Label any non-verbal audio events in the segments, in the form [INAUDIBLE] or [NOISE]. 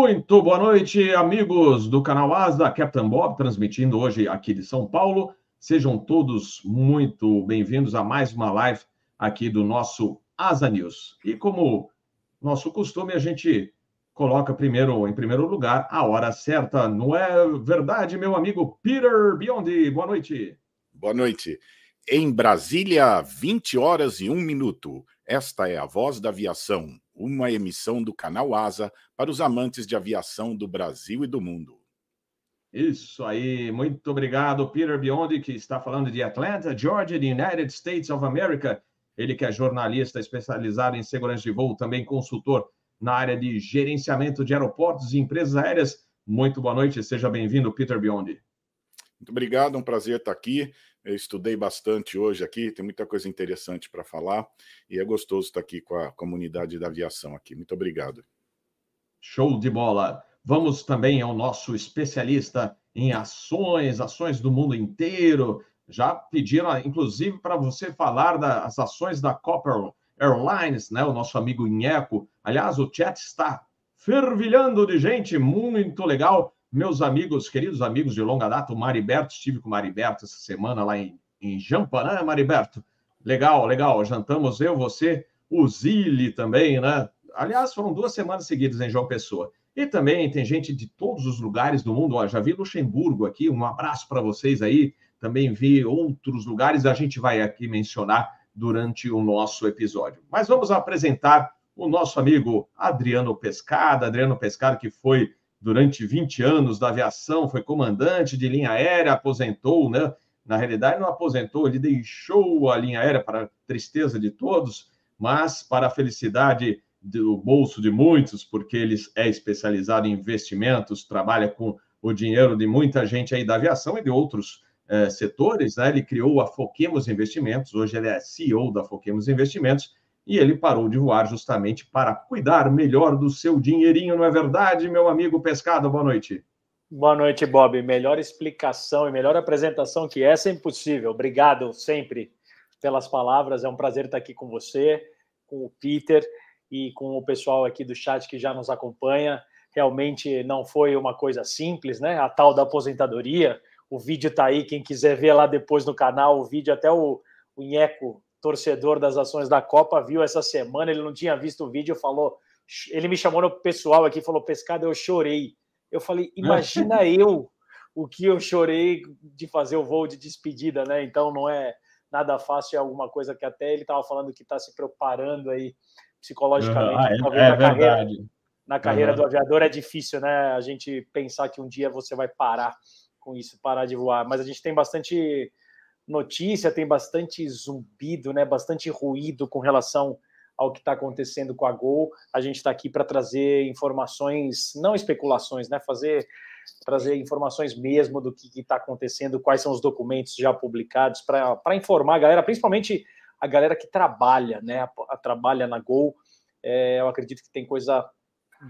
Muito boa noite, amigos do canal Asa, Captain Bob, transmitindo hoje aqui de São Paulo. Sejam todos muito bem-vindos a mais uma live aqui do nosso Asa News. E como nosso costume, a gente coloca primeiro, em primeiro lugar, a hora certa. Não é verdade, meu amigo Peter Biondi? Boa noite. Boa noite. Em Brasília, 20 horas e 1 minuto. Esta é a Voz da Aviação, uma emissão do canal Asa para os amantes de aviação do Brasil e do mundo. Isso aí, muito obrigado, Peter Biondi, que está falando de Atlanta, Georgia, United States of America. Ele que é jornalista especializado em segurança de voo, também consultor na área de gerenciamento de aeroportos e empresas aéreas. Muito boa noite, seja bem-vindo, Peter Biondi. Muito obrigado, é um prazer estar aqui. Eu estudei bastante hoje aqui, tem muita coisa interessante para falar e é gostoso estar aqui com a comunidade da aviação aqui. Muito obrigado. Show de bola. Vamos também ao nosso especialista em ações, ações do mundo inteiro. Já pediram, inclusive, para você falar das ações da Copper Airlines, né? O nosso amigo Inheco. Aliás, o chat está fervilhando de gente, muito legal. Meus amigos, queridos amigos de longa data, o Mariberto, estive com o Mariberto essa semana lá em, em Jampa, né, Mariberto? Legal, legal. Jantamos eu, você, o Zili também, né? Aliás, foram duas semanas seguidas em João Pessoa. E também tem gente de todos os lugares do mundo. Ó, já vi Luxemburgo aqui, um abraço para vocês aí. Também vi outros lugares, a gente vai aqui mencionar durante o nosso episódio. Mas vamos apresentar o nosso amigo Adriano Pescada. Adriano Pescada, que foi durante 20 anos da aviação, foi comandante de linha aérea, aposentou, né? Na realidade, não aposentou, ele deixou a linha aérea para tristeza de todos, mas para a felicidade do bolso de muitos, porque ele é especializado em investimentos, trabalha com o dinheiro de muita gente aí da aviação e de outros eh, setores, né? Ele criou a Foquemos Investimentos, hoje ele é CEO da Foquemos Investimentos, e ele parou de voar justamente para cuidar melhor do seu dinheirinho, não é verdade, meu amigo Pescado? Boa noite. Boa noite, Bob. Melhor explicação e melhor apresentação que essa é impossível. Obrigado sempre pelas palavras. É um prazer estar aqui com você, com o Peter e com o pessoal aqui do chat que já nos acompanha. Realmente não foi uma coisa simples, né? A tal da aposentadoria o vídeo está aí, quem quiser ver lá depois no canal, o vídeo até o, o Inheco, torcedor das ações da Copa, viu essa semana, ele não tinha visto o vídeo, falou, ele me chamou no pessoal aqui, falou, Pescado, eu chorei. Eu falei, [LAUGHS] imagina eu o que eu chorei de fazer o voo de despedida, né? Então não é nada fácil, é alguma coisa que até ele estava falando que está se preparando aí psicologicamente. Ah, é, é na verdade. Carreira, na carreira uhum. do aviador é difícil, né? A gente pensar que um dia você vai parar com isso, parar de voar. Mas a gente tem bastante notícia, tem bastante zumbido, né? Bastante ruído com relação ao que está acontecendo com a Gol. A gente está aqui para trazer informações, não especulações, né? Fazer trazer informações mesmo do que está acontecendo, quais são os documentos já publicados para informar a galera, principalmente a galera que trabalha, né? A, a trabalha na Gol. É, eu acredito que tem coisa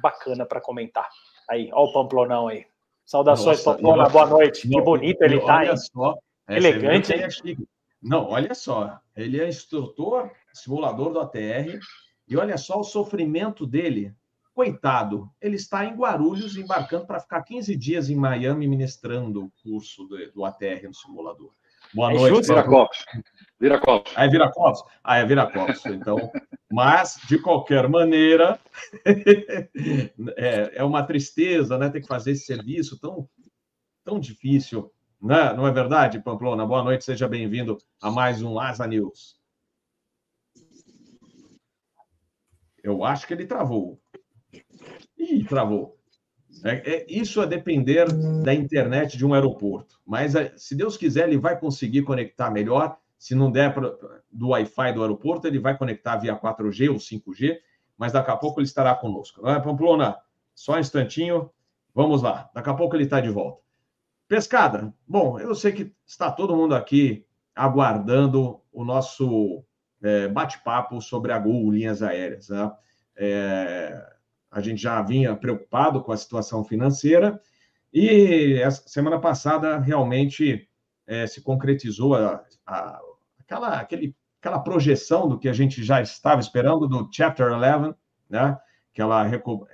bacana para comentar. Aí, ó o Pamplonão aí. Saudações, Pamplona, boa noite. que bonito ele está, hein? Só, Elegante. É Não, olha só. Ele é instrutor, simulador do ATR, e olha só o sofrimento dele. Coitado, ele está em Guarulhos, embarcando para ficar 15 dias em Miami ministrando o curso do, do ATR no simulador. Boa é noite. Viracopos. Viracopos. Ah, é Viracopos? Ah, é Viracopos. Então, mas, de qualquer maneira, [LAUGHS] é, é uma tristeza, né? Ter que fazer esse serviço tão, tão difícil. Né? Não é verdade, Pamplona? Boa noite, seja bem-vindo a mais um Asa News. Eu acho que ele travou. Ih, travou. É, é, isso a depender da internet de um aeroporto. Mas, é, se Deus quiser, ele vai conseguir conectar melhor. Se não der do Wi-Fi do aeroporto, ele vai conectar via 4G ou 5G, mas daqui a pouco ele estará conosco. Não é, Pamplona? Só um instantinho. Vamos lá. Daqui a pouco ele está de volta. Pescada. Bom, eu sei que está todo mundo aqui aguardando o nosso é, bate-papo sobre a Gol Linhas Aéreas. Né? É, a gente já vinha preocupado com a situação financeira e a semana passada realmente é, se concretizou a, a, aquela, aquele, aquela projeção do que a gente já estava esperando do Chapter 11, né? que ela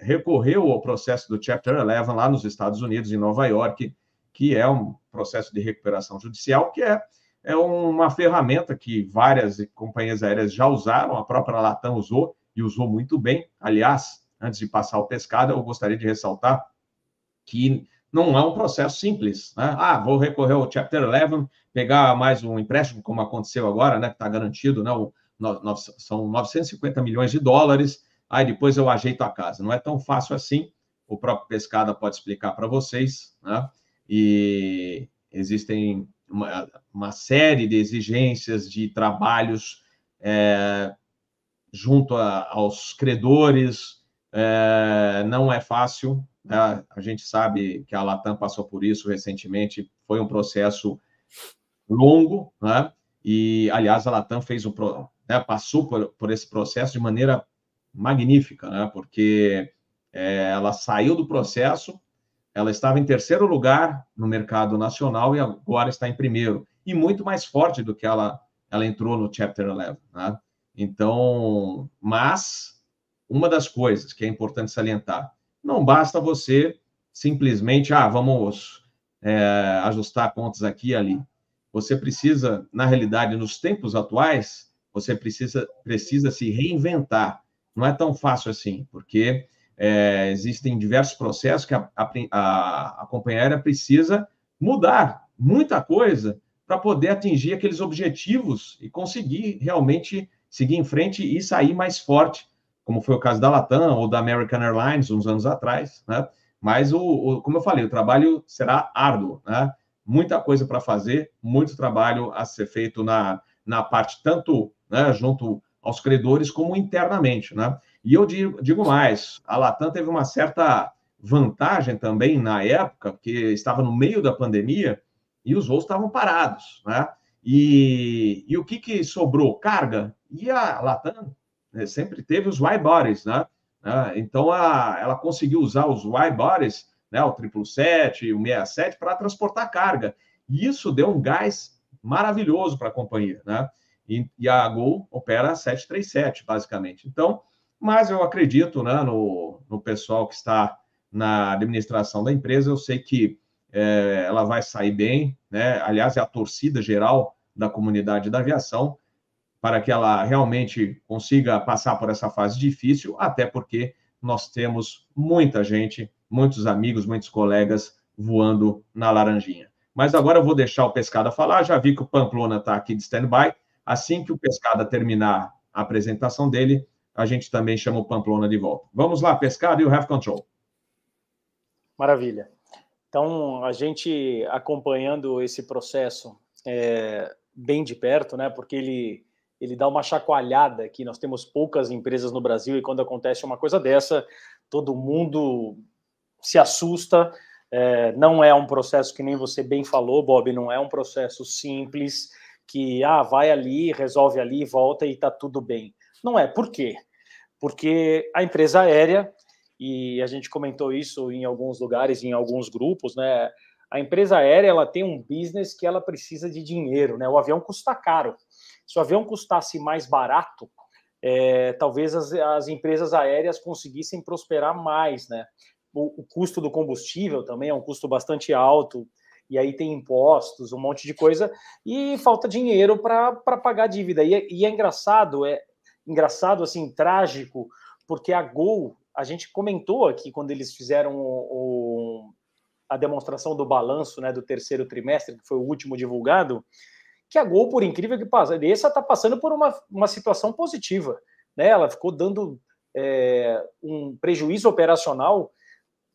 recorreu ao processo do Chapter 11 lá nos Estados Unidos, em Nova York, que é um processo de recuperação judicial, que é, é uma ferramenta que várias companhias aéreas já usaram, a própria Latam usou, e usou muito bem. Aliás, antes de passar o pescado, eu gostaria de ressaltar que não é um processo simples. Né? Ah, vou recorrer ao Chapter 11, pegar mais um empréstimo, como aconteceu agora, né, que está garantido, né, o, no, no, são 950 milhões de dólares, aí depois eu ajeito a casa. Não é tão fácil assim, o próprio Pescada pode explicar para vocês, né? E existem uma, uma série de exigências de trabalhos é, junto a, aos credores, é, não é fácil. Né? A gente sabe que a Latam passou por isso recentemente, foi um processo longo, né? e, aliás, a Latam fez um, né, passou por, por esse processo de maneira magnífica, né? porque é, ela saiu do processo ela estava em terceiro lugar no mercado nacional e agora está em primeiro. E muito mais forte do que ela, ela entrou no Chapter 11. Né? Então, mas uma das coisas que é importante salientar, não basta você simplesmente, ah, vamos é, ajustar contas aqui e ali. Você precisa, na realidade, nos tempos atuais, você precisa, precisa se reinventar. Não é tão fácil assim, porque é, existem diversos processos que a, a, a companhia aérea precisa mudar muita coisa para poder atingir aqueles objetivos e conseguir realmente seguir em frente e sair mais forte, como foi o caso da Latam ou da American Airlines uns anos atrás, né? Mas, o, o como eu falei, o trabalho será árduo, né? Muita coisa para fazer, muito trabalho a ser feito na, na parte tanto né, junto aos credores como internamente, né? E eu digo, digo mais, a Latam teve uma certa vantagem também na época, porque estava no meio da pandemia e os voos estavam parados, né? E, e o que, que sobrou? Carga. E a Latam né, sempre teve os wide bodies, né? né? Então a, ela conseguiu usar os wide bodies, né? O 777, o 67 para transportar carga. E isso deu um gás maravilhoso para a companhia, né? E, e a Gol opera 737, basicamente. Então, mas eu acredito né, no, no pessoal que está na administração da empresa, eu sei que é, ela vai sair bem, né? Aliás, é a torcida geral da comunidade da aviação para que ela realmente consiga passar por essa fase difícil, até porque nós temos muita gente, muitos amigos, muitos colegas voando na Laranjinha. Mas agora eu vou deixar o Pescada falar, já vi que o Pamplona está aqui de stand-by. Assim que o Pescada terminar a apresentação dele, a gente também chama o Pamplona de volta. Vamos lá, pescado e o Have Control. Maravilha. Então, a gente acompanhando esse processo é, bem de perto, né? Porque ele, ele dá uma chacoalhada aqui. Nós temos poucas empresas no Brasil e quando acontece uma coisa dessa, todo mundo se assusta. É, não é um processo que nem você bem falou, Bob, não é um processo simples que ah, vai ali, resolve ali, volta e está tudo bem. Não é. Por quê? Porque a empresa aérea, e a gente comentou isso em alguns lugares, em alguns grupos, né? A empresa aérea ela tem um business que ela precisa de dinheiro, né? O avião custa caro. Se o avião custasse mais barato, é, talvez as, as, empresas aéreas conseguissem prosperar mais, né? O, o, custo do combustível também é um custo bastante alto, e aí tem impostos, um monte de coisa, e falta dinheiro para pagar a dívida. E, é, e é engraçado, é, engraçado, assim, trágico, porque a Gol, a gente comentou aqui quando eles fizeram o, o, a demonstração do balanço né, do terceiro trimestre, que foi o último divulgado, que a Gol, por incrível que pareça, está passando por uma, uma situação positiva. Né? Ela ficou dando é, um prejuízo operacional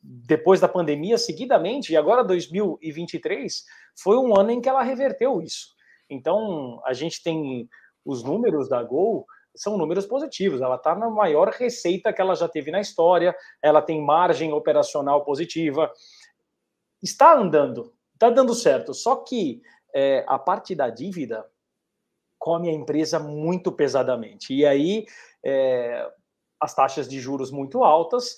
depois da pandemia seguidamente, e agora 2023 foi um ano em que ela reverteu isso. Então, a gente tem os números da Gol são números positivos. Ela está na maior receita que ela já teve na história, ela tem margem operacional positiva. Está andando, está dando certo. Só que é, a parte da dívida come a empresa muito pesadamente. E aí é, as taxas de juros muito altas,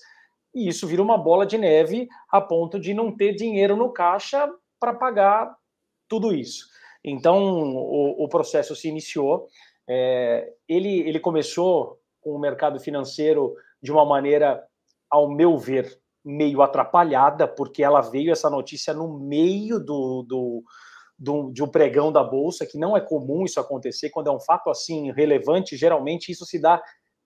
e isso vira uma bola de neve a ponto de não ter dinheiro no caixa para pagar tudo isso. Então o, o processo se iniciou. É, ele, ele começou com o mercado financeiro de uma maneira, ao meu ver, meio atrapalhada, porque ela veio essa notícia no meio do, do, do, de um pregão da Bolsa, que não é comum isso acontecer, quando é um fato assim relevante, geralmente isso se dá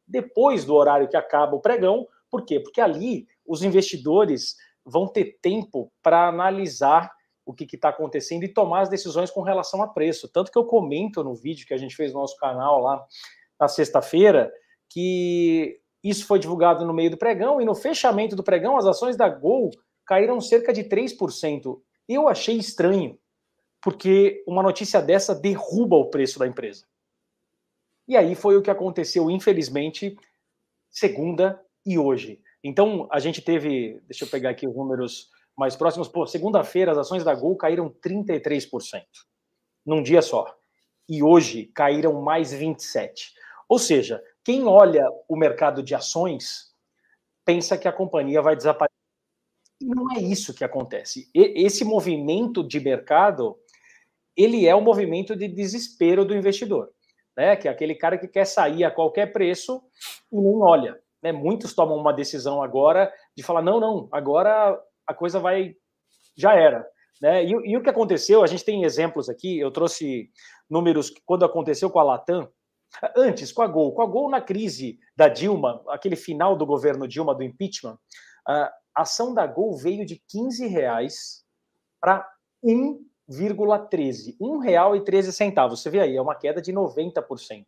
depois do horário que acaba o pregão. Por quê? Porque ali os investidores vão ter tempo para analisar o que está acontecendo e tomar as decisões com relação a preço. Tanto que eu comento no vídeo que a gente fez no nosso canal lá na sexta-feira que isso foi divulgado no meio do pregão e no fechamento do pregão as ações da Gol caíram cerca de 3%. Eu achei estranho, porque uma notícia dessa derruba o preço da empresa. E aí foi o que aconteceu, infelizmente, segunda e hoje. Então, a gente teve, deixa eu pegar aqui os números mais próximos, pô, segunda-feira as ações da Gol caíram 33%, num dia só. E hoje caíram mais 27%. Ou seja, quem olha o mercado de ações pensa que a companhia vai desaparecer. E não é isso que acontece. E, esse movimento de mercado, ele é o um movimento de desespero do investidor, né? Que é aquele cara que quer sair a qualquer preço e não olha. Né? Muitos tomam uma decisão agora de falar: não, não, agora a coisa vai. já era. Né? E, e o que aconteceu? A gente tem exemplos aqui, eu trouxe números quando aconteceu com a Latam, Antes, com a Gol, com a Gol na crise da Dilma, aquele final do governo Dilma do impeachment, a ação da Gol veio de 15 reais para 1,13. R$ real e 13 centavos. Você vê aí, é uma queda de 90%.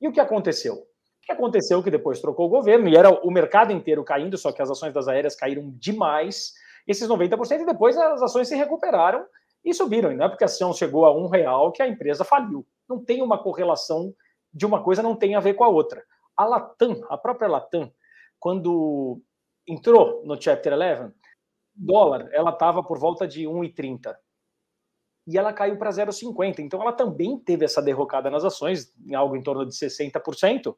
E o que aconteceu? O que aconteceu que depois trocou o governo e era o mercado inteiro caindo, só que as ações das aéreas caíram demais, esses 90%, e depois as ações se recuperaram e subiram. E não é porque a ação chegou a um real que a empresa faliu. Não tem uma correlação de uma coisa não tem a ver com a outra. A Latam, a própria Latam, quando entrou no Chapter 11, dólar, ela estava por volta de 1,30 e ela caiu para 0,50. Então ela também teve essa derrocada nas ações, em algo em torno de 60%,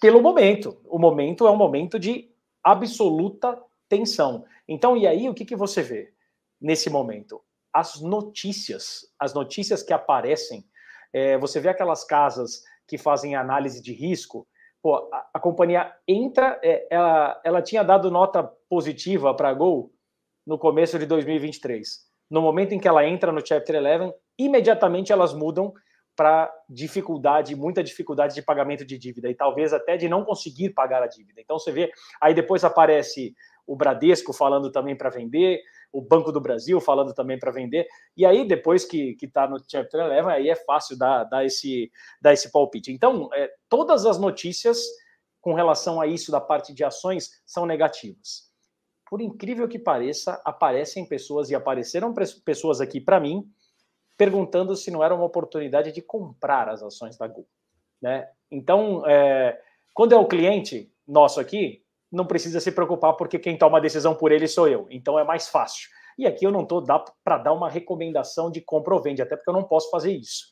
pelo momento. O momento é um momento de absoluta tensão. Então, e aí o que, que você vê nesse momento? As notícias, as notícias que aparecem é, você vê aquelas casas que fazem análise de risco, pô, a, a companhia entra, é, ela, ela tinha dado nota positiva para a Gol no começo de 2023. No momento em que ela entra no Chapter 11, imediatamente elas mudam para dificuldade, muita dificuldade de pagamento de dívida e talvez até de não conseguir pagar a dívida. Então você vê, aí depois aparece o Bradesco falando também para vender, o Banco do Brasil falando também para vender. E aí, depois que está no Chapter 11, aí é fácil dar, dar, esse, dar esse palpite. Então, é, todas as notícias com relação a isso da parte de ações são negativas. Por incrível que pareça, aparecem pessoas, e apareceram pessoas aqui para mim, perguntando se não era uma oportunidade de comprar as ações da Google. Né? Então, é, quando é o cliente nosso aqui, não precisa se preocupar porque quem toma a decisão por ele sou eu. Então é mais fácil. E aqui eu não estou para dar uma recomendação de compra ou vende, até porque eu não posso fazer isso.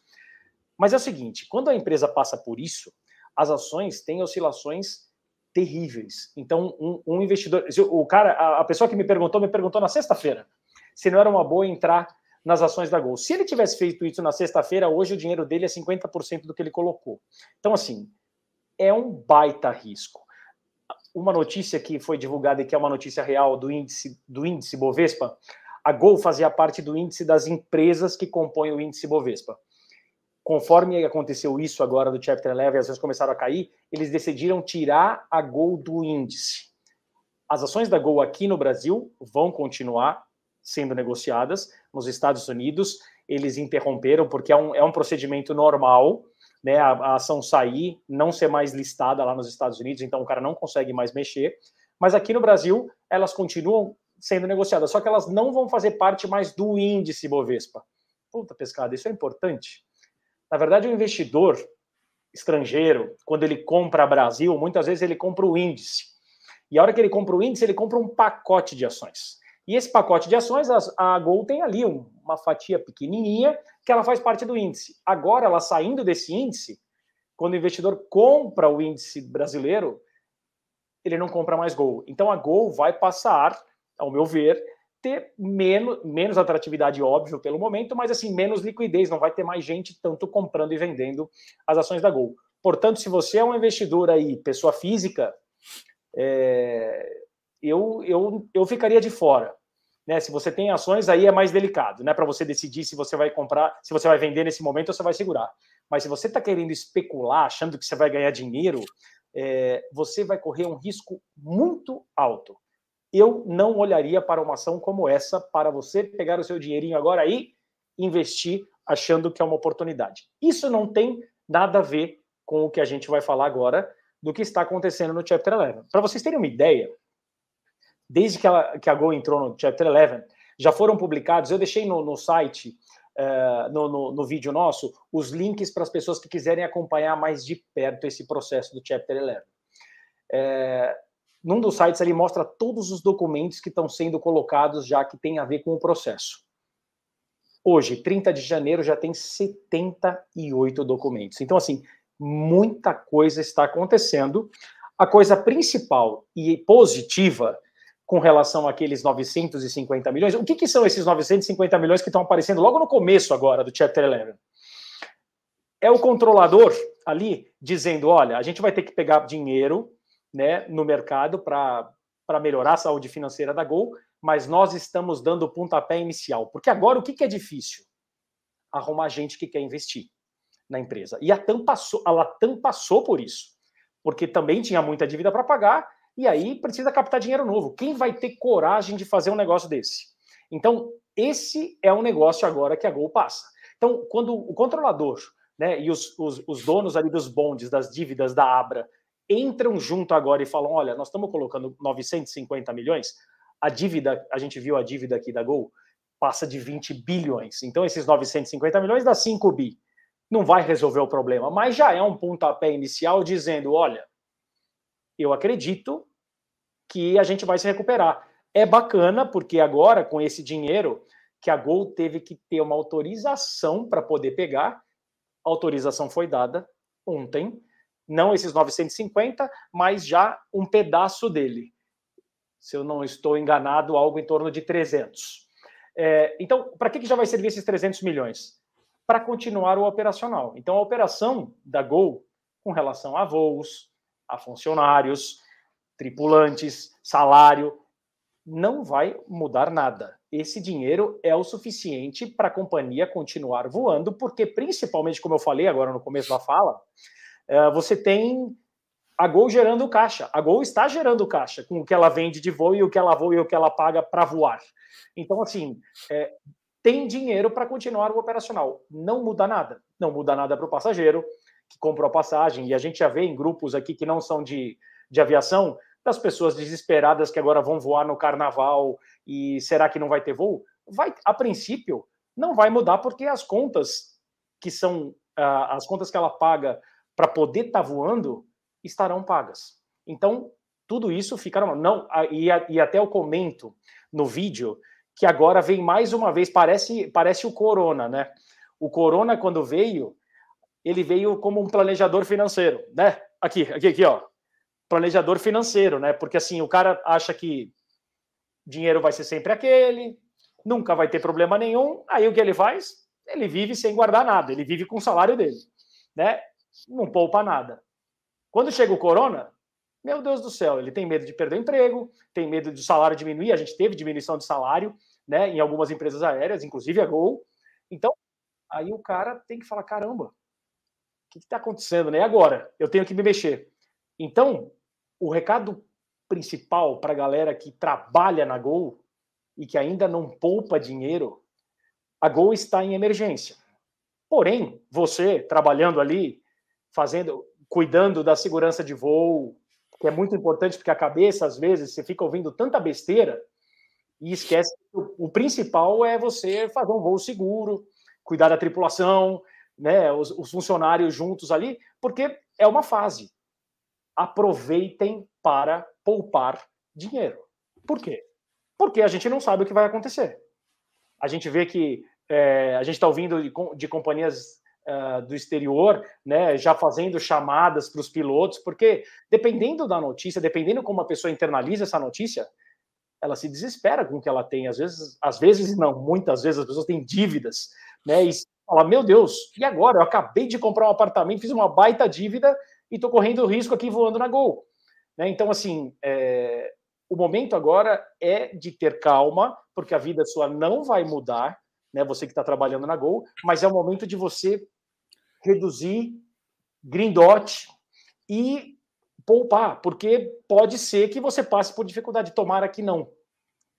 Mas é o seguinte: quando a empresa passa por isso, as ações têm oscilações terríveis. Então, um, um investidor, o cara, a, a, pessoa que me perguntou, me perguntou na sexta-feira se não era uma boa entrar nas ações da Gol. Se ele tivesse feito isso na sexta-feira, hoje o dinheiro dele é 50% do que ele colocou. Então, assim, é um baita risco uma notícia que foi divulgada e que é uma notícia real do índice do índice Bovespa, a Gol fazia parte do índice das empresas que compõem o índice Bovespa. Conforme aconteceu isso agora do Chapter 11, as ações começaram a cair, eles decidiram tirar a Gol do índice. As ações da Gol aqui no Brasil vão continuar sendo negociadas. Nos Estados Unidos, eles interromperam, porque é um, é um procedimento normal né, a, a, ação sair, não ser mais listada lá nos Estados Unidos, então o cara não consegue mais mexer. Mas aqui no Brasil, elas continuam sendo negociadas, só que elas não vão fazer parte mais do índice Bovespa. Puta pescada, isso é importante. Na verdade, o investidor estrangeiro, quando ele compra Brasil, muitas vezes ele compra o índice. E a hora que ele compra o índice, ele compra um pacote de ações. E esse pacote de ações, a Gol tem ali uma fatia pequenininha que ela faz parte do índice. Agora, ela saindo desse índice, quando o investidor compra o índice brasileiro, ele não compra mais Gol. Então, a Gol vai passar, ao meu ver, ter menos, menos atratividade, óbvio, pelo momento, mas assim, menos liquidez, não vai ter mais gente tanto comprando e vendendo as ações da Gol. Portanto, se você é um investidor aí, pessoa física, é, eu, eu, eu ficaria de fora. Né? Se você tem ações, aí é mais delicado, né? Para você decidir se você vai comprar, se você vai vender nesse momento ou você vai segurar. Mas se você está querendo especular, achando que você vai ganhar dinheiro, é, você vai correr um risco muito alto. Eu não olharia para uma ação como essa para você pegar o seu dinheirinho agora e investir achando que é uma oportunidade. Isso não tem nada a ver com o que a gente vai falar agora do que está acontecendo no Chapter 11. Para vocês terem uma ideia, desde que, ela, que a Go entrou no Chapter 11, já foram publicados, eu deixei no, no site, uh, no, no, no, vídeo nosso, os links para as pessoas que quiserem acompanhar mais de perto esse processo do Chapter 11. É, num dos sites ali mostra todos os documentos que estão sendo colocados já que tem a ver com o processo. Hoje, 30 de janeiro, já tem 78 documentos. Então, assim, muita coisa está acontecendo. A coisa principal e positiva com relação àqueles 950 milhões, o que, que são esses 950 milhões que estão aparecendo logo no começo agora do Chapter 11? É o controlador ali dizendo, olha, a gente vai ter que pegar dinheiro né, no mercado para melhorar a saúde financeira da Gol, mas nós estamos dando o pontapé inicial. Porque agora o que, que é difícil? Arrumar gente que quer investir na empresa. E a TAM passou, a Latam passou por isso, porque também tinha muita dívida para pagar, e aí precisa captar dinheiro novo. Quem vai ter coragem de fazer um negócio desse? Então, esse é um negócio agora que a Gol passa. Então, quando o controlador né, e os, os, os donos ali dos bondes, das dívidas da Abra, entram junto agora e falam: olha, nós estamos colocando 950 milhões, a dívida, a gente viu a dívida aqui da Gol, passa de 20 bilhões. Então, esses 950 milhões dá 5 bi. Não vai resolver o problema, mas já é um pontapé inicial dizendo: olha, eu acredito que a gente vai se recuperar. É bacana, porque agora, com esse dinheiro, que a Gol teve que ter uma autorização para poder pegar, a autorização foi dada ontem, não esses 950, mas já um pedaço dele se eu não estou enganado, algo em torno de 300. É, então, para que, que já vai servir esses 300 milhões? Para continuar o operacional. Então, a operação da Gol, com relação a voos, a funcionários, tripulantes, salário, não vai mudar nada. Esse dinheiro é o suficiente para a companhia continuar voando, porque, principalmente, como eu falei agora no começo da fala, é, você tem a Gol gerando caixa. A Gol está gerando caixa com o que ela vende de voo e o que ela voa e o que ela paga para voar. Então, assim, é, tem dinheiro para continuar o operacional. Não muda nada. Não muda nada para o passageiro que comprou a passagem. E a gente já vê em grupos aqui que não são de, de aviação, das pessoas desesperadas que agora vão voar no carnaval e será que não vai ter voo? Vai, a princípio, não vai mudar porque as contas que são uh, as contas que ela paga para poder estar tá voando estarão pagas. Então, tudo isso fica não e, e até eu comento no vídeo que agora vem mais uma vez parece parece o corona, né? O corona quando veio, ele veio como um planejador financeiro, né? Aqui, aqui, aqui, ó. Planejador financeiro, né? Porque assim, o cara acha que dinheiro vai ser sempre aquele, nunca vai ter problema nenhum. Aí o que ele faz? Ele vive sem guardar nada, ele vive com o salário dele, né? Não poupa nada. Quando chega o corona, meu Deus do céu, ele tem medo de perder o emprego, tem medo do salário diminuir. A gente teve diminuição de salário né, em algumas empresas aéreas, inclusive a Gol. Então, aí o cara tem que falar: caramba, o que está acontecendo? Né? Agora? Eu tenho que me mexer. Então, o recado principal para a galera que trabalha na Gol e que ainda não poupa dinheiro, a Gol está em emergência. Porém, você trabalhando ali, fazendo, cuidando da segurança de voo, que é muito importante porque a cabeça, às vezes, você fica ouvindo tanta besteira e esquece que o, o principal é você fazer um voo seguro, cuidar da tripulação, né, os, os funcionários juntos ali, porque é uma fase. Aproveitem para poupar dinheiro. Por quê? Porque a gente não sabe o que vai acontecer. A gente vê que é, a gente está ouvindo de, de companhias uh, do exterior, né, já fazendo chamadas para os pilotos, porque dependendo da notícia, dependendo como a pessoa internaliza essa notícia, ela se desespera com o que ela tem. Às vezes, às vezes não, muitas vezes as pessoas têm dívidas, né? E fala, meu Deus, e agora? Eu acabei de comprar um apartamento, fiz uma baita dívida e estou correndo risco aqui voando na Gol. Né? Então, assim, é, o momento agora é de ter calma, porque a vida sua não vai mudar, né? Você que está trabalhando na Gol, mas é o momento de você reduzir green dot e poupar, porque pode ser que você passe por dificuldade. Tomara que não.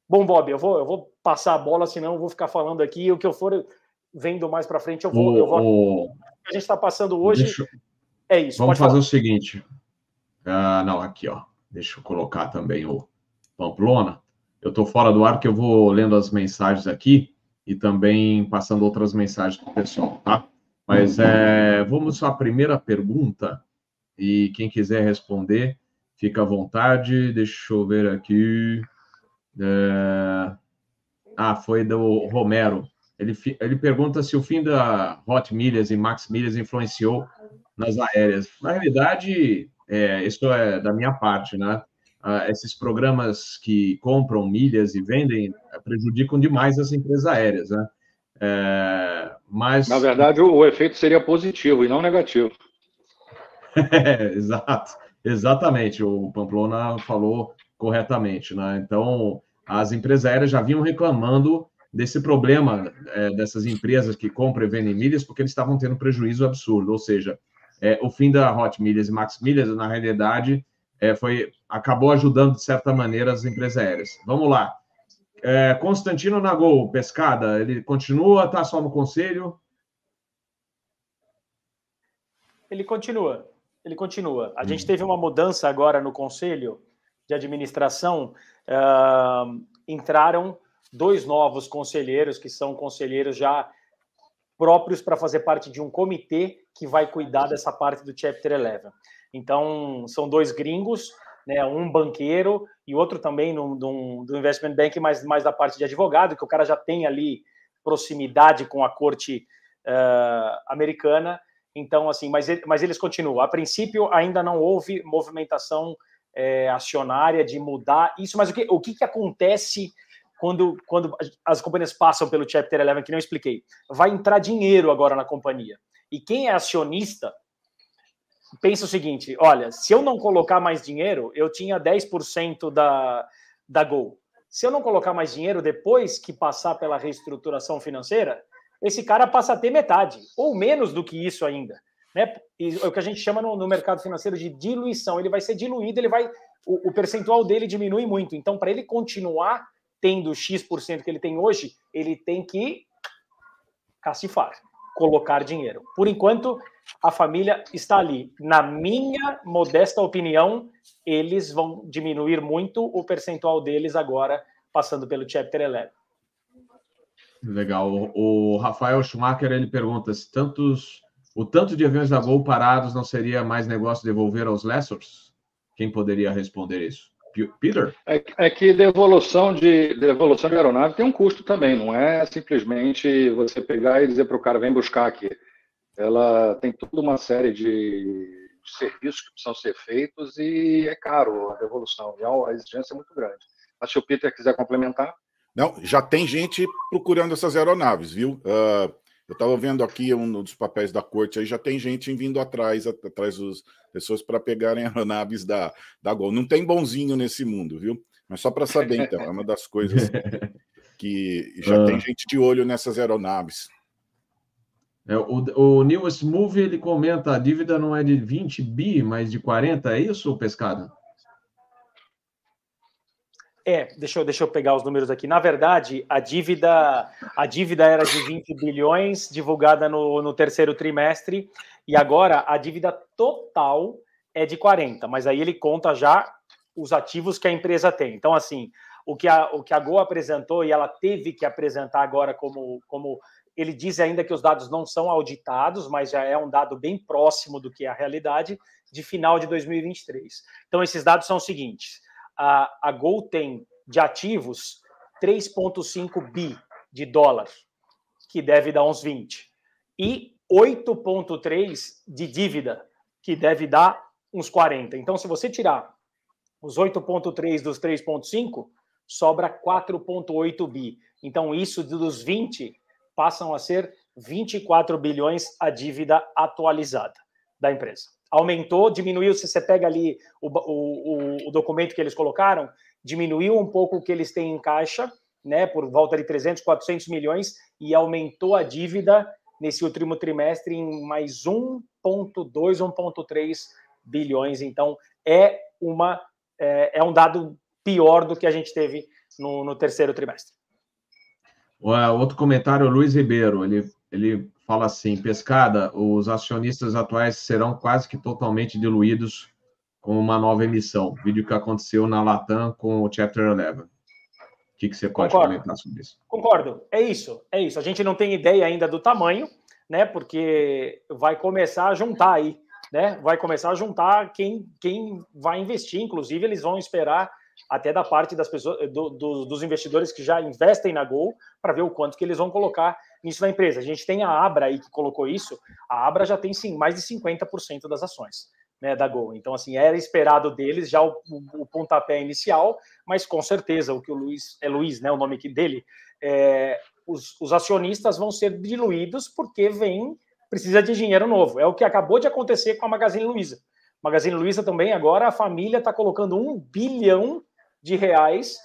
Bom, Bob, eu vou, eu vou passar a bola, senão eu vou ficar falando aqui. O que eu for vendo mais para frente, eu vou. O, eu vou... O... A gente está passando hoje. Deixa... É isso. Vamos fazer falar. o seguinte. Ah, não, aqui, ó. Deixa eu colocar também o Pamplona. Eu estou fora do ar porque eu vou lendo as mensagens aqui e também passando outras mensagens para o pessoal, tá? Mas é, vamos à primeira pergunta e quem quiser responder, fica à vontade. Deixa eu ver aqui. É... Ah, foi do Romero. Ele, ele pergunta se o fim da Hot Milhas e Max Milhas influenciou nas aéreas. Na realidade, é, isso é da minha parte, né? Ah, esses programas que compram milhas e vendem é, prejudicam demais as empresas aéreas, né? É, mas... Na verdade, o, o, efeito seria positivo e não negativo. é, [LAUGHS] exato, exatamente. O Pamplona falou corretamente, né? Então, as empresas aéreas já vinham reclamando desse problema é, dessas empresas que compram e vendem milhas, porque eles estavam tendo prejuízo absurdo. Ou seja, é, o fim da Hot Milhas e Max Milhas, na realidade, é, foi acabou ajudando, de certa maneira, as empresas aéreas. Vamos lá. É, Constantino Nagol, Pescada, ele continua, está só no conselho? Ele continua, ele continua. A hum. gente teve uma mudança agora no conselho de administração. Uh, entraram dois novos conselheiros, que são conselheiros já próprios para fazer parte de um comitê que vai cuidar dessa parte do Chapter 11. Então, são dois gringos, né, um banqueiro e outro também no, do, do investment bank, mas mais da parte de advogado, que o cara já tem ali proximidade com a corte uh, americana. Então, assim, mas, mas eles continuam. A princípio, ainda não houve movimentação é, acionária de mudar isso, mas o que, o que, que acontece quando, quando as companhias passam pelo Chapter 11, que não expliquei? Vai entrar dinheiro agora na companhia. E quem é acionista pensa o seguinte: olha, se eu não colocar mais dinheiro, eu tinha 10% da, da Gol. Se eu não colocar mais dinheiro depois que passar pela reestruturação financeira, esse cara passa a ter metade, ou menos do que isso ainda. Né? É o que a gente chama no, no mercado financeiro de diluição. Ele vai ser diluído, ele vai. O, o percentual dele diminui muito. Então, para ele continuar tendo X% que ele tem hoje, ele tem que cacifar, colocar dinheiro. Por enquanto, a família está ali. Na minha modesta opinião, eles vão diminuir muito o percentual deles agora, passando pelo Chapter 11. Legal. O Rafael Schumacher ele pergunta se tantos, o tanto de aviões da Gol parados não seria mais negócio devolver aos lessors? Quem poderia responder isso? Peter? É, é, que devolução de, devolução de aeronave tem um custo também, não é simplesmente você pegar e dizer para o cara, vem buscar aqui ela tem toda uma série de, de serviços que precisam ser feitos e é caro a devolução, e a exigência é muito grande. Mas se o Peter quiser complementar. Não, já tem gente procurando essas aeronaves, viu? Uh, eu estava vendo aqui um dos papéis da corte, aí já tem gente vindo atrás, atrás das pessoas para pegarem [LAUGHS] aeronaves da, da Gol. Não tem bonzinho nesse mundo, viu? Mas só para saber, então, é uma das coisas [LAUGHS] que já tem gente de olho nessas aeronaves. É, o, o Neil Smooth ele comenta: a dívida não é de 20 bi, mas de 40, é isso, pescado? É, deixa eu, deixa eu pegar os números aqui. Na verdade, a dívida, a dívida era de 20 bilhões, divulgada no, no terceiro trimestre, e agora a dívida total é de 40, mas aí ele conta já os ativos que a empresa tem. Então, assim, o que a, o que a Go apresentou, e ela teve que apresentar agora como, como ele diz ainda que os dados não são auditados, mas já é um dado bem próximo do que é a realidade de final de 2023. Então, esses dados são os seguintes: a, a Gol tem de ativos 3,5 bi de dólar, que deve dar uns 20, e 8,3 de dívida, que deve dar uns 40. Então, se você tirar os 8,3 dos 3,5, sobra 4,8 bi. Então, isso dos 20 passam a ser 24 bilhões a dívida atualizada da empresa. Aumentou, diminuiu. Se você pega ali o, o, o documento que eles colocaram, diminuiu um pouco o que eles têm em caixa, né, por volta de 300, 400 milhões, e aumentou a dívida nesse último trimestre em mais 1,2, 1,3 bilhões. Então, é, uma, é, é, um dado pior do que a gente teve no, no terceiro trimestre. Outro comentário, Luiz Ribeiro, ele, ele fala assim, Pescada, os acionistas atuais serão quase que totalmente diluídos com uma nova emissão, vídeo que aconteceu na Latam com o Chapter 11. O que, que você pode Concordo. comentar sobre isso? Concordo, é isso, é isso. A gente não tem ideia ainda do tamanho, né? Porque vai começar a juntar aí, né? Vai começar a juntar quem, quem vai investir. Inclusive, eles vão esperar até da parte das pessoas, do, do, dos investidores que já investem na Gol, para ver o quanto que eles vão colocar nisso na empresa. A gente tem a Abra aí que colocou isso. A Abra já tem sim mais de 50% das ações. Né, da Gol. Então, assim, era esperado deles já o, o, o, pontapé inicial, mas com certeza o que o Luiz, é Luiz, né, o nome dele, é, os, os acionistas vão ser diluídos porque vem, precisa de dinheiro novo. É o que acabou de acontecer com a Magazine Luiza. Magazine Luiza também, agora a família está colocando um bilhão de reais.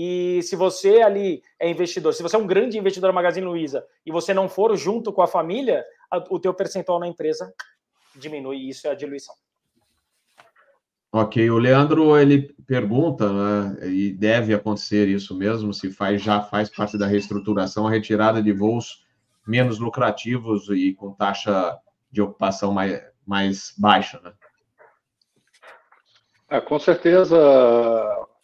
E se você ali é investidor, se você é um grande investidor da Magazine Luiza e você não for junto com a família, a, o teu percentual na empresa diminui. E isso é a diluição. Ok, o Leandro ele pergunta, né, e deve acontecer isso mesmo, se faz já faz parte da reestruturação a retirada de voos menos lucrativos e com taxa de ocupação mais, mais baixa, né? É, com certeza,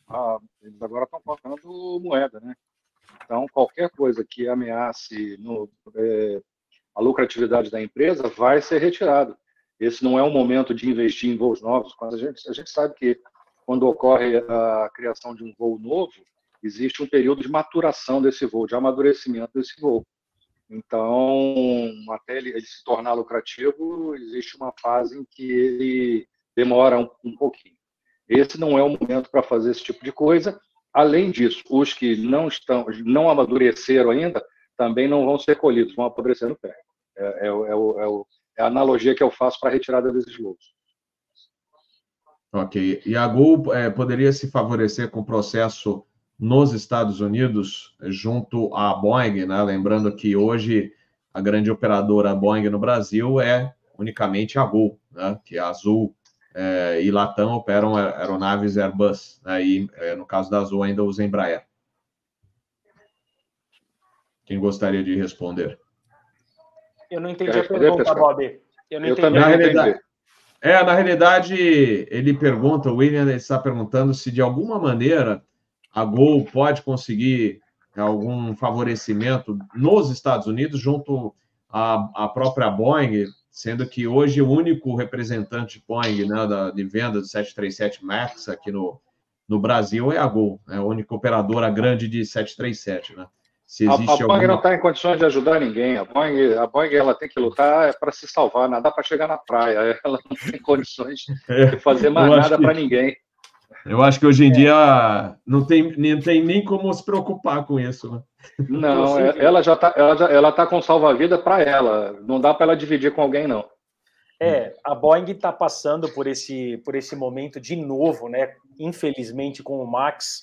a, eles agora estão colocando moeda, né? Então, qualquer coisa que ameace no, é, a lucratividade da empresa vai ser retirado. Esse não é um momento de investir em voos novos. A gente, a gente sabe que quando ocorre a criação de um voo novo, existe um período de maturação desse voo, de amadurecimento desse voo. Então, até ele, ele se tornar lucrativo, existe uma fase em que ele demora um, um pouquinho. Esse não é o momento para fazer esse tipo de coisa. Além disso, os que não estão, não amadureceram ainda, também não vão ser colhidos, vão apodrecer no pé. É, é, é, é, é a analogia que eu faço para a retirada desses voos. Ok. E a Gol é, poderia se favorecer com o processo nos Estados Unidos junto à Boeing, né? Lembrando que hoje a grande operadora Boeing no Brasil é unicamente a Gol, né? Que é a Azul é, e Latam operam aeronaves Airbus, né? e é, no caso da Azul ainda usa Embraer. Quem gostaria de responder? Eu não entendi a pergunta, Bob. Eu não eu entendi. Na realidade, é, na realidade, ele pergunta, o William está perguntando se de alguma maneira a Gol pode conseguir algum favorecimento nos Estados Unidos junto à, à própria Boeing, sendo que hoje o único representante Boeing né, da, de venda do 737 MAX aqui no, no Brasil é a Gol, é a única operadora grande de 737, né? Se existe a, a Boeing alguma... não está em condições de ajudar ninguém. A Boeing, a Boeing ela tem que lutar é para se salvar, nada para chegar na praia. [LAUGHS] Ela não tem condições de fazer mais nada que... para ninguém. Eu acho que hoje em é. dia não tem, nem tem nem como se preocupar com isso. Né? Não, é, ela já está ela já, ela tá com salva-vida para ela. Não dá para ela dividir com alguém, não. É, a Boeing está passando por esse, por esse momento de novo, né? Infelizmente, com o Max,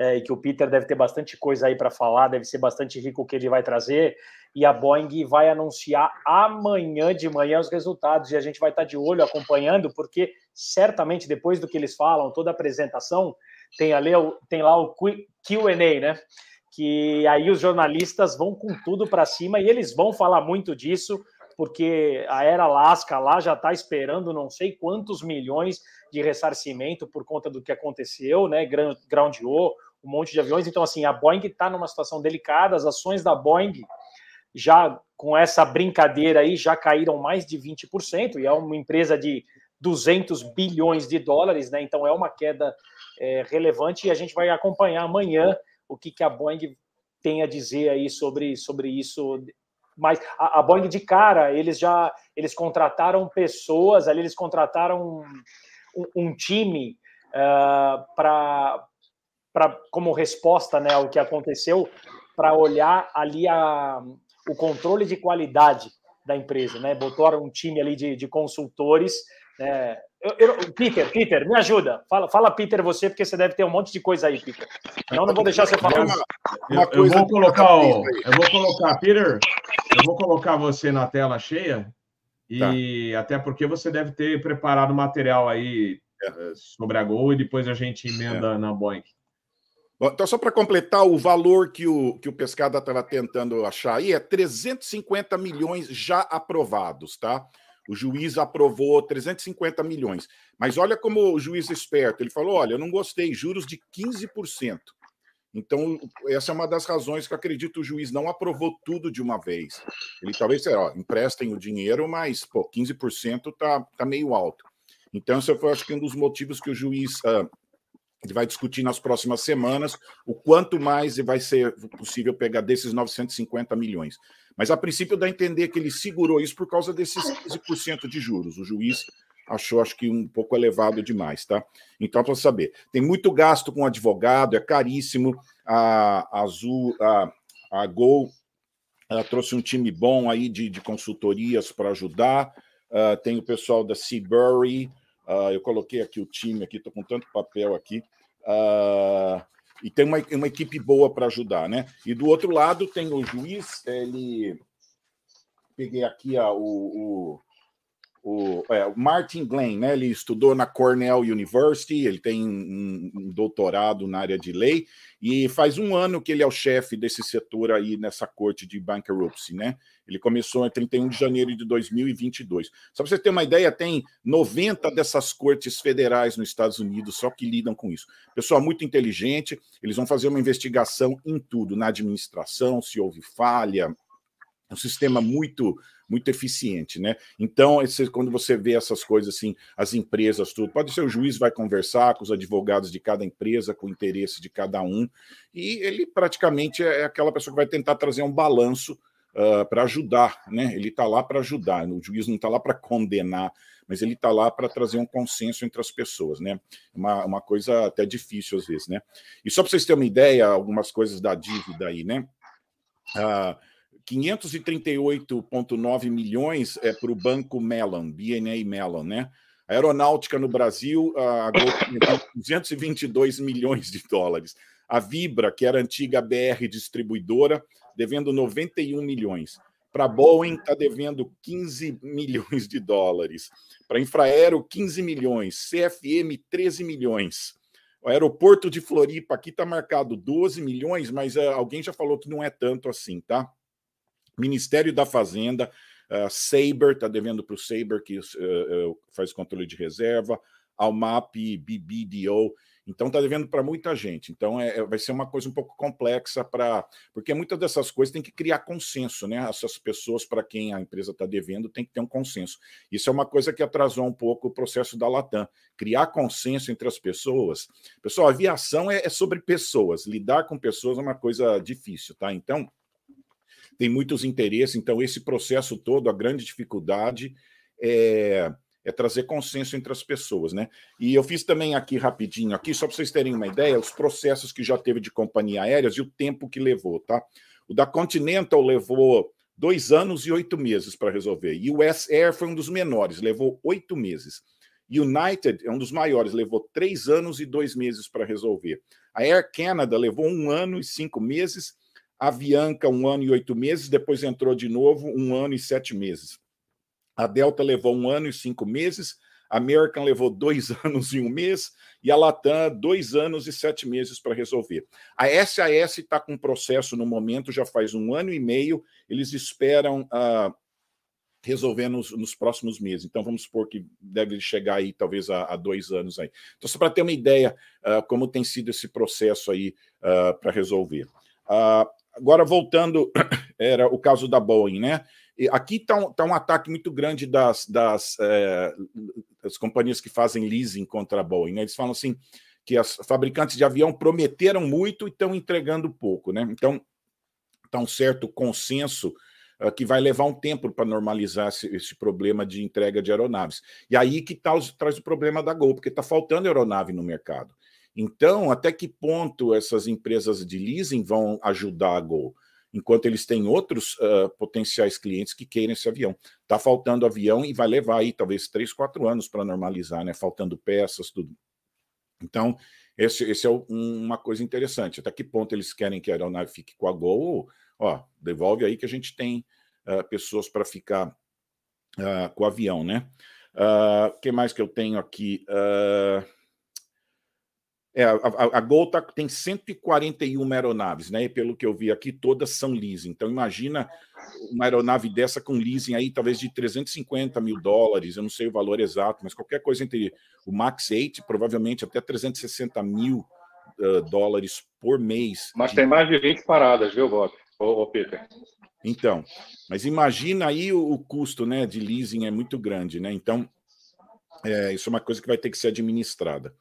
é, e que o Peter deve ter bastante coisa aí para falar, deve ser bastante rico o que ele vai trazer. E a Boeing vai anunciar amanhã de manhã os resultados, e a gente vai estar tá de olho acompanhando, porque certamente depois do que eles falam, toda a apresentação, tem, ali, tem lá o QA, né? que aí os jornalistas vão com tudo para cima e eles vão falar muito disso, porque a Era Alaska lá já está esperando não sei quantos milhões de ressarcimento por conta do que aconteceu, né? Groundeou um monte de aviões. Então, assim, a Boeing está numa situação delicada, as ações da Boeing já com essa brincadeira aí já caíram mais de 20%, e é uma empresa de 200 bilhões de dólares, né? Então é uma queda é, relevante e a gente vai acompanhar amanhã o que, que a Boeing tem a dizer aí sobre, sobre isso. Mas a, Boeing de cara, eles já eles contrataram pessoas, ali eles contrataram um, um time uh, para como resposta né, ao que aconteceu, para olhar ali a, o controle de qualidade da empresa, né? Botaram um time ali de, de consultores É, eu, eu, Peter, Peter, me ajuda. Fala, fala, Peter, você, porque você deve ter um monte de coisa aí, Peter. Não, não vou deixar você falar. Uma, uma eu, eu, vou colocar o, eu vou colocar, Peter, eu vou colocar você na tela cheia e tá. até porque você deve ter preparado material aí é. sobre a Gol e depois a gente emenda é. na Boeing. Então, só para completar, o valor que o, que o Pescada estava tentando achar aí é 350 milhões já aprovados, tá? O juiz aprovou 350 milhões. Mas olha como o juiz é esperto. Ele falou: olha, eu não gostei, juros de 15%. Então, essa é uma das razões que eu acredito o juiz não aprovou tudo de uma vez. Ele talvez, ó, emprestem o dinheiro, mas, pô, 15% tá, tá meio alto. Então, esse foi, acho que, um dos motivos que o juiz uh, ele vai discutir nas próximas semanas o quanto mais vai ser possível pegar desses 950 milhões. Mas, a princípio, dá a entender que ele segurou isso por causa desses 15% de juros. O juiz achou, acho que, um pouco elevado demais, tá? Então, para saber, tem muito gasto com advogado, é caríssimo. A, Azul, a, a Gol ela trouxe um time bom aí de, de consultorias para ajudar. Uh, tem o pessoal da Seabury. Uh, eu coloquei aqui o time aqui, estou com tanto papel aqui. Uh, e tem uma, uma equipe boa para ajudar, né? E do outro lado tem o juiz, ele. Peguei aqui o, o o, é, o Martin Glenn, né? Ele estudou na Cornell University, ele tem um, um, doutorado na área de lei e faz um ano que ele é o chefe desse setor aí nessa corte de bankruptcy, né? Ele começou em 31 de janeiro de 2022. Só para você ter uma ideia, tem 90 dessas cortes federais nos Estados Unidos só que lidam com isso. Pessoal muito inteligente, eles vão fazer uma investigação em tudo, na administração, se houve falha, um sistema muito muito eficiente, né? Então, esse, quando você vê essas coisas assim, as empresas, tudo, pode ser o juiz vai conversar com os advogados de cada empresa, com o interesse de cada um, e ele praticamente é aquela pessoa que vai tentar trazer um balanço uh, para ajudar, né? Ele está lá para ajudar, o juiz não está lá para condenar, mas ele está lá para trazer um consenso entre as pessoas, né? Uma, uma coisa até difícil às vezes, né? E só para vocês terem uma ideia, algumas coisas da dívida aí, né? Uh, 538,9 milhões é para o Banco Mellon, BNA Mellon, né? A aeronáutica no Brasil, a 222 milhões de dólares. A Vibra, que era antiga BR distribuidora, devendo 91 milhões. Para a Boeing, está devendo 15 milhões de dólares. Para Infraero, 15 milhões. CFM, 13 milhões. O aeroporto de Floripa aqui está marcado 12 milhões, mas uh, alguém já falou que não é tanto assim, tá? Ministério da Fazenda, uh, Saber, está devendo para o Saber, que uh, faz controle de reserva, Almap, BBDO. Então está devendo para muita gente. Então é, é, vai ser uma coisa um pouco complexa para. Porque muitas dessas coisas tem que criar consenso, né? Essas pessoas para quem a empresa está devendo tem que ter um consenso. Isso é uma coisa que atrasou um pouco o processo da Latam. Criar consenso entre as pessoas. Pessoal, aviação é, é sobre pessoas. Lidar com pessoas é uma coisa difícil, tá? Então tem muitos interesses, então esse processo todo, a grande dificuldade é, é, trazer consenso entre as pessoas, né? E eu fiz também aqui rapidinho, aqui, só para vocês terem uma ideia, os processos que já teve de companhia aéreas e o tempo que levou, tá? O da Continental levou dois anos e oito meses para resolver. E o US Air foi um dos menores, levou oito meses. United é um dos maiores, levou três anos e dois meses para resolver. A Air Canada levou um ano e cinco meses a Bianca, um ano e oito meses, depois entrou de novo, um ano e sete meses. A Delta levou um ano e cinco meses, a American levou dois [LAUGHS] anos e um mês, e a Latam, dois anos e sete meses para resolver. A SAS está com processo no momento, já faz um ano e meio, eles esperam uh, resolver nos, nos, próximos meses. Então, vamos supor que deve chegar aí, talvez, a, a dois anos aí. Então, só para ter uma ideia uh, como tem sido esse processo aí uh, para resolver. Uh, Agora, voltando, [CLEARS THROAT] era o caso da Boeing, né? E aqui está um, tá um ataque muito grande das, das, é, das companhias que fazem leasing contra a Boeing. Né? Eles falam assim que as fabricantes de avião prometeram muito e estão entregando pouco, né? Então, está um certo consenso uh, que vai levar um tempo para normalizar esse, esse, problema de entrega de aeronaves. E aí que tá, traz o problema da Gol, porque está faltando aeronave no mercado. Então, até que ponto essas empresas de leasing vão ajudar a Gol? enquanto eles têm outros uh, potenciais clientes que queiram esse avião. Está faltando avião e vai levar aí talvez três, quatro anos para normalizar, né? Faltando peças, tudo. Então, esse, esse é um, uma coisa interessante. Até que ponto eles querem que a aeronave fique com a Gol? Ó, devolve aí que a gente tem uh, pessoas para ficar uh, com o avião, né? O que mais que eu tenho aqui? Uh, é, a, a Gol tá, tem 141 aeronaves, né? E pelo que eu vi aqui, todas são leasing. Então, imagina uma aeronave dessa com leasing aí, talvez de 350 mil dólares, eu não sei o valor exato, mas qualquer coisa entre o Max 8, provavelmente até 360 mil uh, dólares por mês. Mas de... tem mais de 20 paradas, viu, Bob? Ô, ô Peter. Então, mas imagina aí o, o, custo né, de leasing é muito grande, né? Então, é, isso é uma coisa que vai ter que ser administrada.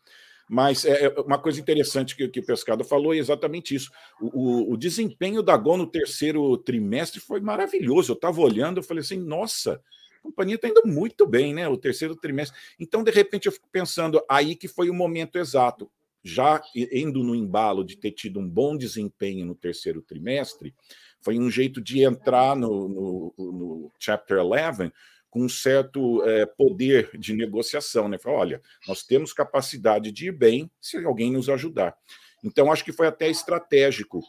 Mas é, é uma coisa interessante que, que o Pescado falou é exatamente isso. O, o, o, desempenho da Gol no terceiro trimestre foi maravilhoso. Eu estava olhando, eu falei assim, nossa, a companhia está indo muito bem, né? O terceiro trimestre. Então, de repente, eu fico pensando aí que foi o momento exato. Já indo no embalo de ter tido um bom desempenho no terceiro trimestre, foi um jeito de entrar no, no, no Chapter 11 com um certo é, poder de negociação, né? Fala, olha, nós temos capacidade de ir bem se alguém nos ajudar. Então, acho que foi até estratégico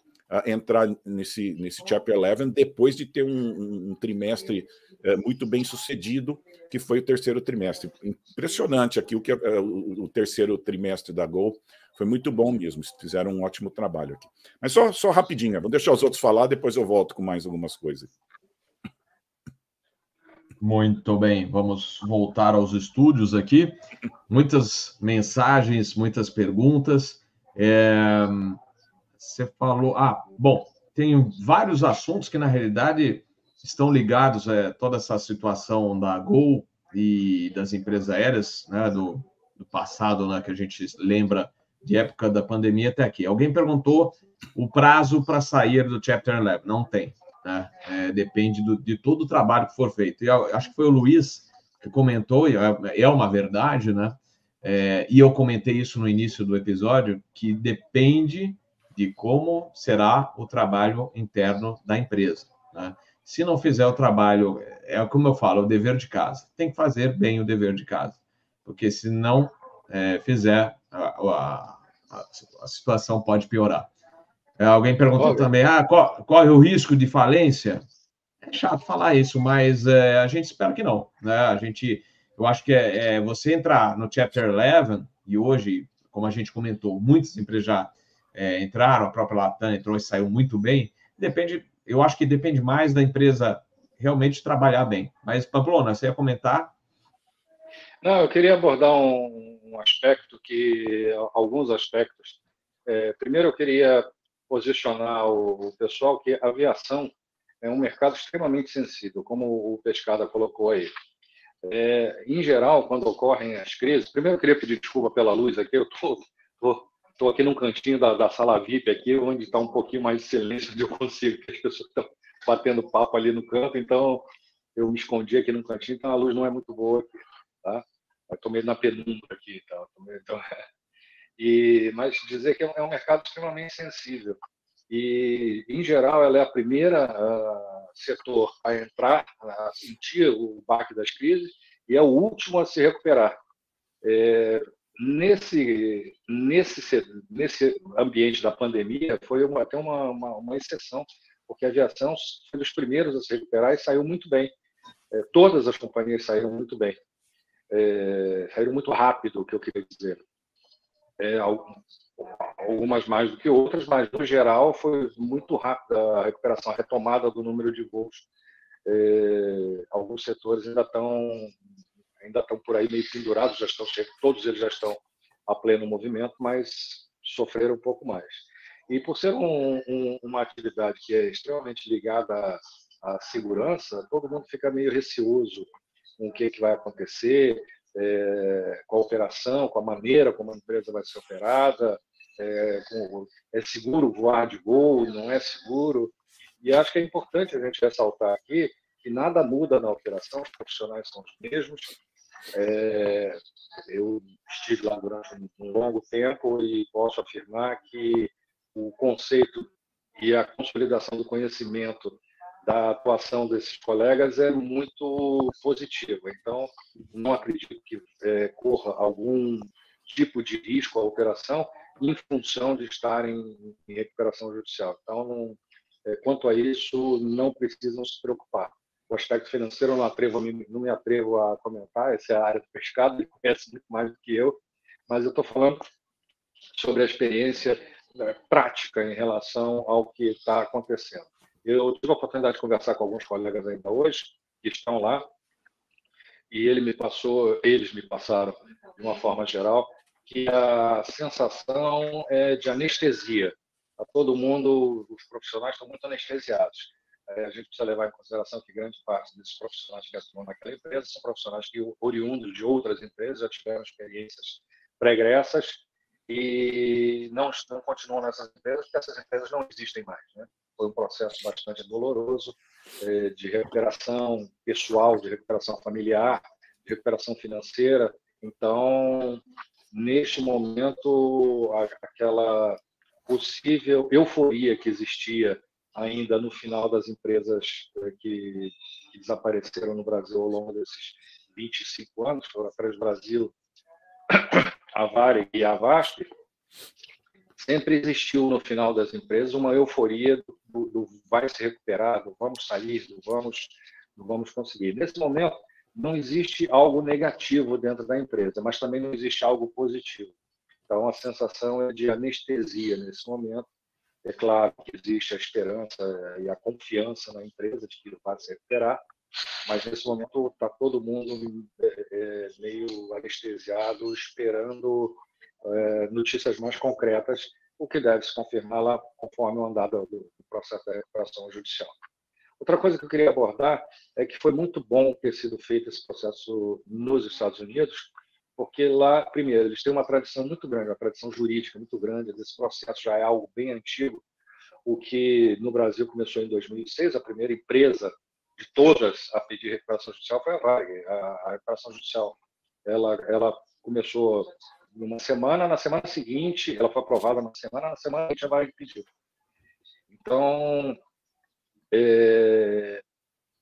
entrar nesse, nesse Chapter 11 depois de ter um, um, trimestre uh, muito bem sucedido, que foi o terceiro trimestre. Impressionante aqui o que uh, o, o, terceiro trimestre da Gol foi muito bom mesmo. Fizeram um ótimo trabalho aqui. Mas só, só rapidinho, vou deixar os outros falar, depois eu volto com mais algumas coisas. Muito bem, vamos voltar aos estúdios aqui. Muitas mensagens, muitas perguntas. É... Você falou. Ah, bom, tem vários assuntos que, na realidade, estão ligados a é, toda essa situação da Gol e das empresas aéreas, né, do, do passado, né, que a gente lembra de época da pandemia até aqui. Alguém perguntou o prazo para sair do Chapter 11. Não tem. Né? É, depende do, de todo o trabalho que for feito. E eu, acho que foi o Luiz que comentou, e é, é uma verdade, né? É, e eu comentei isso no início do episódio, que depende de como será o trabalho interno da empresa. Né? Se não fizer o trabalho, é como eu falo, o dever de casa. Tem que fazer bem o dever de casa, porque se não é, fizer, a, a, a, situação pode piorar. É, alguém perguntou também, ah, corre o risco de falência? É chato falar isso, mas é, a gente espera que não. Né? A gente, eu acho que é, é, você entrar no Chapter 11, e hoje, como a gente comentou, muitas empresas já é, entraram, a própria Latam entrou e saiu muito bem, depende, eu acho que depende mais da empresa realmente trabalhar bem. Mas, Pamplona, você ia comentar? Não, eu queria abordar um, um aspecto que, alguns aspectos. É, primeiro, eu queria posicionar o pessoal que a aviação é um mercado extremamente sensível, como o Pescada colocou aí. É, em geral, quando ocorrem as crises, primeiro eu queria pedir desculpa pela luz aqui, eu estou aqui num cantinho da, da sala VIP aqui, onde está um pouquinho mais de silêncio onde eu consigo, que as pessoas estão batendo papo ali no canto, então eu me escondi aqui num cantinho, então a luz não é muito boa aqui, tá? Estou meio na penumbra aqui, tá? então, [LAUGHS] e, mas dizer que é um mercado extremamente sensível. E, em geral, ela é a primeira uh, setor a entrar, a sentir o baque das crises, e é o último a se recuperar. É, nesse, nesse, nesse ambiente da pandemia, foi uma, até uma, uma, uma, exceção, porque a aviação foi dos primeiros a se recuperar e saiu muito bem. É, todas as companhias saíram muito bem. É, saíram muito rápido, o que eu queria dizer é, algumas mais do que outras, mas no geral foi muito rápida a recuperação, a retomada do número de voos. É, alguns setores ainda estão ainda estão por aí meio pendurados, já estão todos eles já estão a pleno movimento, mas sofreram um pouco mais. E por ser um, um, uma atividade que é extremamente ligada à, à, segurança, todo mundo fica meio receoso com o que, que vai acontecer, é, com a operação, com a maneira como a empresa vai ser operada, é, com, é seguro voar de voo, não é seguro. E acho que é importante a gente ressaltar aqui que nada muda na operação, os profissionais são os mesmos. É, eu estive lá durante um longo tempo e posso afirmar que o conceito e a consolidação do conhecimento da atuação desses colegas é muito positiva. Então, não acredito que é, corra algum tipo de risco à operação em função de estarem em recuperação judicial. Então, não, é, quanto a isso, não precisam se preocupar. O aspecto financeiro não, atrevo, não me atrevo a comentar, essa é a área do pescado, ele conhece muito mais do que eu, mas eu estou falando sobre a experiência né, prática em relação ao que está acontecendo. Eu tive a oportunidade de conversar com alguns colegas ainda hoje, que estão lá, e ele me passou, eles me passaram, de uma forma geral, que a sensação é de anestesia. A todo mundo, os profissionais estão muito anestesiados. É, a gente precisa levar em consideração que grande parte desses profissionais que atuam naquela empresa são profissionais que, oriundos de outras empresas, já tiveram experiências pregressas e não, não continuam nessas empresas, porque essas empresas não existem mais. Né? Foi um processo bastante doloroso é, de recuperação pessoal, de recuperação familiar, de recuperação financeira. Então, neste momento, aquela possível euforia que existia ainda no final das empresas é, que, que desapareceram no Brasil ao longo desses 25 anos, foram a Brasil, [COUGHS] a e a Vasp, sempre existiu no final das empresas uma euforia do, do vai se recuperar, do vamos sair, do vamos, do vamos conseguir. Nesse momento, não existe algo negativo dentro da empresa, mas também não existe algo positivo. Então, a sensação é de anestesia nesse momento. É claro que existe a esperança e a confiança na empresa de que vai se recuperar, mas nesse momento está todo mundo é, é, meio anestesiado, esperando notícias mais concretas, o que deve se confirmar lá conforme o andar do, processo da recuperação judicial. Outra coisa que eu queria abordar é que foi muito bom ter sido feito esse processo nos Estados Unidos, porque lá, primeiro, eles têm uma tradição muito grande, uma tradição jurídica muito grande, esse processo já é algo bem antigo, o que no Brasil começou em 2006, a primeira empresa de todas a pedir recuperação judicial foi a Varg. A, a recuperação judicial ela, ela começou numa semana, na semana seguinte, ela foi aprovada na semana, na semana seguinte a Varg pediu. Então, é,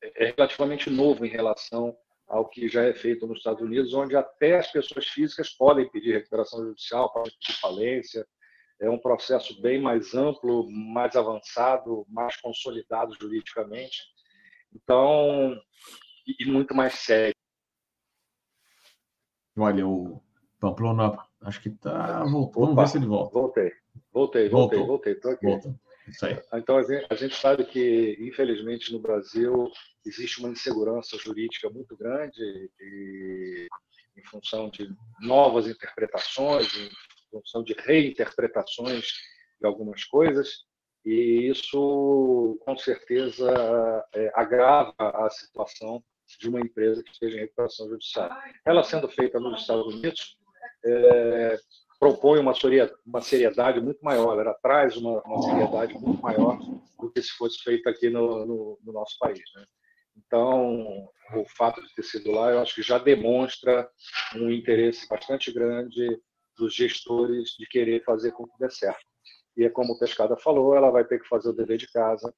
é relativamente novo em relação ao que já é feito nos Estados Unidos, onde até as pessoas físicas podem pedir recuperação judicial, podem pedir falência. É um processo bem mais amplo, mais avançado, mais consolidado juridicamente. Então, e muito mais sério. Olha, o Pamplona, acho que tá voltou. Vamos ver se ele volta. Voltei, voltei, voltei, voltei. Estou aqui. Volta. Isso aí. Então, a gente, sabe que, infelizmente, no Brasil existe uma insegurança jurídica muito grande e, em função de novas interpretações, em função de reinterpretações de algumas coisas e isso, com certeza, é, agrava a situação de uma empresa que esteja em recuperação judicial. Ela sendo feita nos Estados Unidos, é, propõe uma, uma seriedade muito maior, ela traz uma, uma, seriedade muito maior do que se fosse feita aqui no, no, no nosso país. Né? Então, o fato de ter sido lá, eu acho que já demonstra um interesse bastante grande dos gestores de querer fazer com que dê certo. E é como o Pescada falou, ela vai ter que fazer o dever de casa.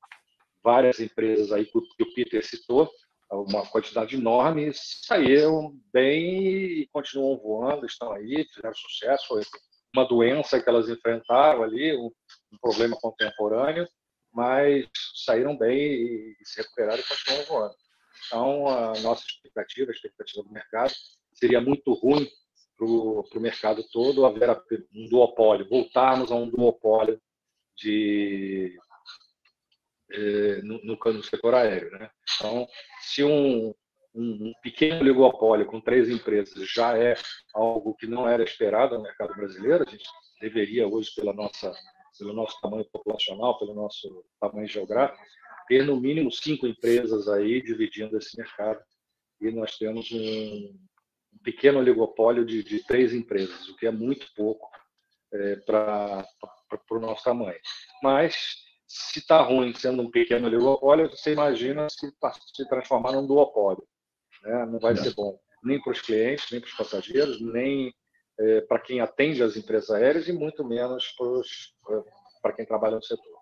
Várias empresas aí que o Peter citou, uma quantidade enorme, saíram bem e continuam voando, estão aí, fizeram sucesso. Foi uma doença que elas enfrentaram ali, um, um problema contemporâneo, mas saíram bem e, e se recuperaram e continuam voando. Então, a nossa expectativa, a expectativa do mercado, seria muito ruim para o mercado todo haver um duopólio, voltarmos a um duopólio de, eh, no, no, setor aéreo. Né? Então, se um, um pequeno oligopólio com três empresas já é algo que não era esperado no mercado brasileiro, a gente deveria hoje, pela nossa, pelo nosso tamanho populacional, pelo nosso tamanho geográfico, ter no mínimo cinco empresas aí dividindo esse mercado. E nós temos um, um pequeno oligopólio de, de três empresas, o que é muito pouco é, para o nosso tamanho. Mas, se está ruim sendo um pequeno oligopólio, você imagina se, se transformar num duopólio. Né? Não vai é. ser bom nem para os clientes, nem para os passageiros, nem é, para quem atende as empresas aéreas e muito menos para quem trabalha no setor.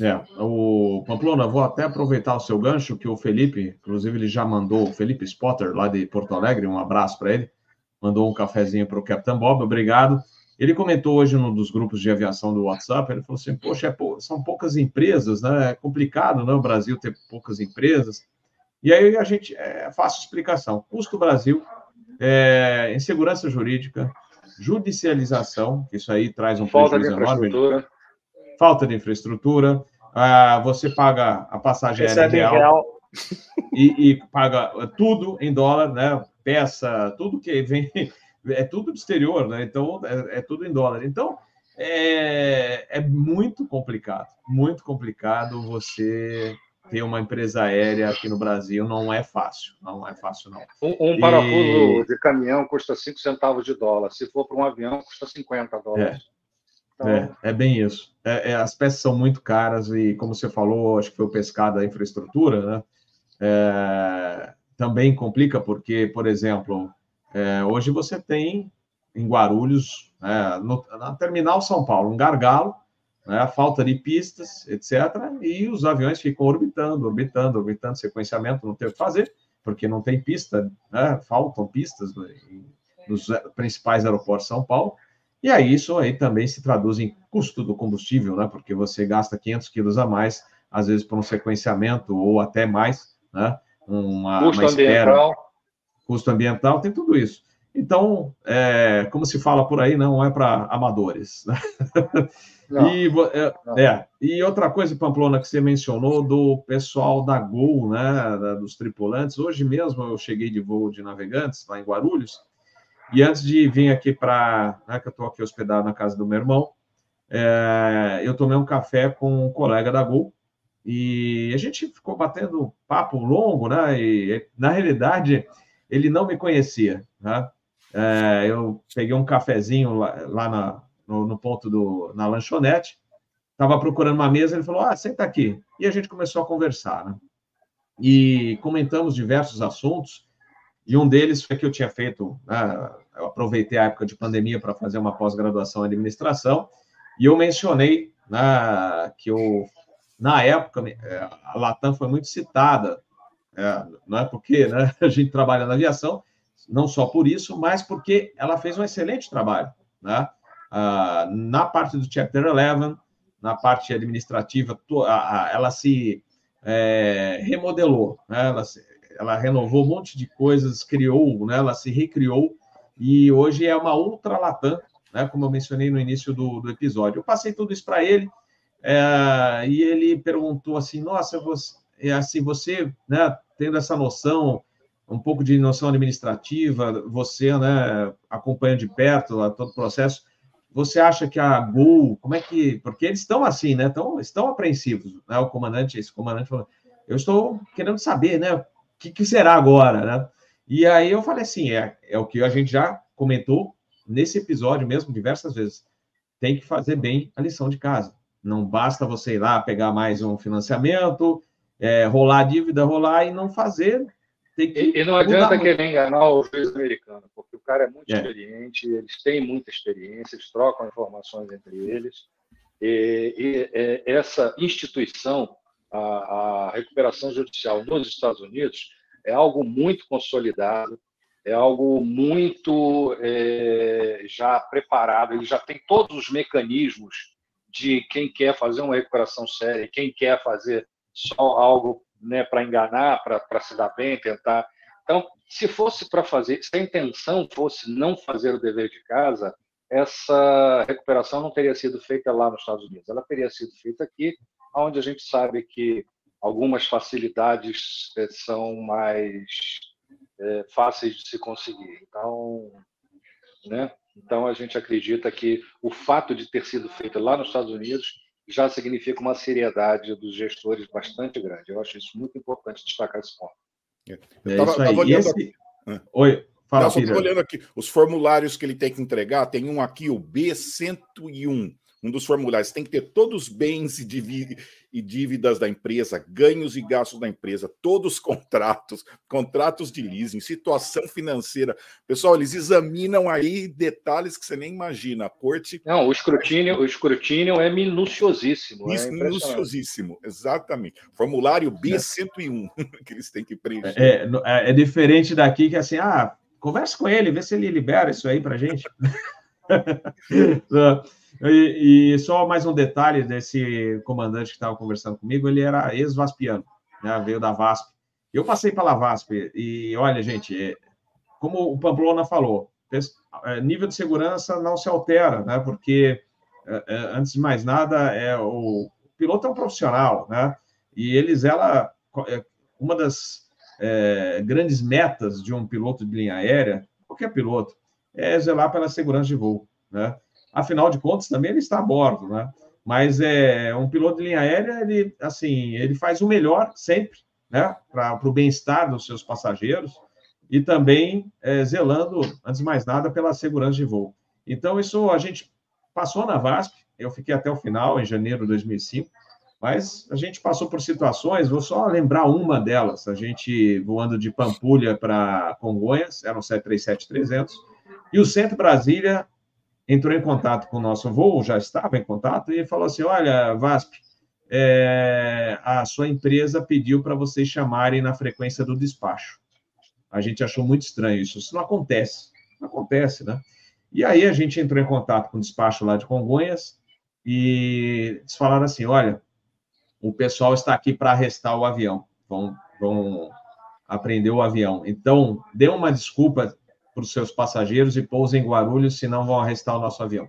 É, o Pamplona, vou até aproveitar o seu gancho, que o Felipe, inclusive, ele já mandou, o Felipe Spotter, lá de Porto Alegre, um abraço para ele, mandou um cafezinho para o Capitão Bob, obrigado. Ele comentou hoje num dos grupos de aviação do WhatsApp, ele falou assim, poxa, é são poucas empresas, né? É complicado, né? O Brasil ter poucas empresas. E aí a gente, é fácil explicação. Custo Brasil, é, insegurança jurídica, judicialização, que isso aí traz um Falta prejuízo enorme falta de infraestrutura, ah, você paga a passagem aérea real, real. E, e, paga tudo em dólar, né? Peça, tudo que vem, é tudo do exterior, né? Então, é, é tudo em dólar. Então, é, é muito complicado, muito complicado você ter uma empresa aérea aqui no Brasil não é fácil, não é fácil não. Um, um parafuso e... de caminhão custa 5 centavos de dólar, se for para um avião custa 50 dólares. É. Então... É, é bem isso. É, é, as peças são muito caras e, como você falou, acho que foi o pescado da infraestrutura, né? É, também complica porque, por exemplo, é, hoje você tem em Guarulhos, né, no, na terminal São Paulo, um gargalo, né, falta de pistas, etc. E os aviões ficam orbitando, orbitando, orbitando, sequenciamento, não tem o que fazer, porque não tem pista, né, faltam pistas nos principais aeroportos de São Paulo. E aí isso aí também se traduz em custo do combustível, né? Porque você gasta 500 quilos a mais, às vezes por um sequenciamento ou até mais, né? Uma, custo uma espera, ambiental. Custo ambiental, tem tudo isso. Então, é, como se fala por aí, não é para amadores. Né? Não, e, é, não. é, e outra coisa, Pamplona, que você mencionou do pessoal da Gol, né, dos tripulantes. Hoje mesmo eu cheguei de voo de navegantes lá em Guarulhos e antes de vir aqui para. Né, que eu estou aqui hospedado na casa do meu irmão, é, eu tomei um café com um colega da Gol e a gente ficou batendo papo longo, né? E na realidade ele não me conhecia, né? É, eu peguei um cafezinho lá, lá na, no, no, ponto do na lanchonete, estava procurando uma mesa, ele falou: "Ah, senta aqui". E a gente começou a conversar, né? E comentamos diversos assuntos. E um deles foi que eu tinha feito, né, eu aproveitei a época de pandemia para fazer uma pós-graduação em administração, e eu mencionei né, que eu, na época, é, a Latam foi muito citada, é, não é porque né, [LAUGHS] a gente trabalha na aviação, não só por isso, mas porque ela fez um excelente trabalho. Né? Ah, na parte do Chapter 11, na parte administrativa, ela se é, remodelou, né? ela, se, ela renovou um monte de coisas, criou, né? ela se recriou e hoje é uma ultra Latam, né? como eu mencionei no início do, do episódio. Eu passei tudo isso para ele é, e ele perguntou assim: Nossa, você, é assim, você né, tendo essa noção, um pouco de noção administrativa, você né, acompanhando de perto todo o processo. Você acha que a Gol, como é que. Porque eles estão assim, né? Estão, apreensivos. Né? O comandante, esse comandante falou: Eu estou querendo saber, né? que, que será agora, né? E aí eu falei assim, é, é o que a gente já comentou nesse episódio mesmo diversas vezes. Tem que fazer bem a lição de casa. Não basta você ir lá pegar mais um financiamento, é, rolar a dívida, rolar e não fazer. Tem que e, e não adianta querer enganar o juiz americano, porque o cara é muito é. experiente, eles têm muita experiência, eles trocam informações entre eles. E, e é, essa instituição a, a recuperação judicial nos Estados Unidos é algo muito consolidado, é algo muito é, já preparado, ele já tem todos os mecanismos de quem quer fazer uma recuperação séria, quem quer fazer só algo né, para enganar, para se dar bem, tentar. Então, se fosse para fazer, se a intenção fosse não fazer o dever de casa, essa recuperação não teria sido feita lá nos Estados Unidos, ela teria sido feita aqui onde a gente sabe que algumas facilidades eh, são mais é, fáceis de se conseguir. Então, né? então, a gente acredita que o fato de ter sido feito lá nos Estados Unidos já significa uma seriedade dos gestores bastante grande. Eu acho isso muito importante destacar esse ponto. É, é isso aí. Esse... Ah. Oi, fala, Não, olhando aqui os formulários que ele tem que entregar. Tem um aqui, o B101 um dos formulários tem que ter todos os bens e dívidas da empresa, ganhos e gastos da empresa, todos os [LAUGHS] contratos, contratos de leasing, situação financeira. Pessoal, eles examinam aí detalhes que você nem imagina. A corte. Não, o escrutínio, o escrutínio é minuciosíssimo. Isso, é minuciosíssimo, exatamente. Formulário B101 é. [LAUGHS] que eles têm que preencher. É, é, é diferente daqui que assim, ah, converse com ele, vê se ele libera isso aí para gente. [LAUGHS] [LAUGHS] E, e, só mais um detalhe desse comandante que estava conversando comigo, ele era ex-vaspiano, né? veio da VASP. Eu passei pela VASP e, olha, gente, é, como o Pamplona falou, é, nível de segurança não se altera, né? Porque, é, antes de mais nada, é o, piloto é um profissional, né? E eles, ela, uma das é, grandes metas de um piloto de linha aérea, qualquer piloto, é zelar pela segurança de voo, né? afinal de contas, também ele está a bordo, né? Mas é um piloto de linha aérea, ele assim, ele faz o melhor sempre, né? Para o bem-estar dos seus passageiros e também é, zelando, antes de mais nada, pela segurança de voo. Então, isso a gente passou na VASP, eu fiquei até o final, em janeiro de 2005, mas a gente passou por situações, vou só lembrar uma delas, a gente voando de Pampulha para Congonhas, era um 737-300, e o Centro Brasília entrou em contato com o nosso voo, já estava em contato, e falou assim: Olha, VASP, é, a sua empresa pediu para vocês chamarem na frequência do despacho. A gente achou muito estranho isso. Isso não acontece. Não acontece, né? E aí a gente entrou em contato com o despacho lá de Congonhas e eles falaram assim: olha, o pessoal está aqui para arrestar o avião. Vão, vão apreender o avião. Então, dê uma desculpa para os seus passageiros e pousem em Guarulhos, senão vão arrestar o nosso avião.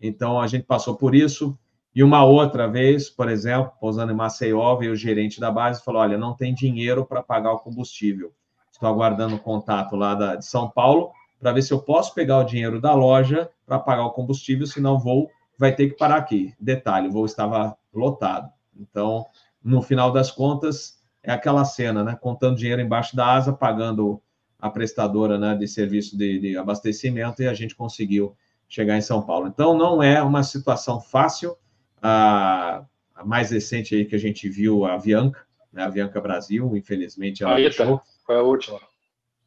Então, a gente passou por isso. E uma outra vez, por exemplo, pousando em Maceió, veio o gerente da base e falou: Olha, não tem dinheiro para pagar o combustível. Estou aguardando o contato lá da, de São Paulo para ver se eu posso pegar o dinheiro da loja para pagar o combustível, senão o voo vai ter que parar aqui. Detalhe: o voo estava lotado. Então, no final das contas, é aquela cena, né? Contando dinheiro embaixo da asa, pagando a prestadora né, de serviço de, de, abastecimento e a gente conseguiu chegar em São Paulo. Então, não é uma situação fácil. A, a mais recente aí que a gente viu, a Avianca, né, a Avianca Brasil, infelizmente ela a Ita, foi a última.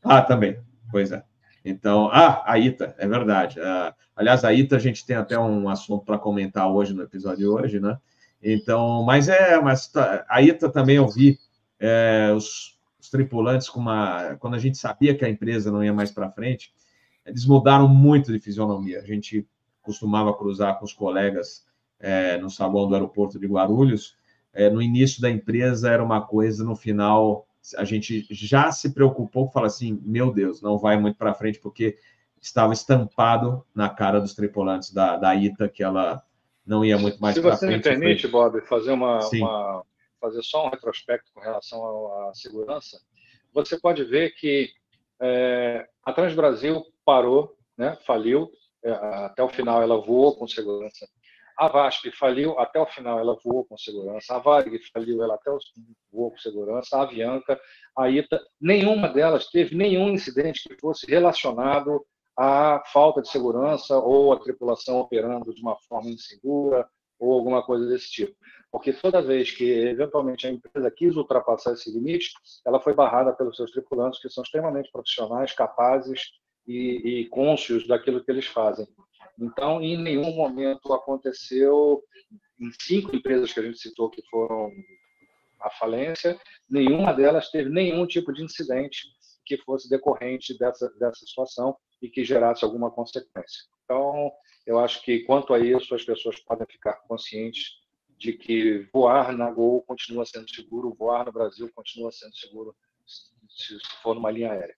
Ah, também, pois é. Então, ah, a Ita, é verdade. Uh, aliás, a Ita a gente tem até um assunto para comentar hoje no episódio de hoje, né? Então, mas é, mas a Ita também eu vi é, os, os tripulantes com uma. Quando a gente sabia que a empresa não ia mais para frente, eles mudaram muito de fisionomia. A gente costumava cruzar com os colegas é, no saguão do aeroporto de Guarulhos. É, no início da empresa era uma coisa, no final a gente já se preocupou, fala assim, meu Deus, não vai muito para frente porque estava estampado na cara dos tripulantes da, da ITA que ela não ia muito mais para frente. Se você me permite, Bob, fazer uma, uma, fazer só um retrospecto com relação à segurança, você pode ver que é, a Transbrasil parou, né, faliu, é, até o final ela voou com segurança. A VASP faliu, até o final ela voou com segurança. A Varig faliu, ela até o voou com segurança. A Avianca, a ITA, nenhuma delas teve nenhum incidente que fosse relacionado à falta de segurança ou a tripulação operando de uma forma insegura ou alguma coisa desse tipo. Porque toda vez que, eventualmente, a empresa quis ultrapassar esse limite, ela foi barrada pelos seus tripulantes, que são extremamente profissionais, capazes e, e cônscios daquilo que eles fazem. Então, em nenhum momento aconteceu, em cinco empresas que a gente citou que foram à falência, nenhuma delas teve nenhum tipo de incidente que fosse decorrente dessa, dessa situação e que gerasse alguma consequência. Então, eu acho que, quanto a isso, as pessoas podem ficar conscientes de que voar na Gol continua sendo seguro, voar no Brasil continua sendo seguro se for numa linha aérea.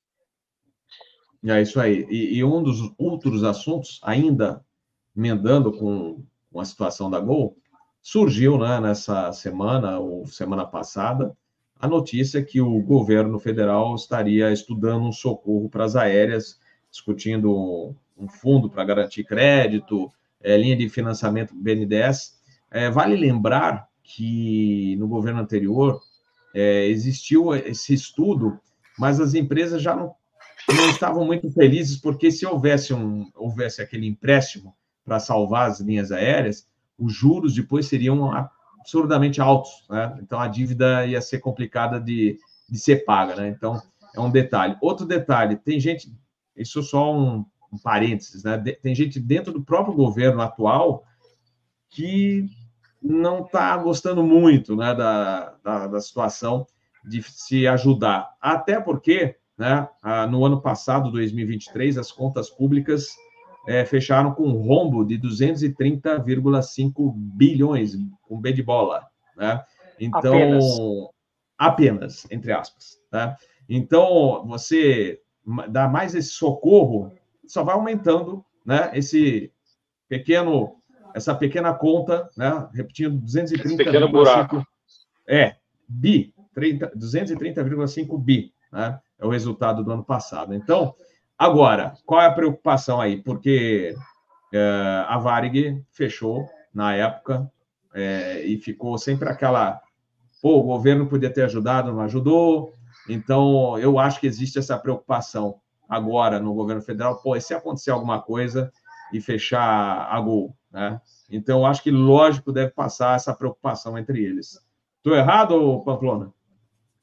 É isso aí. E, e um dos outros assuntos, ainda emendando com, com a situação da Gol, surgiu né, nessa semana ou semana passada a notícia que o governo federal estaria estudando um socorro para as aéreas, discutindo um fundo para garantir crédito, é, linha de financiamento BNDES. É, vale lembrar que no governo anterior é, existiu esse estudo, mas as empresas já não, não estavam muito felizes, porque se houvesse, um, houvesse aquele empréstimo para salvar as linhas aéreas, os juros depois seriam absurdamente altos, né? Então a dívida ia ser complicada de, de ser paga, né? Então é um detalhe. Outro detalhe, tem gente, isso é só um, um parênteses, né? Tem gente dentro do próprio governo atual que não está gostando muito né, da, da, da, situação de se ajudar. Até porque, né, no ano passado, 2023, as contas públicas é, fecharam com um rombo de 230,5 bilhões, um B de bola. Né? Então, apenas. apenas, entre aspas. Né? Então, você dá mais esse socorro, só vai aumentando né, esse pequeno essa pequena conta, né? Repetindo, 230. pequeno buraco. É, bi, 230,5 bi, né? É o resultado do ano passado. Então, agora, qual é a preocupação aí? Porque é, a Varig fechou na época é, e ficou sempre aquela. Pô, o governo podia ter ajudado, não ajudou. Então, eu acho que existe essa preocupação agora no governo federal. Pô, e se acontecer alguma coisa e fechar a Gol? Né? Então, acho que, lógico, deve passar essa preocupação entre eles. Estou errado, Pamplona?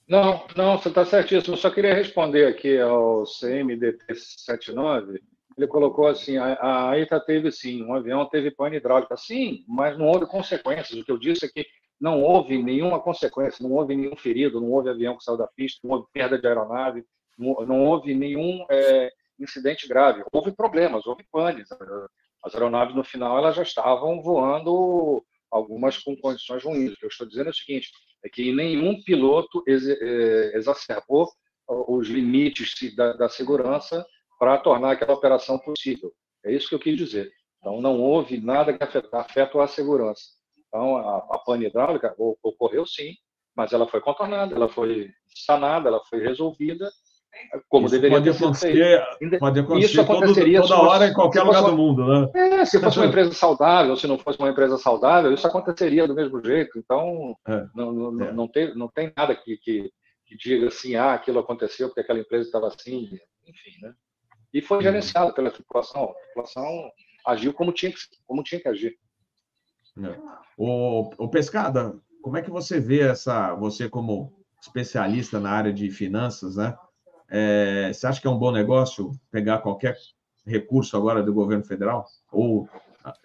Não, não, você está certíssimo. Eu só queria responder aqui ao CMDT79. Ele colocou assim: a, ETA teve sim, um avião teve pane hidráulica. Sim, mas não houve consequências. O que eu disse é que não houve nenhuma consequência, não houve nenhum ferido, não houve avião que saiu da pista, não houve perda de aeronave, não, não houve nenhum é, incidente grave. Houve problemas, houve panes. As aeronaves, no final, elas já estavam voando, algumas com condições ruins. O que eu estou dizendo é o seguinte, é que nenhum piloto ex é, exacerbou os limites da, da segurança para tornar aquela operação possível. É isso que eu quis dizer. Então, não houve nada que afetou a segurança. Então, a, a pane hidráulica ocorreu sim, mas ela foi contornada, ela foi sanada, ela foi resolvida como isso deveria pode acontecer, pode acontecer isso aconteceria todo, toda hora em qualquer lugar do mundo, né? É, se fosse uma empresa saudável, se não fosse uma empresa saudável, isso aconteceria do mesmo jeito. Então, é, não, não, é. não, tem, não tem nada que, que, que, diga assim, ah, aquilo aconteceu porque aquela empresa estava assim, enfim, né? E foi uhum. gerenciado pela tripulação. A tripulação agiu como tinha que, como tinha que agir. É. O, o Pescada, como é que você vê essa, você como especialista na área de finanças, né? É, você acha que é um bom negócio pegar qualquer recurso agora do governo federal? Ou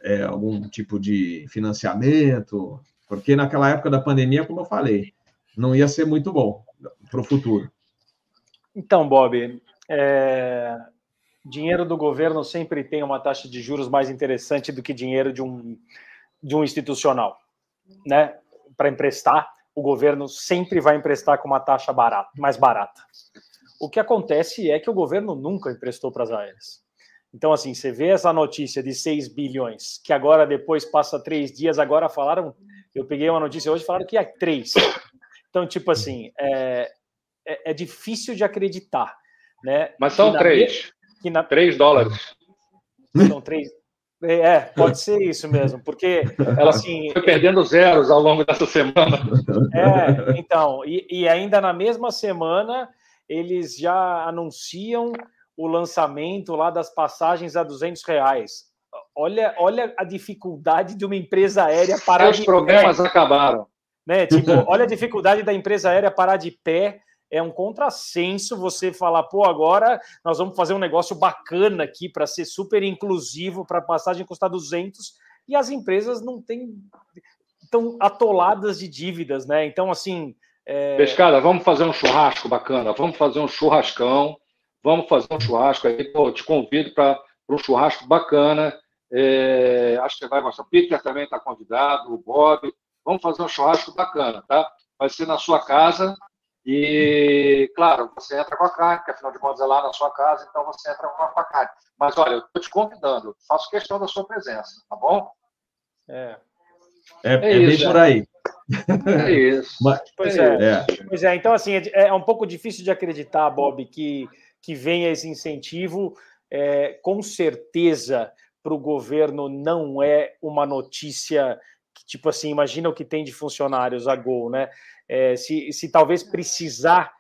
é, algum tipo de financiamento? Porque naquela época da pandemia, como eu falei, não ia ser muito bom para o futuro. Então, Bob, é... dinheiro do governo sempre tem uma taxa de juros mais interessante do que dinheiro de um, de um institucional, né? Para emprestar, o governo sempre vai emprestar com uma taxa barata, mais barata. O que acontece é que o governo nunca emprestou para as aéreas. Então, assim, você vê essa notícia de 6 bilhões, que agora depois passa três dias, agora falaram. Eu peguei uma notícia hoje falaram que é três. Então, tipo assim, é, é, é difícil de acreditar. Né? Mas são três. Que na... Três dólares. São três. É, pode ser isso mesmo, porque ela assim, foi perdendo zeros ao longo dessa semana. É, então, e, e ainda na mesma semana eles já anunciam o lançamento lá das passagens a 200 reais. Olha, olha a dificuldade de uma empresa aérea parar Os de problemas pé. acabaram. Né? Tipo, olha a dificuldade da empresa aérea parar de pé. É um contrassenso você falar, pô, agora nós vamos fazer um negócio bacana aqui para ser super inclusivo, para a passagem custar 200, e as empresas não têm. estão atoladas de dívidas, né? Então, assim, é... Pescada, vamos fazer um churrasco bacana, vamos fazer um churrascão, vamos fazer um churrasco aí, pô, te convido para um churrasco bacana. É, acho que você vai gostar. O Peter também está convidado, o Bob. Vamos fazer um churrasco bacana, tá? Vai ser na sua casa e, claro, você entra com a carne, porque afinal de contas é lá na sua casa, então você entra com a carne. Mas olha, eu estou te convidando, faço questão da sua presença, tá bom? É. É, é, é isso, bem por aí. É isso. [LAUGHS] Mas, pois, é, é. pois é, então assim, é, é, um pouco difícil de acreditar, Bob, que, que venha esse incentivo. É, com certeza, para o governo não é uma notícia que, tipo assim, imagina o que tem de funcionários a Gol, né? É, se, se talvez precisar,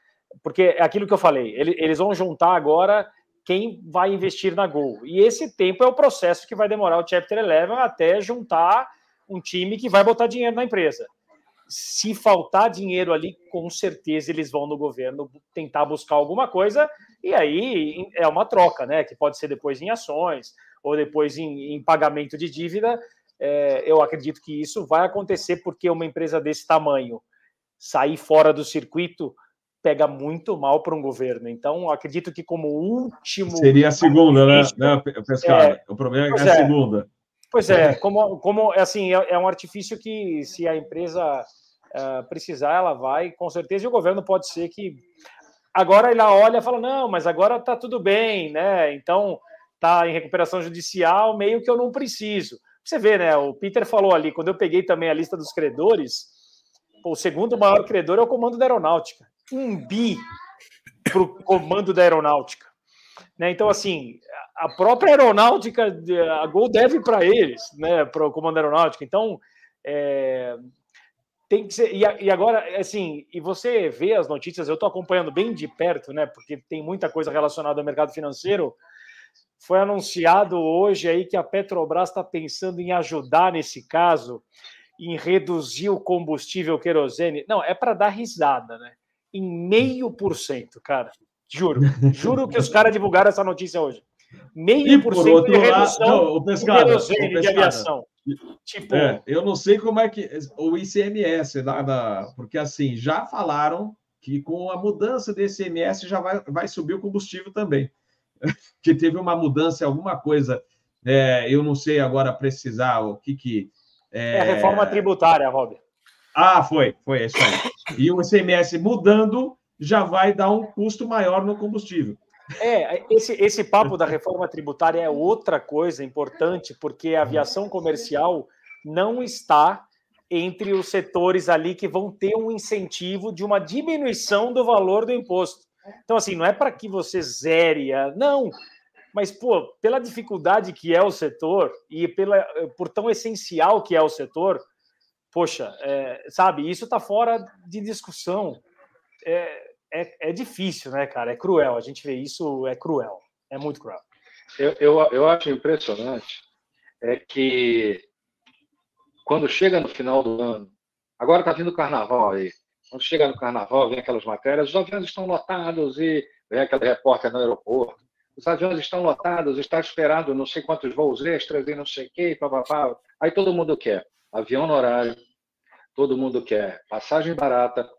porque é aquilo que eu falei, eles vão juntar agora quem vai investir na Gol. E esse tempo é o processo que vai demorar o Chapter 11 até juntar um time que vai botar dinheiro na empresa. Se faltar dinheiro ali, com certeza eles vão no governo tentar buscar alguma coisa, e aí é uma troca, né? Que pode ser depois em ações ou depois em, em pagamento de dívida. É, eu acredito que isso vai acontecer porque uma empresa desse tamanho sair fora do circuito pega muito mal para um governo. Então, acredito que como último. Seria a segunda, né, né? É, o problema é a é. segunda. Pois é, como, como assim, é, é um artifício que, se a empresa uh, precisar, ela vai, com certeza, e o governo pode ser que. Agora ele olha e fala: não, mas agora está tudo bem, né? Então está em recuperação judicial, meio que eu não preciso. Você vê, né? O Peter falou ali, quando eu peguei também a lista dos credores, pô, o segundo maior credor é o comando da aeronáutica um bi para o comando da aeronáutica. Né? Então, assim, a própria aeronáutica, a Gol deve para eles, né? para o comando da aeronáutica. Então, é, tem que ser. E, agora, assim, e você vê as notícias, eu estou acompanhando bem de perto, né? Porque tem muita coisa relacionada ao mercado financeiro. Foi anunciado hoje aí que a Petrobras está pensando em ajudar nesse caso, em reduzir o combustível querosene. Não, é para dar risada, né? em meio por cento, cara. Juro. Juro que os [LAUGHS] caras divulgaram essa notícia hoje. Meio por cento de redução não, o pescado, de aviação. Tipo... É, eu não sei como é que o ICMS, da, da, porque assim, já falaram que com a mudança desse ICMS já vai, vai subir o combustível também. [LAUGHS] que teve uma mudança, alguma coisa, é, eu não sei agora precisar o que que... É, é a reforma tributária, Rob. Ah, foi, foi, é isso aí. E o ICMS mudando já vai dar um custo maior no combustível. É, esse, esse papo da reforma tributária é outra coisa importante, porque a aviação comercial não está entre os setores ali que vão ter um incentivo de uma diminuição do valor do imposto. Então, assim, não é para que você zere, a... não. Mas, pô, pela dificuldade que é o setor e pela, por tão essencial que é o setor, poxa, é, sabe, isso está fora de discussão. É, é, é, difícil, né, cara? É cruel. A gente vê isso, é cruel. É muito cruel. Eu, eu, eu acho impressionante é que quando chega no final do ano, agora está vindo o carnaval aí. Quando chega no carnaval, vem aquelas matérias, os aviões estão lotados e vem aquele repórter no aeroporto. Os aviões estão lotados, está esperando não sei quantos voos extras e não sei o quê, papapá. Aí todo mundo quer avião no horário, todo mundo quer passagem barata,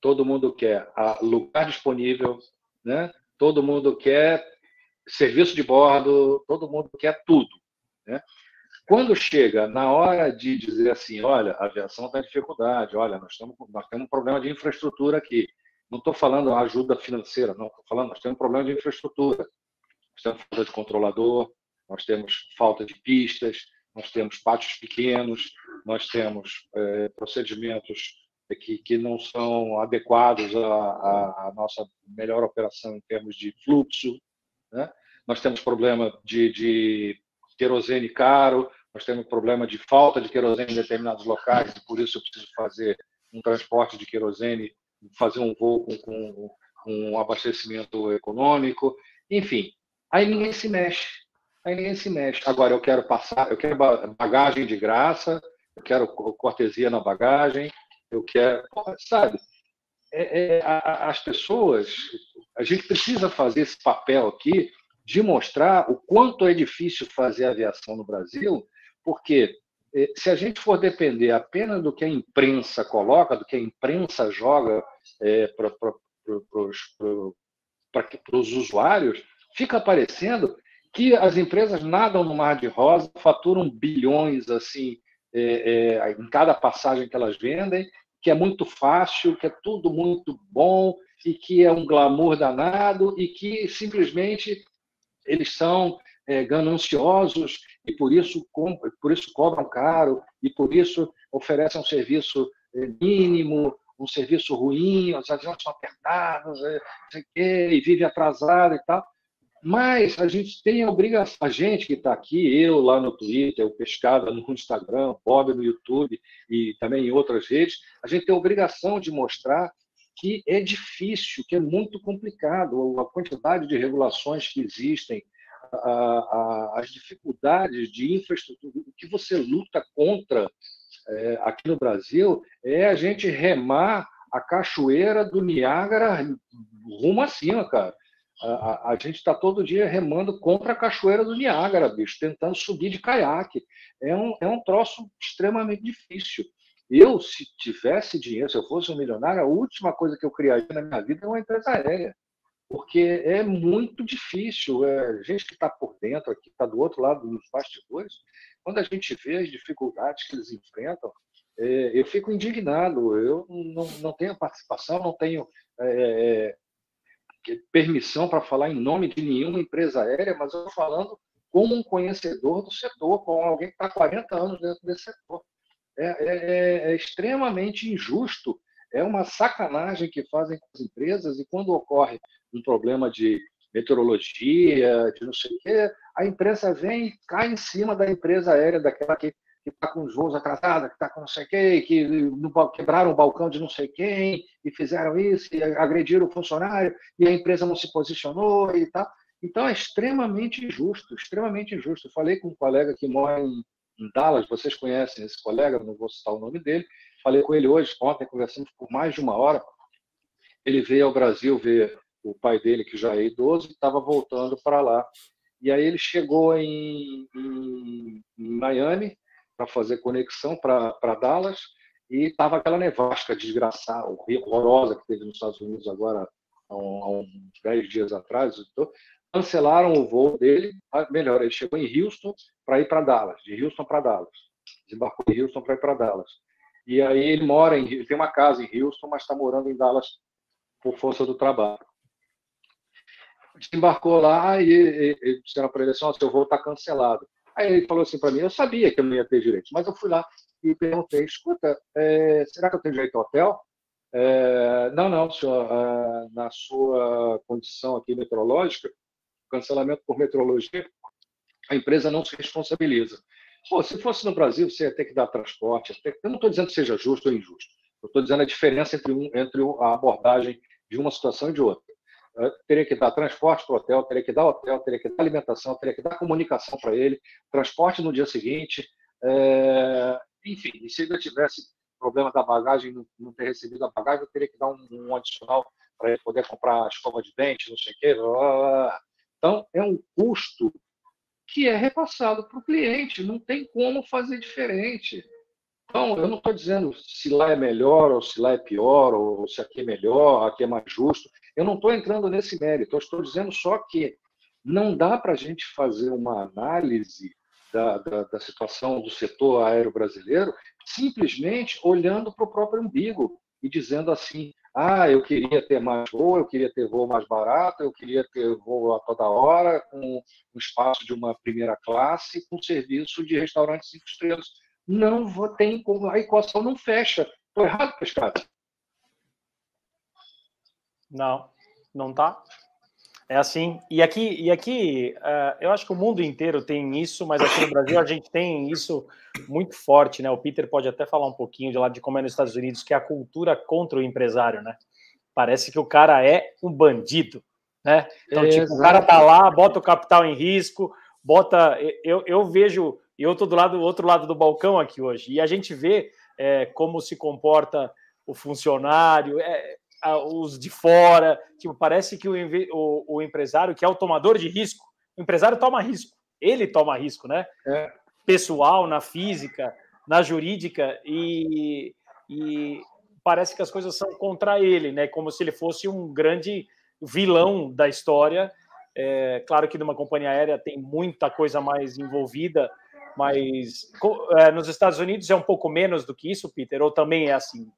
todo mundo quer lugar disponível, né? todo mundo quer serviço de bordo, todo mundo quer tudo. Né? Quando chega na hora de dizer assim, olha, a aviação está em dificuldade, olha, nós, estamos, nós temos um problema de infraestrutura aqui. Não estou falando ajuda financeira, não, estou falando, nós temos um problema de infraestrutura. Nós temos falta de controlador, nós temos falta de pistas, nós temos pátios pequenos, nós temos é, procedimentos que, que não são adequados à, à, nossa melhor operação em termos de fluxo. Né? Nós temos problema de, de querosene caro, nós temos problema de falta de querosene em determinados locais, e por isso eu preciso fazer um transporte de querosene, fazer um voo com, com um abastecimento econômico, enfim. Aí ninguém se mexe aí ninguém se mexe. Agora, eu quero passar, eu quero bagagem de graça, eu quero cortesia na bagagem, eu quero, sabe? É, é, as pessoas, a gente precisa fazer esse papel aqui de mostrar o quanto é difícil fazer aviação no Brasil, porque é, se a gente for depender apenas do que a imprensa coloca, do que a imprensa joga é, para os usuários, fica parecendo que as empresas nadam no mar de rosa, faturam bilhões assim é, é, em cada passagem que elas vendem, que é muito fácil, que é tudo muito bom e que é um glamour danado e que simplesmente eles são é, gananciosos e por isso por isso cobram caro e por isso oferecem um serviço é, mínimo, um serviço ruim, os aviões são apertados, é, e vive atrasado e tal. Mas a gente tem a obrigação, a gente que está aqui, eu lá no Twitter, o Pescada no Instagram, o Bob no YouTube e também em outras redes, a gente tem a obrigação de mostrar que é difícil, que é muito complicado. A quantidade de regulações que existem, a, a, as dificuldades de infraestrutura, o que você luta contra é, aqui no Brasil é a gente remar a cachoeira do Niágara rumo acima, cara. A, a, gente está todo dia remando contra a cachoeira do Niágara, bicho, tentando subir de caiaque. É um, é um troço extremamente difícil. Eu, se tivesse dinheiro, se eu fosse um milionário, a última coisa que eu criaria na minha vida é uma empresa aérea. Porque é muito difícil. É, gente que está por dentro aqui, está do outro lado dos bastidores, quando a gente vê as dificuldades que eles enfrentam, é, eu fico indignado. Eu não, não tenho participação, não tenho é, é permissão para falar em nome de nenhuma empresa aérea, mas eu falando como um conhecedor do setor, como alguém que está há 40 anos dentro desse setor. É, é, é, é, extremamente injusto, é uma sacanagem que fazem com as empresas, e quando ocorre um problema de meteorologia, de não sei o quê, a imprensa vem e cai em cima da empresa aérea, daquela que está com os voos atrasados, que está com não sei quem, que quebraram o balcão de não sei quem, e fizeram isso, e agrediram o funcionário, e a empresa não se posicionou e tal. Então é extremamente injusto, extremamente injusto. Eu falei com um colega que mora em, Dallas, vocês conhecem esse colega, não vou citar o nome dele. Falei com ele hoje, ontem, conversamos por mais de uma hora. Ele veio ao Brasil ver o pai dele, que já é idoso, estava voltando para lá. E aí ele chegou em, em, em Miami para fazer conexão para Dallas e estava aquela nevasca desgraçada, horrorosa que teve nos Estados Unidos agora há, uns 10 dias atrás. Então, cancelaram o voo dele, ah, melhor, ele chegou em Houston para ir para Dallas, de Houston para Dallas. Desembarcou em Houston para ir para Dallas. E aí ele mora em, ele tem uma casa em Houston, mas está morando em Dallas por força do trabalho. Desembarcou lá e, e, e disseram para ele assim, seu voo está cancelado. Aí ele falou assim para mim, eu sabia que eu não ia ter direito, mas eu fui lá e perguntei, escuta, é, será que eu tenho direito ao hotel? É, não, não, senhor, é, na sua condição aqui meteorológica, cancelamento por meteorologia, a empresa não se responsabiliza. Pô, se fosse no Brasil, você ia ter que dar transporte. Eu não estou dizendo que seja justo ou injusto. Eu estou dizendo a diferença entre, um, entre a abordagem de uma situação e de outra. Teria que dar transporte para o hotel, teria que dar hotel, teria que dar alimentação, teria que dar comunicação para ele, transporte no dia seguinte. É... Enfim, e se ainda tivesse problema da bagagem, não ter recebido a bagagem, eu teria que dar um, um adicional para ele poder comprar escova de dente, não sei o quê. Blá, blá. Então, é um custo que é repassado para o cliente, não tem como fazer diferente. Então, eu não estou dizendo se lá é melhor ou se lá é pior, ou se aqui é melhor, aqui é mais justo. Eu não estou entrando nesse mérito, eu estou dizendo só que não dá para a gente fazer uma análise da, da, da, situação do setor aéreo brasileiro simplesmente olhando para o próprio umbigo e dizendo assim: ah, eu queria ter mais voo, eu queria ter voo mais barato, eu queria ter voo a toda hora, com um espaço de uma primeira classe, com serviço de restaurante cinco estrelas. Não vou, tem como, a equação não fecha. Estou errado, pescado? Não, não tá. É assim. E aqui, e aqui uh, eu acho que o mundo inteiro tem isso, mas aqui no Brasil a gente tem isso muito forte, né? O Peter pode até falar um pouquinho de lá de como é nos Estados Unidos, que é a cultura contra o empresário, né? Parece que o cara é um bandido, né? Então, é, tipo, o cara tá lá, bota o capital em risco, bota. Eu, eu vejo, eu tô do lado, outro lado do balcão aqui hoje, e a gente vê é, como se comporta o funcionário. É, os de fora. Tipo, parece que o, o, o, empresário, que é o tomador de risco, o empresário toma risco, ele toma risco, né? É. Pessoal, na física, na jurídica, e, e parece que as coisas são contra ele, né? Como se ele fosse um grande vilão da história. É, claro que numa companhia aérea tem muita coisa mais envolvida, mas é, nos Estados Unidos é um pouco menos do que isso, Peter, ou também é assim?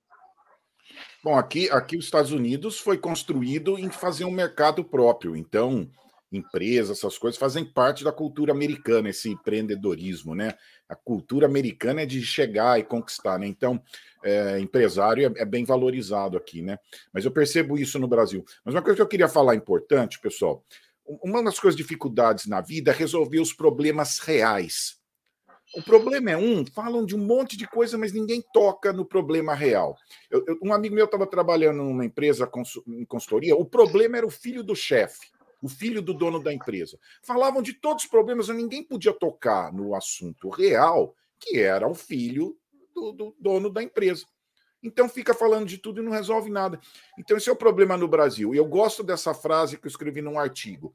Bom, aqui, aqui os Estados Unidos foi construído em fazer um mercado próprio. Então, empresas, essas coisas fazem parte da cultura americana, esse empreendedorismo, né? A cultura americana é de chegar e conquistar, né? Então, é, empresário é, é, bem valorizado aqui, né? Mas eu percebo isso no Brasil. Mas uma coisa que eu queria falar importante, pessoal, uma das coisas dificuldades na vida é resolver os problemas reais. O problema é um, falam de um monte de coisa, mas ninguém toca no problema real. Eu, eu, um amigo meu estava trabalhando numa empresa em consultoria, o problema era o filho do chefe, o filho do dono da empresa. Falavam de todos os problemas, mas ninguém podia tocar no assunto real, que era o filho do, do dono da empresa. Então fica falando de tudo e não resolve nada. Então esse é o problema no Brasil. E eu gosto dessa frase que eu escrevi num artigo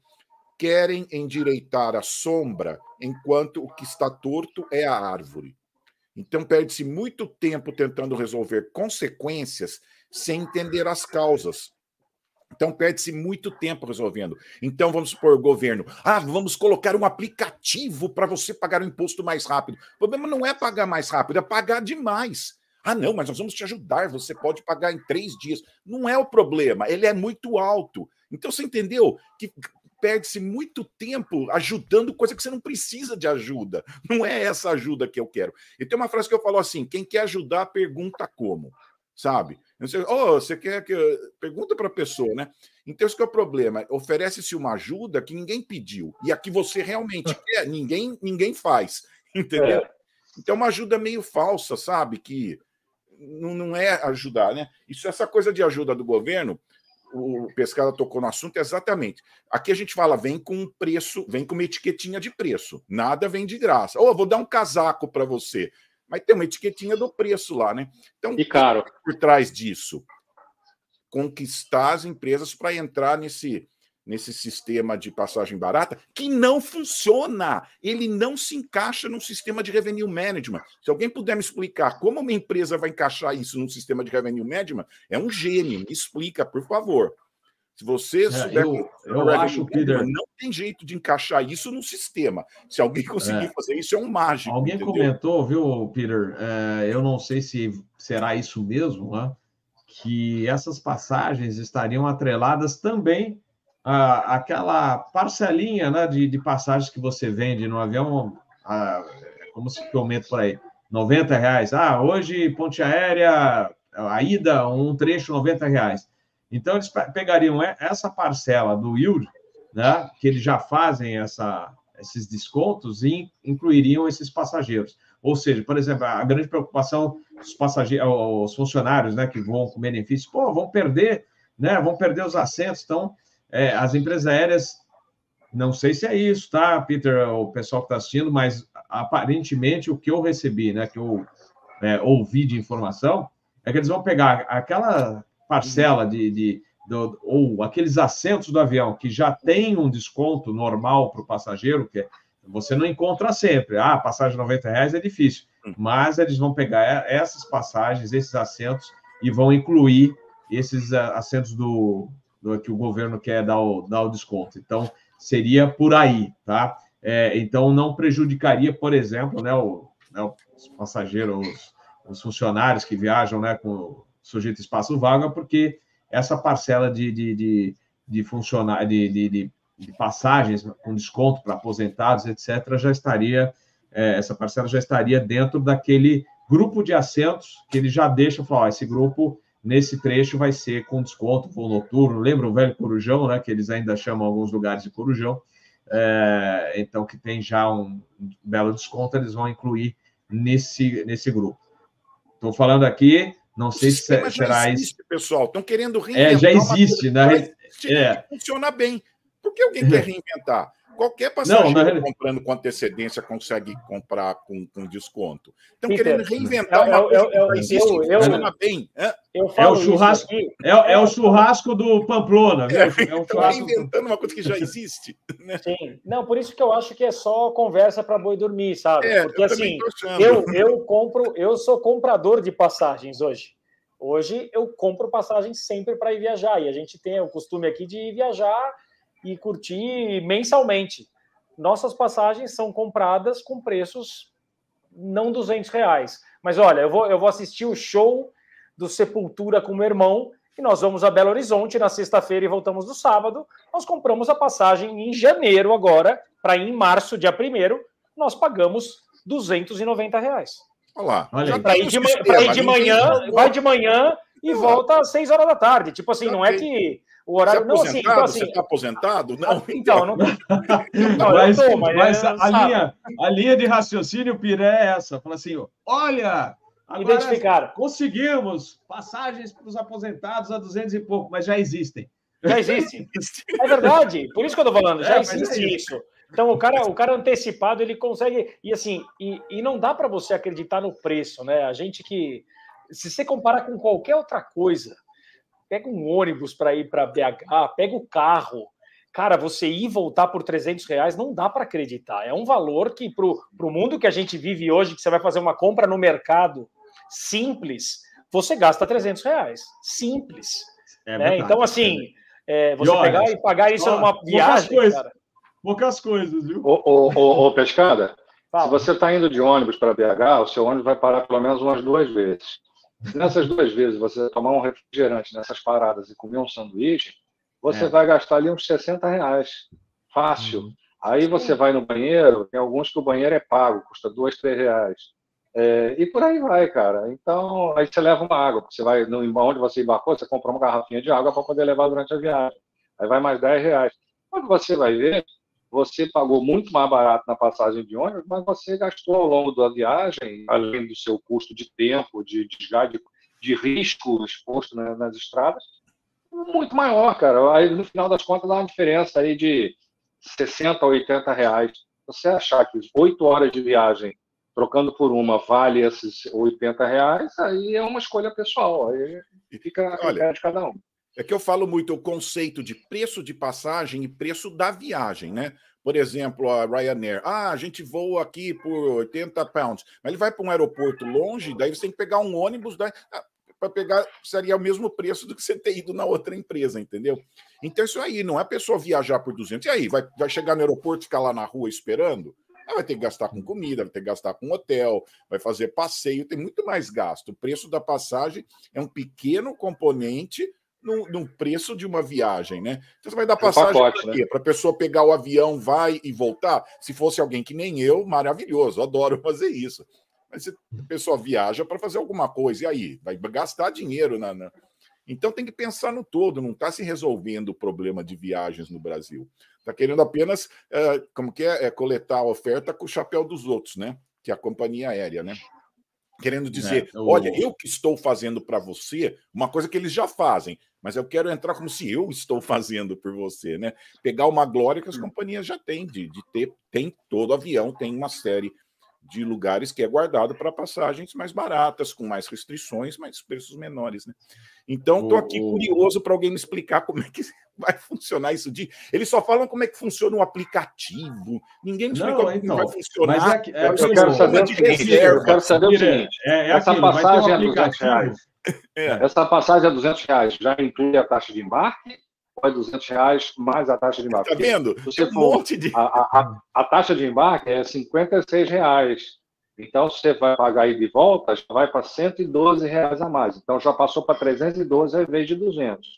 querem endireitar a sombra, enquanto o que está torto é a árvore. Então, perde-se muito tempo tentando resolver consequências sem entender as causas. Então, perde-se muito tempo resolvendo. Então, vamos supor, o governo, ah, vamos colocar um aplicativo para você pagar o imposto mais rápido. O problema não é pagar mais rápido, é pagar demais. Ah, não, mas nós vamos te ajudar, você pode pagar em três dias. Não é o problema, ele é muito alto. Então, você entendeu que perde-se muito tempo ajudando coisa que você não precisa de ajuda. Não é essa ajuda que eu quero. E tem uma frase que eu falo assim: quem quer ajudar, pergunta como. Sabe? Você, oh, você quer que. Pergunta para a pessoa, né? Então, esse é o problema. Oferece-se uma ajuda que ninguém pediu. E a que você realmente [LAUGHS] quer, ninguém, ninguém faz. Entendeu? É. Então, é uma ajuda meio falsa, sabe? Que não, não é ajudar, né? Isso, essa coisa de ajuda do governo, o Pescada tocou no assunto exatamente. Aqui a gente fala, vem com um preço, vem com uma etiquetinha de preço. Nada vem de graça. Ou oh, vou dar um casaco para você. Mas tem uma etiquetinha do preço lá, né? Então, e caro. por trás disso, conquistar as empresas para entrar nesse nesse sistema de passagem barata que não funciona. Ele não se encaixa num sistema de revenue management. Se alguém puder me explicar como uma empresa vai encaixar isso num sistema de revenue management, é um gênio. Me explica, por favor. Se você é, souber eu, eu acho, Peter, não tem jeito de encaixar isso no sistema. Se alguém conseguir é, fazer isso, é um mágico. Alguém entendeu? comentou, viu, Peter? É, eu não sei se será isso mesmo, né? Que essas passagens estariam atreladas também ah, aquela parcelinha né, de, de passagens que você vende no avião, ah, como se aumenta por aí, 90 reais. Ah, hoje ponte aérea, a ida, um trecho, 90 reais. Então, eles pegariam essa parcela do yield, né, que eles já fazem essa, esses descontos e incluiriam esses passageiros. Ou seja, por exemplo, a grande preocupação dos passageiros, os funcionários, né, que vão com benefício, pô, vão perder, né, vão perder os assentos, então é, as empresas aéreas, não sei se é isso, tá, Peter, o pessoal que está assistindo, mas aparentemente o que eu recebi, né, que eu é, ouvi de informação, é que eles vão pegar aquela parcela de, de do, ou aqueles assentos do avião que já tem um desconto normal para o passageiro, que você não encontra sempre. Ah, passagem de 90 reais é difícil. Hum. Mas eles vão pegar essas passagens, esses assentos, e vão incluir esses ah, assentos do, que o governo quer dar o, dar o desconto. Então, seria por aí, tá? É, então, não prejudicaria, por exemplo, né, o, né, os passageiros, os, os, funcionários que viajam né, com sujeito espaço vaga, porque essa parcela de, de, de, de de, de, de, de passagens com desconto para aposentados, etc., já estaria, é, essa parcela já estaria dentro daquele grupo de assentos que ele já deixa falar, esse grupo nesse trecho vai ser com desconto, voo noturno. Lembra o velho Corujão, né? Que eles ainda chamam alguns lugares de Corujão. É, então, que tem já um belo desconto, eles vão incluir nesse, nesse grupo. Estou falando aqui, não sei se será existe, isso. Pessoal, estão querendo reinventar. É, já existe, né? É. Funciona bem. Por que alguém quer [LAUGHS] reinventar? Qualquer passageiro não, não... comprando com antecedência consegue comprar com, com desconto. Estão querendo reinventar uma coisa que existe, eu, eu, funciona bem. É, é o churrasco, é, é, o churrasco do Pamplona. É, é Estão reinventando uma coisa que já existe. Né? Sim. Não, por isso que eu acho que é só conversa para boi dormir, sabe? É, Porque eu assim, eu, eu compro, eu sou comprador de passagens hoje. Hoje eu compro passagens sempre para ir viajar. E a gente tem o costume aqui de viajar e curtir mensalmente. Nossas passagens são compradas com preços não 200 reais. Mas olha, eu vou, eu vou assistir o show do Sepultura com meu irmão e nós vamos a Belo Horizonte na sexta-feira e voltamos no sábado. Nós compramos a passagem em janeiro agora, para ir em março, dia 1 nós pagamos 290 reais. Olá. Olha para ir, de, ir de manhã, vai de manhã e volta às 6 horas da tarde. Tipo assim, não é que O horário você não assim, então, assim, você está aposentado? Não. Então, não, [LAUGHS] [LAUGHS] não mas, tô, mas, mas a, a, linha, a linha de raciocínio Piré é essa. Fala assim: olha, agora identificaram. Conseguimos passagens para os aposentados a 200 e pouco, mas já existem. Já existe. [LAUGHS] É verdade. Por isso que eu estou falando, já é, existe é isso. Então, o cara, o cara antecipado, ele consegue. E assim, e, e não dá para você acreditar no preço, né? A gente que. Se você comparar com qualquer outra coisa, pega um ônibus para ir para BH, pega o carro. Cara, você ir e voltar por 300 reais não dá para acreditar. É um valor que, para o mundo que a gente vive hoje, que você vai fazer uma compra no mercado simples, você gasta 300 reais. Simples. É né? Então, assim, é, você olha, pegar e pagar isso ó, numa viagem. Poucas coisas, poucas coisas viu? Ô, ô, ô, ô Pescada, Fala. se você está indo de ônibus para BH, o seu ônibus vai parar pelo menos umas duas vezes. Nessas duas vezes você tomar um refrigerante nessas paradas e comer um sanduíche, você é. vai gastar ali uns 60 reais. Fácil. Uhum. Aí você vai no banheiro, tem alguns que o banheiro é pago, custa dois, três reais. É, e por aí vai, cara. Então, aí você leva uma água. Você vai, no, onde você embarcou, você compra uma garrafinha de água para poder levar durante a viagem. Aí vai mais 10 reais. Quando você vai ver, você pagou muito mais barato na passagem de ônibus, mas você gastou ao longo da viagem, além do seu custo de tempo, de desgaste, de, de risco exposto né, nas estradas, muito maior, cara. Aí, no final das contas, dá uma diferença aí de 60 a 80 reais. Você achar que 8 horas de viagem trocando por uma vale esses 80 reais, aí é uma escolha pessoal, aí fica Olha, de cada um. É que eu falo muito o conceito de preço de passagem e preço da viagem, né? Por exemplo, a Ryanair. Ah, a gente voa aqui por 80 pounds, mas ele vai para um aeroporto longe, daí você tem que pegar um ônibus, daí, ah, para pegar seria o mesmo preço do que você ter ido na outra empresa, entendeu? Então isso aí, não é a pessoa viajar por 200. E aí, vai, vai chegar no aeroporto ficar lá na rua esperando? vai ter que gastar com comida, vai ter que gastar com hotel, vai fazer passeio, tem muito mais gasto. O preço da passagem é um pequeno componente no, no preço de uma viagem, né? Então você vai dar passagem é um para né? Para a pessoa pegar o avião, vai e voltar. Se fosse alguém que nem eu, maravilhoso, adoro [LAUGHS] fazer isso. Mas a pessoa viaja para fazer alguma coisa, e aí? Vai gastar dinheiro na, na... Então tem que pensar no todo, não está se resolvendo o problema de viagens no Brasil. Está querendo apenas, é, como que é, é, coletar a oferta com o chapéu dos outros, né? Que é a companhia aérea, né? Querendo dizer, é, o... olha, eu que estou fazendo para você uma coisa que eles já fazem, mas eu quero entrar como se eu estou fazendo por você, né? Pegar uma glória que as hum. companhias já têm, de, de ter, tem todo avião, tem uma série de lugares que é guardado para passagens mais baratas, com mais restrições, mas preços menores, né? Então, estou aqui curioso para alguém me explicar como é que [LAUGHS] vai funcionar isso de. Eles só falam como é que funciona o aplicativo. Ninguém me explica como então, vai funcionar. Mas é, é, eu, quero saber o seguinte, eu quero saber o seguinte. É, é essa aquilo, passagem um é 200 reais. É. Essa passagem é 200 reais já inclui a taxa de embarque ou é 200 reais mais a taxa de embarque? Está vendo? Se você for, um de... a, a, a, taxa de embarque é 56 reais. Então, você vai pagar aí de volta, já vai para 112 reais a mais. Então, já passou para 312 ao invés de 200.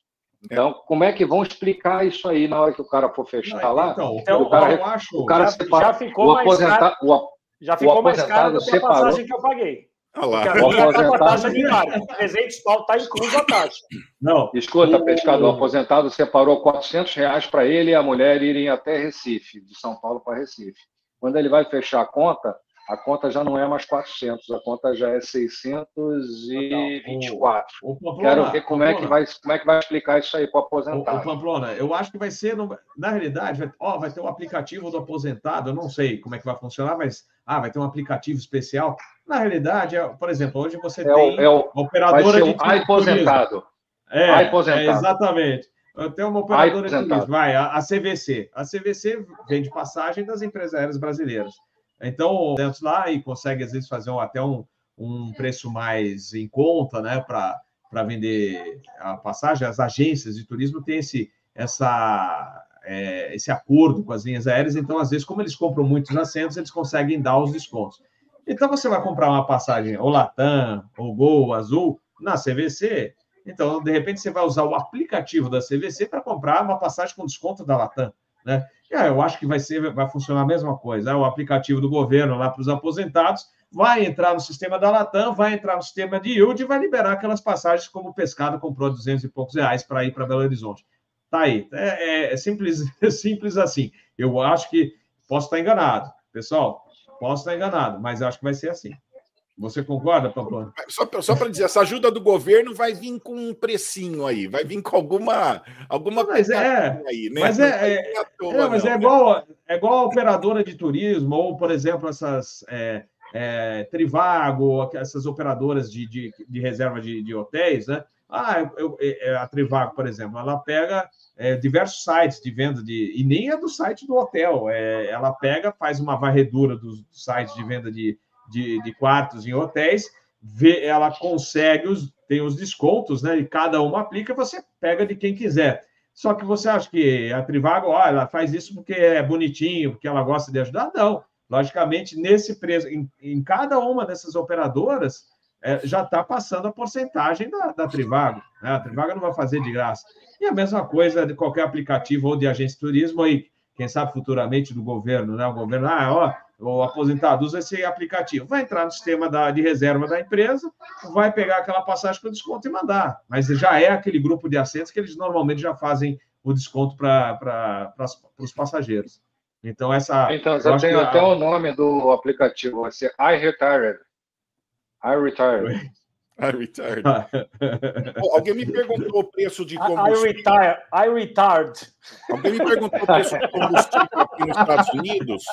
Então, como é que vão explicar isso aí na hora que o cara for fechar não, lá? Então, então o cara, eu acho. O cara já, separa, já ficou o mais caro. O, já ficou mais caro do que a passagem que eu paguei. Ah lá. Porque a aposentado... taxa de embarque. 300 pau está incluso a taxa. Não. Escuta, o... pescador, o aposentado separou 400 reais para ele e a mulher irem até Recife, de São Paulo para Recife. Quando ele vai fechar a conta, a conta já não é mais 400, a conta já é 624. O, o Pamplona, Quero ver como é, que vai, como é que vai explicar isso aí para o aposentado. O Pamplona, eu acho que vai ser, na realidade, vai, ó, vai ter um aplicativo do aposentado, eu não sei como é que vai funcionar, mas ah, vai ter um aplicativo especial. Na realidade, é, por exemplo, hoje você é tem o, é o, operadora de aposentado. É, aposentado. É, exatamente. Tem uma operadora de turismo, vai, a, a CVC. A CVC vende passagem das empresas aéreas brasileiras. Então, dentro lá e consegue, às vezes, fazer um, até um, um preço mais em conta, né, para vender a passagem. As agências de turismo têm esse, essa, é, esse acordo com as linhas aéreas, então, às vezes, como eles compram muitos assentos, eles conseguem dar os descontos. Então, você vai comprar uma passagem ou Latam, ou Gol, Azul, na CVC, então, de repente, você vai usar o aplicativo da CVC para comprar uma passagem com desconto da Latam, né? É, eu acho que vai ser, vai funcionar a mesma coisa. É o aplicativo do governo lá para os aposentados vai entrar no sistema da Latam, vai entrar no sistema de yield e vai liberar aquelas passagens como o pescado comprou 200 e poucos reais para ir para Belo Horizonte. Tá aí. É, é, simples, [LAUGHS] é simples assim. Eu acho que posso estar enganado. Pessoal, posso estar enganado, mas acho que vai ser assim. Você concorda, Pamplona? Só, só para dizer, essa ajuda do governo vai vir com um precinho aí, vai vir com alguma alguma mas é, aí, né? Mas é, é, toa, é mas não, é igual é igual a operadora de turismo ou, por exemplo, essas é, é, Trivago, essas operadoras de, de, de reserva de, de, hotéis, né? Ah, eu, eu, é, a Trivago, por exemplo, ela pega é, diversos sites de venda de. E nem é do site do hotel. É, ela pega, faz uma varredura dos sites de venda de, de, de quartos em hotéis, vê, ela consegue os, tem os descontos, né? E cada uma aplica, você pega de quem quiser. Só que você acha que a Trivago, ó, ela faz isso porque é bonitinho, porque ela gosta de ajudar? Não. Logicamente, nesse preço, em, em cada uma dessas operadoras, é, já está passando a porcentagem da, da Trivago. Né? A Trivago não vai fazer de graça. E a mesma coisa de qualquer aplicativo ou de agência de turismo aí, quem sabe futuramente do governo, né? O governo, ah, ó, o aposentado usa esse aplicativo, vai entrar no sistema da, de reserva da empresa, vai pegar aquela passagem com desconto e mandar. Mas já é aquele grupo de assentos que eles normalmente já fazem o desconto para os passageiros. Então, essa. Então, já tem até a... o nome do aplicativo, vai ser iRetired. iRetired. I retired. [LAUGHS] [LAUGHS] alguém me perguntou o preço de combustível. I, retire, I retired. Alguém me perguntou o preço de combustível aqui nos Estados Unidos.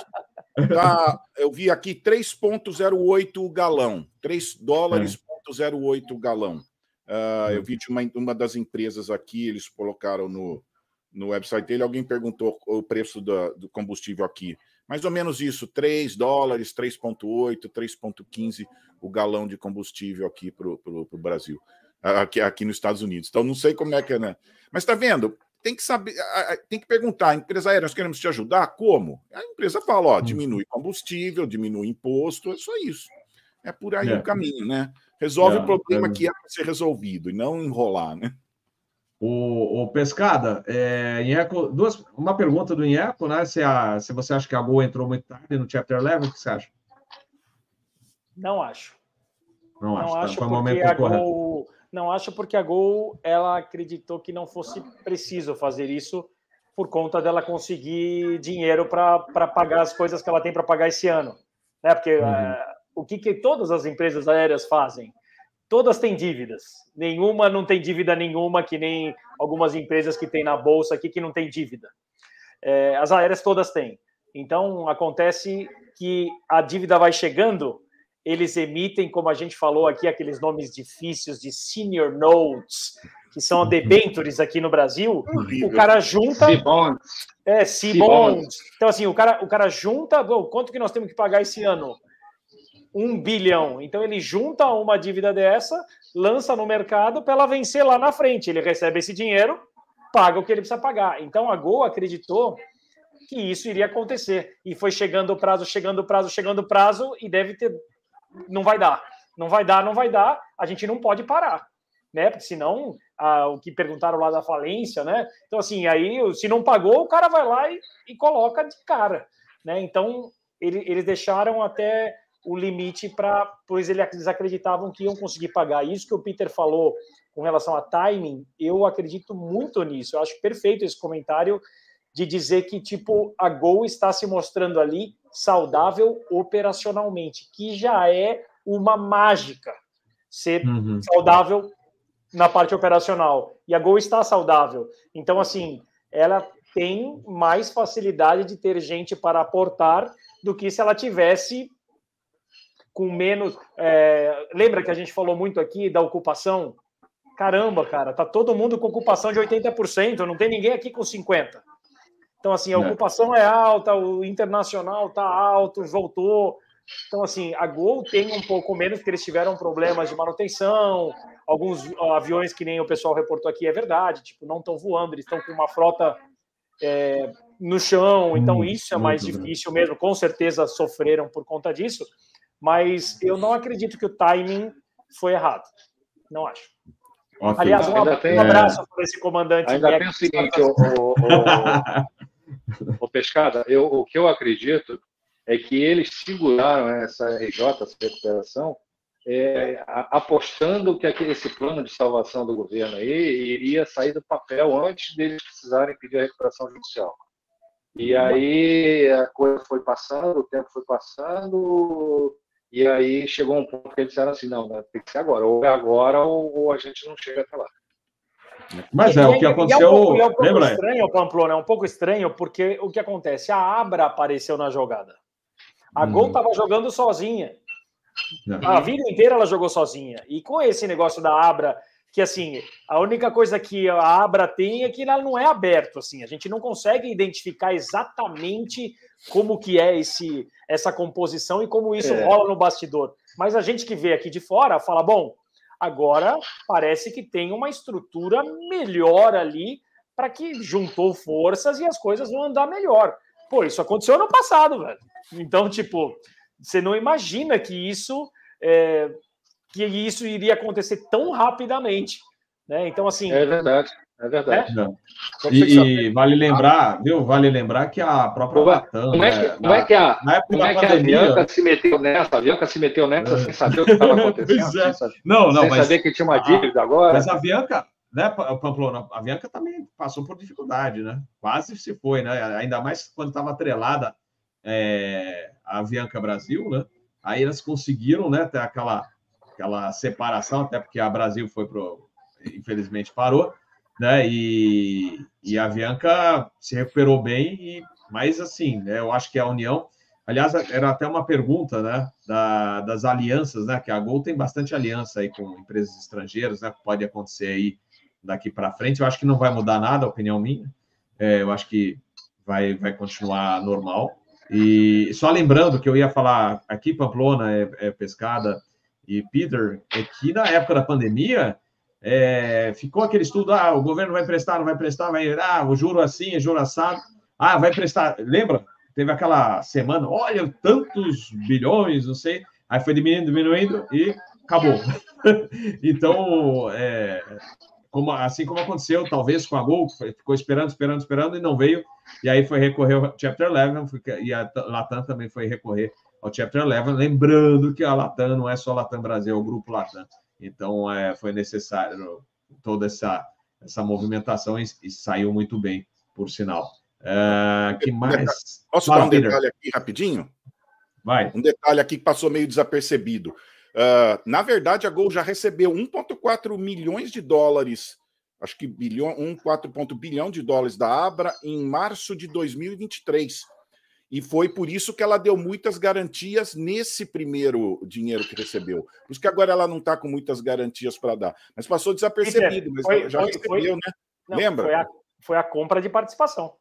Tá, eu vi aqui 3,08 o galão. 3 dólares, é. 0,08 o galão. Uh, eu vi de uma, uma das empresas aqui, eles colocaram no, no website dele, alguém perguntou o preço do, do combustível aqui. Mais ou menos isso, 3 dólares, 3,8, 3,15 o galão de combustível aqui para o Brasil, aqui, aqui nos Estados Unidos. Então, não sei como é que é, né? Mas está vendo? tem que saber, tem que perguntar, empresa aérea, nós queremos te ajudar? Como? A empresa fala, ó, hum. diminui combustível, diminui imposto, é só isso. É por aí é. o caminho, né? Resolve é, o problema é. que é para ser resolvido e não enrolar, né? O, o Pescada, é, Inheco, duas, uma pergunta do Inheco, né? Se, a, se você acha que a Gol entrou muito tarde no Chapter 11, o que você acha? Não acho. Não, não acho, tá, acho tá, porque a Gol não acho porque a Gol ela acreditou que não fosse preciso fazer isso por conta dela conseguir dinheiro para pagar as coisas que ela tem para pagar esse ano, né? Porque uhum. é, o que, que todas as empresas aéreas fazem? Todas têm dívidas. Nenhuma não tem dívida nenhuma, que nem algumas empresas que tem na bolsa aqui que não tem dívida. É, as aéreas todas têm. Então acontece que a dívida vai chegando eles emitem, como a gente falou aqui, aqueles nomes difíceis de senior notes, que são debentures aqui no Brasil. O cara junta. C-bonds. É, C-bonds. Então, assim, o cara, o cara junta. Bom, quanto que nós temos que pagar esse ano? Um bilhão. Então, ele junta uma dívida dessa, lança no mercado para ela vencer lá na frente. Ele recebe esse dinheiro, paga o que ele precisa pagar. Então, a Gol acreditou que isso iria acontecer. E foi chegando o prazo, chegando o prazo, chegando o prazo, e deve ter não vai dar. Não vai dar, não vai dar, a gente não pode parar, né? Porque senão, o que perguntaram lá da falência, né? Então, assim, aí, se não pagou, o cara vai lá e, e coloca de cara, né? Então, ele, eles deixaram até o limite para, pois eles acreditavam que iam conseguir pagar. Isso que o Peter falou com relação a timing, eu acredito muito nisso. Eu acho perfeito esse comentário de dizer que tipo a Gol está se mostrando ali saudável operacionalmente, que já é uma mágica ser uhum. saudável na parte operacional. E a Gol está saudável. Então, assim, ela tem mais facilidade de ter gente para aportar do que se ela tivesse com menos. É... Lembra que a gente falou muito aqui da ocupação? Caramba, cara, tá todo mundo com ocupação de 80%, não tem ninguém aqui com 50%. Então, assim, a é. ocupação é alta, o internacional está alto, voltou. Então, assim, a Gol tem um pouco menos, porque eles tiveram problemas de manutenção, alguns aviões que nem o pessoal reportou aqui, é verdade, tipo, não estão voando, eles estão com uma frota é, no chão, então hum, isso é mais difícil bem. mesmo, com certeza sofreram por conta disso, mas eu não acredito que o timing foi errado, não acho. Okay. Aliás, um, um abraço é... para esse comandante. Ainda tem o seguinte, o, o, o, [LAUGHS] [LAUGHS] Ô, Pescada, eu, o que eu acredito é que eles seguraram essa RJ, essa recuperação, é, apostando que aquele, esse plano de salvação do governo aí iria sair do papel antes deles precisarem pedir a recuperação judicial. E aí a coisa foi passando, o tempo foi passando, e aí chegou um ponto que eles disseram assim, não, tem que ser agora, ou é agora ou a gente não chega até lá. Mas é, é, o que aconteceu. É um pouco, é um pouco lembra? estranho, Pamplona, é um pouco estranho, porque o que acontece? A Abra apareceu na jogada. A hum. Gol estava jogando sozinha. A vida inteira ela jogou sozinha. E com esse negócio da Abra, que assim, a única coisa que a Abra tem é que ela não é aberto, assim, a gente não consegue identificar exatamente como que é esse essa composição e como isso é. rola no bastidor. Mas a gente que vê aqui de fora fala, bom, agora parece que tem uma estrutura melhor ali para que juntou forças e as coisas vão andar melhor. Pô, isso aconteceu no passado, velho. Então, tipo, você não imagina que isso é, que isso iria acontecer tão rapidamente, né? Então, assim. É verdade. É verdade. É? E, e, vale lembrar, viu? Vale lembrar que a própria como, Latam. Como é que, como é que a, na época como da é que pandemia, a Bianca se meteu nessa? A Bianca se meteu nessa é. sem saber o que estava acontecendo. [LAUGHS] é. sem, não, não, sem mas, saber que tinha uma dívida agora. Mas a Bianca, né, Pamplona, a Bianca também passou por dificuldade, né? Quase se foi, né? Ainda mais quando estava atrelada é, a Bianca Brasil, né? Aí elas conseguiram, né, ter aquela, aquela separação, até porque a Brasil foi pro, infelizmente parou, né? E, e a Bianca se recuperou bem, e, mas assim, né, eu acho que a União, aliás, era até uma pergunta, né, da, das alianças, né? Que a Gol tem bastante aliança aí com empresas estrangeiras, né? Pode acontecer aí daqui para frente. Eu acho que não vai mudar nada, a opinião minha. É, eu acho que vai, vai continuar normal. E só lembrando que eu ia falar aqui, Pamplona é, é pescada e Peter, é que na época da pandemia é, ficou aquele estudo: ah, o governo vai prestar, não vai prestar, vai, ah, o juro assim, é juro assado, ah, vai prestar. Lembra? Teve aquela semana, olha, tantos bilhões, não sei, aí foi diminuindo, diminuindo e acabou. [LAUGHS] então, é, como, assim como aconteceu, talvez com a Gol, ficou esperando, esperando, esperando e não veio, e aí foi recorrer ao Chapter 11, e a Latam também foi recorrer ao Chapter 11, lembrando que a Latam não é só Latam Brasil, é o grupo Latam. Então, é, foi necessário toda essa, essa movimentação e, e saiu muito bem, por sinal. Uh, que mais? Posso dar um Peter. detalhe aqui rapidinho? Vai. Um detalhe aqui que passou meio desapercebido. Uh, na verdade, a Gol já recebeu 1,4 milhões de dólares, acho que bilhão, 1,4 bilhão de dólares da Abra em março de 2023. E foi por isso que ela deu muitas garantias nesse primeiro dinheiro que recebeu. Por isso que agora ela não está com muitas garantias para dar. Mas passou desapercebido, mas foi, já foi, recebeu, foi, né? Não, Lembra? Foi a, foi a compra de participação.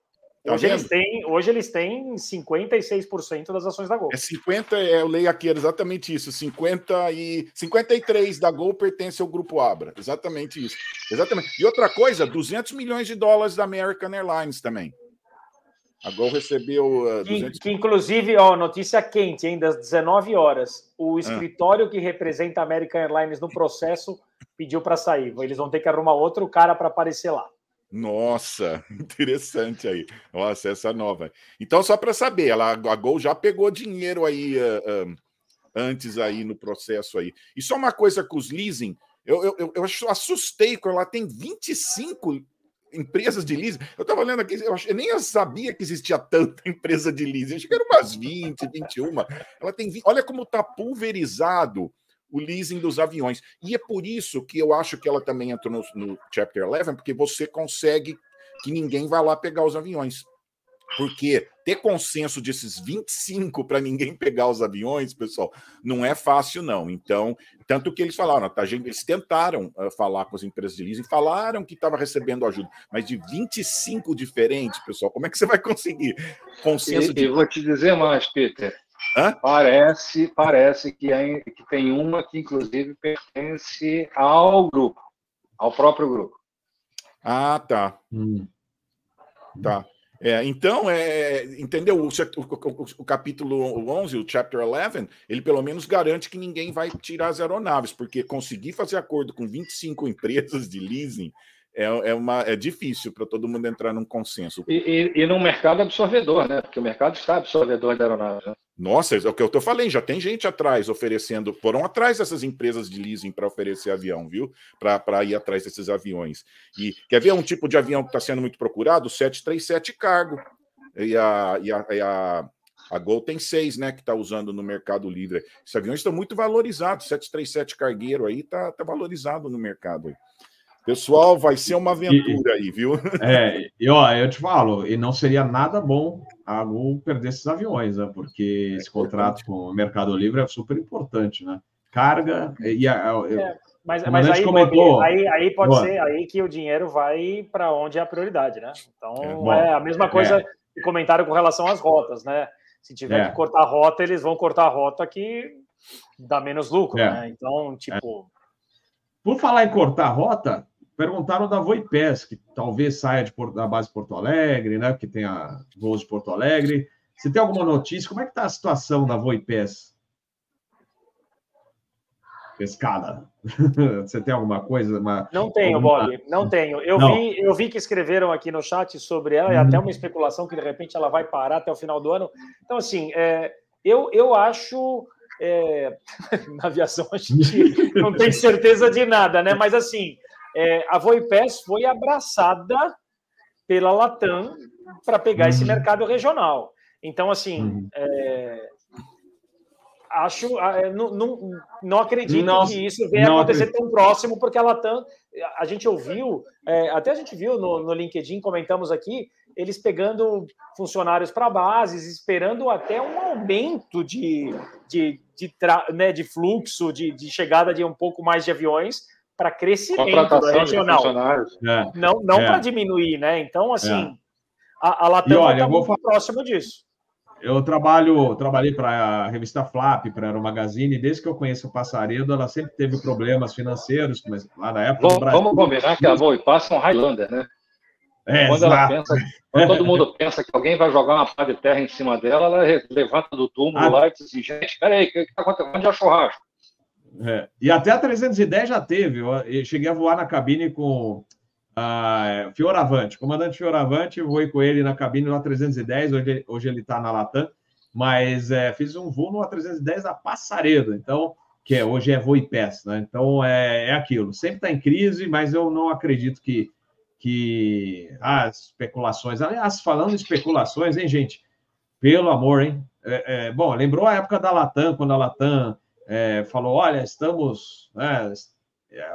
Tá hoje, eles têm, hoje eles têm 56% das ações da Gol. É 50, é, eu leio aqui exatamente isso. 50 e 53 da Gol pertence ao grupo Abra. Exatamente isso. Exatamente. E outra coisa, 200 milhões de dólares da American Airlines também. A Gol recebeu. Uh, 200... que, que, inclusive, ó, notícia quente, hein, das 19 horas. O ah. escritório ah. que representa a American Airlines no processo pediu para sair. Eles vão ter que arrumar outro cara para aparecer lá. Nossa, [LAUGHS] interessante aí. Nossa, essa nova. Então, só para saber, ela, a Gol já pegou dinheiro aí uh, uh, antes aí no processo aí. E só uma coisa com os leasing, eu, eu, eu assustei quando ela tem 25 empresas de leasing. Eu estava lendo aqui, eu, eu, nem sabia que existia tanta [LAUGHS] empresa de leasing. Acho que eram umas 20, 21. Ela tem. Olha como está pulverizado o leasing dos aviões. E é por isso que eu acho que ela também entrou no, no Chapter 11, porque você consegue que ninguém vá lá pegar os aviões. Porque ter consenso desses 25 para ninguém [LAUGHS] pegar os aviões, pessoal, não é fácil, não. Então, tanto que eles falaram, tá, gente, eles tentaram uh, falar com as empresas de leasing, falaram que estava recebendo ajuda, mas de 25 diferentes, pessoal, como é que você vai conseguir consenso? E, de... Eu vou te dizer mais, Peter. Hã? Parece, parece que, é, que tem uma que, inclusive, pertence ao grupo, ao próprio grupo. Ah, tá. Hum. Tá. É, então, é, entendeu? O, o, o, capítulo 11, o chapter 11, ele pelo menos garante que ninguém vai tirar as aeronaves, porque conseguir fazer acordo com 25 [LAUGHS] empresas de leasing é, é, uma, é difícil para todo mundo entrar num consenso. E, e, e num mercado absorvedor, né? Porque o mercado está absorvedor de aeronaves. Né? Nossa, é o que eu tô falando, já tem gente atrás oferecendo, foram atrás dessas empresas de leasing para oferecer avião, viu? Para ir atrás desses aviões. E quer ver um tipo de avião que está sendo muito procurado? O 737 Cargo. E a, e a, e a, a Gol tem seis, né? Que está usando no Mercado Livre. Esses aviões estão muito valorizados. 737 Cargueiro aí está tá valorizado no mercado. Aí. Pessoal, vai ser uma aventura aí, viu? [LAUGHS] É, e ó, eu te falo, e não seria nada bom a Gol perder esses aviões, né? Porque esse contrato com o Mercado Livre é super importante, né? Carga e a, é, mas, mas aí, comentou, aí, aí pode boa. ser aí que o dinheiro vai para onde é a prioridade, né? Então é, é a mesma coisa é. que comentaram com relação às rotas, né? Se tiver é. que cortar a rota, eles vão cortar a rota que dá menos lucro, é. né? Então, tipo. Por falar em cortar a rota, Perguntaram da Voipes, que talvez saia de, da base de Porto Alegre, né? Que tenha voos de Porto Alegre. Você tem alguma notícia? Como é que está a situação da Voipes? Pescada. [LAUGHS] Você tem alguma coisa? Uma, não tenho, alguma... Bob, não tenho. Eu, não. Vi, eu vi que escreveram aqui no chat sobre ela, e até uma especulação que de repente ela vai parar até o final do ano. Então, assim, é, eu, eu acho. É, [LAUGHS] na aviação a gente [LAUGHS] não tem certeza de nada, né? Mas assim, é, a Voipes foi abraçada pela Latam para pegar uhum. esse mercado regional. Então, assim, uhum. é, acho, é, não, não, não acredito não, que isso venha acontecer acredito. tão próximo, porque a Latam, a gente ouviu, é, até a gente viu no, no LinkedIn, comentamos aqui, eles pegando funcionários para bases, esperando até um aumento de, de, de, né, de fluxo, de, de chegada de um pouco mais de aviões, para crescimento da regional. É. Não, não é. para diminuir, né? Então, assim, é. a, a Latam está muito falar... próximo disso. Eu trabalho, trabalhei para a revista Flap, para a Magazine, e desde que eu conheço o Passaredo, ela sempre teve problemas financeiros, mas lá na época. Vamos, Brasil... vamos combinar que a Voe passa um Highlander, né? É, quando, ela pensa, quando todo mundo pensa que alguém vai jogar uma pá de terra em cima dela, ela levanta do túmulo ah. lá e diz assim: gente, peraí, o que está acontecendo? Onde é o churrasco? É. E até a 310 já teve. Eu cheguei a voar na cabine com a Fioravante, comandante Fioravante, voei com ele na cabine no A310, hoje, hoje ele está na Latam, mas é, fiz um voo no A310 da Passaredo, então, que é, hoje é voo pés, né? Então é, é aquilo, sempre está em crise, mas eu não acredito que, que as especulações, aliás, falando em especulações, hein, gente? Pelo amor, hein? É, é, bom, lembrou a época da Latam, quando a Latam é, falou: olha, estamos né,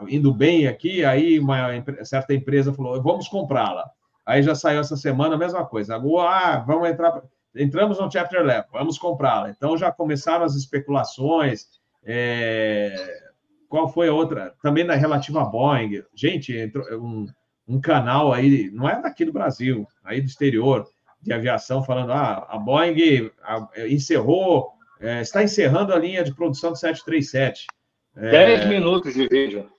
indo bem aqui. Aí uma certa empresa falou: vamos comprá-la. Aí já saiu essa semana a mesma coisa. Agora, ah, vamos entrar. Entramos no Chapter 11, vamos comprá-la. Então já começaram as especulações. É, qual foi a outra? Também na relativa a Boeing. Gente, entrou um, um canal aí, não é daqui do Brasil, aí do exterior, de aviação, falando: ah, a Boeing encerrou é, está encerrando a linha de produção do 737. É, 10 minutos de vídeo.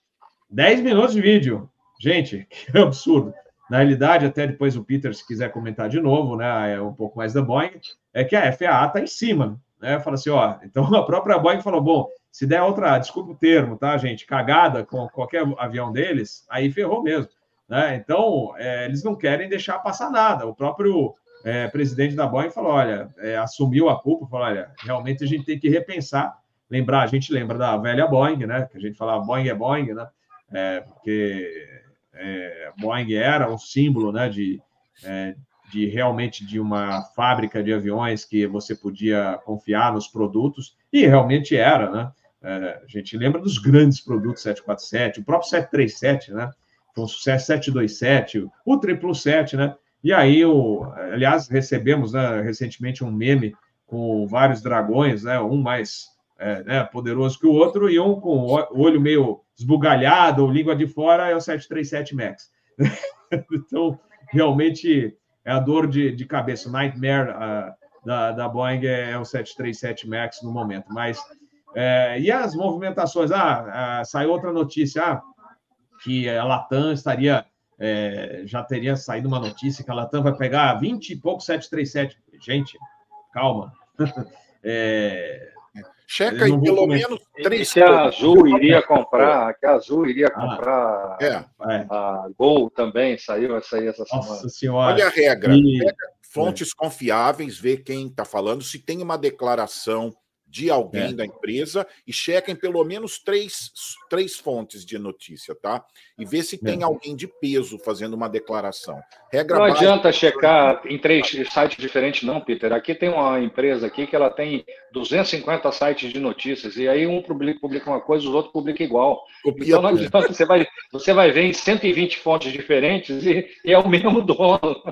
10 minutos de vídeo. Gente, [LAUGHS] que absurdo. Na realidade, até depois o Peter, se quiser comentar de novo, né, é um pouco mais da Boeing, é que a FAA está em cima. Né? Fala assim, ó, [LAUGHS] então a própria Boeing falou, bom, se der outra, desculpa o termo, tá, gente, cagada com qualquer avião deles, aí ferrou mesmo. Né? Então, é, eles não querem deixar passar nada. O próprio é, presidente da Boeing falou: olha, é, assumiu a culpa, falou: olha, realmente a gente tem que repensar. Lembrar, a gente lembra da velha Boeing, né? Que a gente falava Boeing é Boeing, né? É, porque é, Boeing era um símbolo, né? De, é, de realmente de uma fábrica de aviões que você podia confiar nos produtos, e realmente era, né? É, a gente lembra dos grandes produtos 747, o próprio 737, né? Foi um sucesso 727, o 777, né? E aí, o, aliás, recebemos né, recentemente um meme com vários dragões, né, um mais é, né, poderoso que o outro, e um com o olho meio esbugalhado, ou língua de fora, é o 737 MAX. [LAUGHS] então, realmente, é a dor de, de cabeça, nightmare uh, da, da Boeing é, é, o 737 MAX no momento. Mas, é, e as movimentações? Ah, ah, saiu outra notícia, ah, que a Latam estaria é, já teria saído uma notícia que a Latam vai pegar 20 e pouco 737. Gente, calma. [LAUGHS] É, Checa aí pelo menos três. Que a Azul iria comprar, que a Azul iria ah, comprar é, é. a Gol também, saiu essa aí essa semana. Nossa senhora. Olha a regra. E... Pega fontes é. confiáveis, vê quem está falando, se tem uma declaração de alguém é. da empresa e chequem pelo menos três, três fontes de notícia, tá? E vê se tem é. alguém de peso fazendo uma declaração. Regra não básica... adianta checar em três sites diferentes, não, Peter. Aqui tem uma empresa aqui que ela tem 250 sites de notícias, e aí um publica, publica uma coisa, os outros publicam igual. Copia então não adianta, você vai, você vai ver em 120 fontes diferentes e, e é o mesmo dono.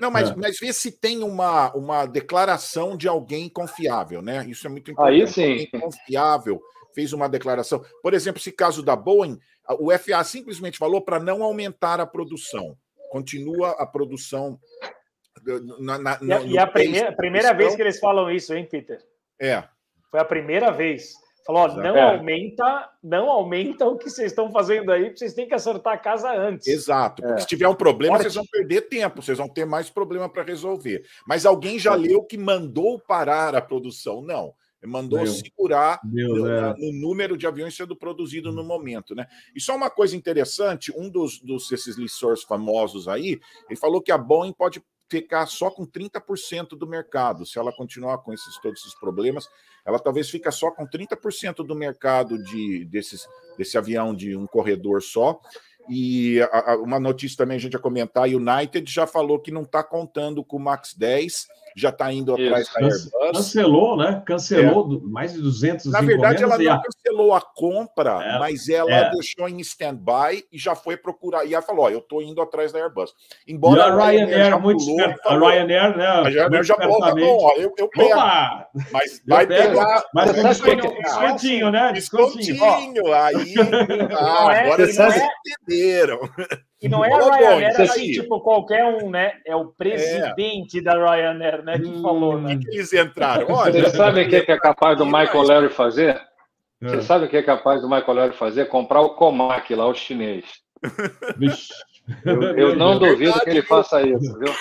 Não, mas, é. mas vê se tem uma, uma declaração de alguém confiável, né? Isso é muito importante. Aí sim. Alguém confiável fez uma declaração. Por exemplo, esse caso da Boeing, o FA simplesmente falou para não aumentar a produção. Continua a produção. Na, na, e a, e a primeira, primeira vez que eles falam isso, hein, Peter? É. Foi a primeira vez. Falou, ó, não é. aumenta, não aumenta o que vocês estão fazendo aí, porque vocês têm que acertar a casa antes. Exato, porque é. se tiver um problema, Forte. vocês vão perder tempo, vocês vão ter mais problema para resolver. Mas alguém já leu que mandou parar a produção? Não. Mandou Meu. segurar Meu, no, é. no, número de aviões sendo produzido no momento, né? E só uma coisa interessante, um dos, dos esses famosos aí, ele falou que a Boeing pode ficar só com 30% do mercado. Se ela continuar com esses, todos esses problemas, ela talvez fica só com 30% do mercado de, desses, desse avião de um corredor só. E a, a, uma notícia também a gente ia comentar: a United já falou que não está contando com o Max 10 já está indo atrás Isso. da Airbus. Cancelou, né? Cancelou é. mais de 200 Na verdade, ela não a... cancelou a compra, é. mas ela é. deixou em stand-by e já foi procurar. E ela falou: Ó, eu estou indo atrás da Airbus. Embora e a Ryanair, muito pulou, esperto, a Ryanair, né? A Ryanair já falou: tá bom, ó, eu, eu pego. Opa! Mas vai pego. pegar. Mas com descontinho, né? Descontinho. Aí. Ah, é, agora vocês é- entenderam. E não é a Ryanair bom, assim, tipo qualquer um, né? É o presidente é. da Ryanair, né? Que hum, falou, né? Que eles entraram. Olha, Você sabe o que é capaz do Michael Larry fazer? É. Você sabe o que é capaz do Michael Larry fazer? Comprar o Comac lá, o chinês. Eu, eu não duvido que ele faça isso, viu?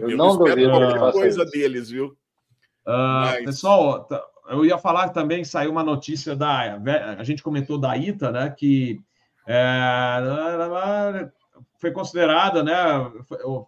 Eu, eu não duvido que ele faça coisa isso. deles, viu? Uh, pessoal, eu ia falar também, saiu uma notícia da. A gente comentou da ITA, né? Que é, foi considerada, né,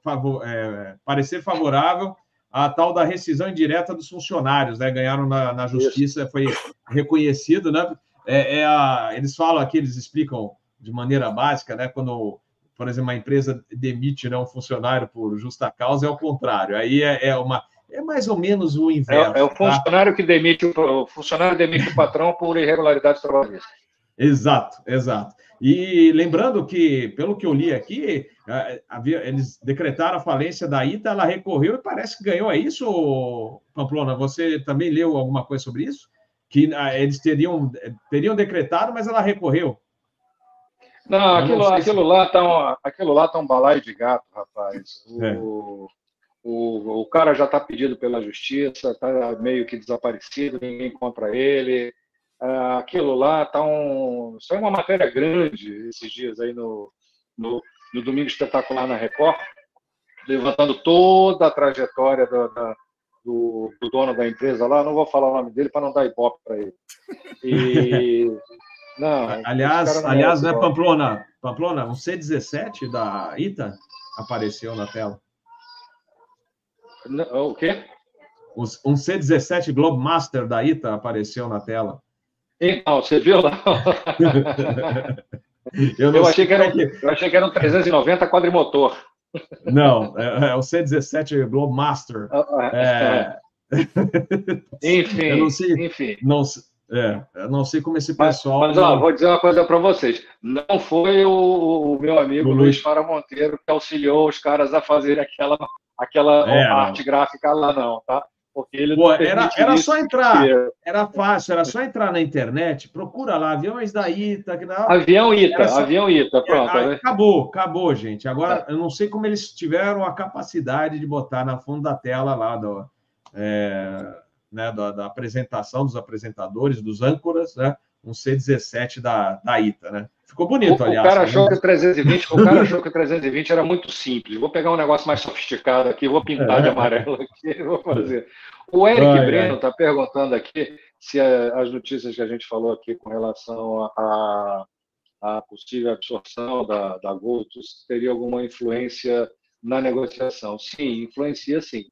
favor, é, parecer favorável a tal da rescisão indireta dos funcionários, né? Ganharam na, na justiça, foi reconhecido, né? É, é a, eles falam aqui, eles explicam de maneira básica, né? Quando, por exemplo, uma empresa demite né, um funcionário por justa causa, é o contrário. Aí é, é uma é mais ou menos o inverso. É, é o tá? funcionário tá? que demite o, o funcionário demite o patrão por irregularidades trabalhistas. Exato, exato. E lembrando que, pelo que eu li aqui, havia, eles decretaram a falência da ITA, ela recorreu e parece que ganhou. É isso, Pamplona? Você também leu alguma coisa sobre isso? Que ah, eles teriam, teriam decretado, mas ela recorreu. Não, aquilo, não aquilo, se... lá tá um, aquilo lá tá um balaio de gato, rapaz. O, é. o, o cara já está pedido pela justiça, está meio que desaparecido, ninguém encontra ele. Ah, aquilo lá tá um. Isso é uma matéria grande esses dias aí no, no, no Domingo Espetacular na Record, levantando toda a trajetória do, da, do, do, dono da empresa lá. Não vou falar o nome dele para não dar ibope para ele. E. [LAUGHS] Não, aliás, não aliás, né, Pamplona? Pamplona, um C17 da ITA apareceu na tela. O quê? Um C17 Globemaster da ITA apareceu na tela. Então, você viu lá? [LAUGHS] eu, eu, achei que era, eu achei que era um 390 quadrimotor. Não, é, é o C17 Globemaster. Ah, ah, é... enfim, [LAUGHS] eu não sei, enfim. Não, é, não sei como esse pessoal. Mas, mas ó, vou dizer uma coisa para vocês: não foi o, o meu amigo o Luiz Fara Monteiro que auxiliou os caras a fazer aquela, aquela é, arte não. gráfica lá, não, tá? Porque ele Pô, era, era só entrar, era fácil, era só entrar na internet, procura lá, aviões da ITA. Não, avião ITA, só, avião ITA, pronto. É, né? Acabou, acabou, gente. Agora, tá. eu não sei como eles tiveram a capacidade de botar na fundo da tela lá do, é, né, da, da, apresentação dos apresentadores, dos âncoras, né, um C-17 da, da ITA, né? Ficou bonito, o, aliás. O cara, achou que 320, o cara achou que o 320 era muito simples. Vou pegar um negócio mais sofisticado aqui, vou pintar é. de amarelo aqui, [LAUGHS] vou fazer. O Eric ai, Breno está perguntando aqui se as notícias que a gente falou aqui com relação a, a possível absorção da, da Gotos teria alguma influência na negociação. Sim, influencia sim,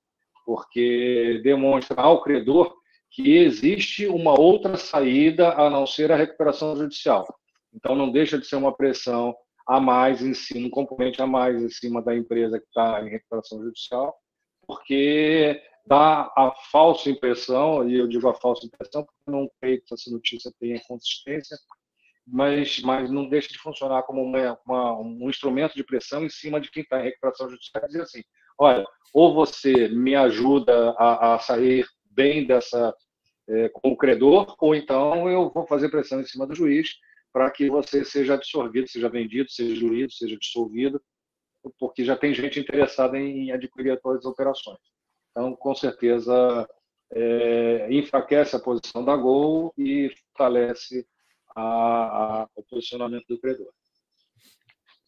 porque demonstra ao credor que existe uma outra saída a não ser a recuperação judicial. Então, não deixa de ser uma pressão a mais em cima, um componente a mais em cima da empresa que está em recuperação judicial, porque dá a falsa impressão, e eu digo a falsa impressão porque não creio que essa notícia tenha consistência, mas, mas não deixa de funcionar como uma, uma, um instrumento de pressão em cima de quem está em recuperação judicial, dizer assim, olha, ou você me ajuda a, a sair bem dessa é, como credor, ou então eu vou fazer pressão em cima do juiz para que você seja absorvido, seja vendido, seja diluído, seja dissolvido, porque já tem gente interessada em adquirir todas as operações. Então, com certeza, é, enfraquece a posição da Gol e fortalece a, a, o posicionamento do credor.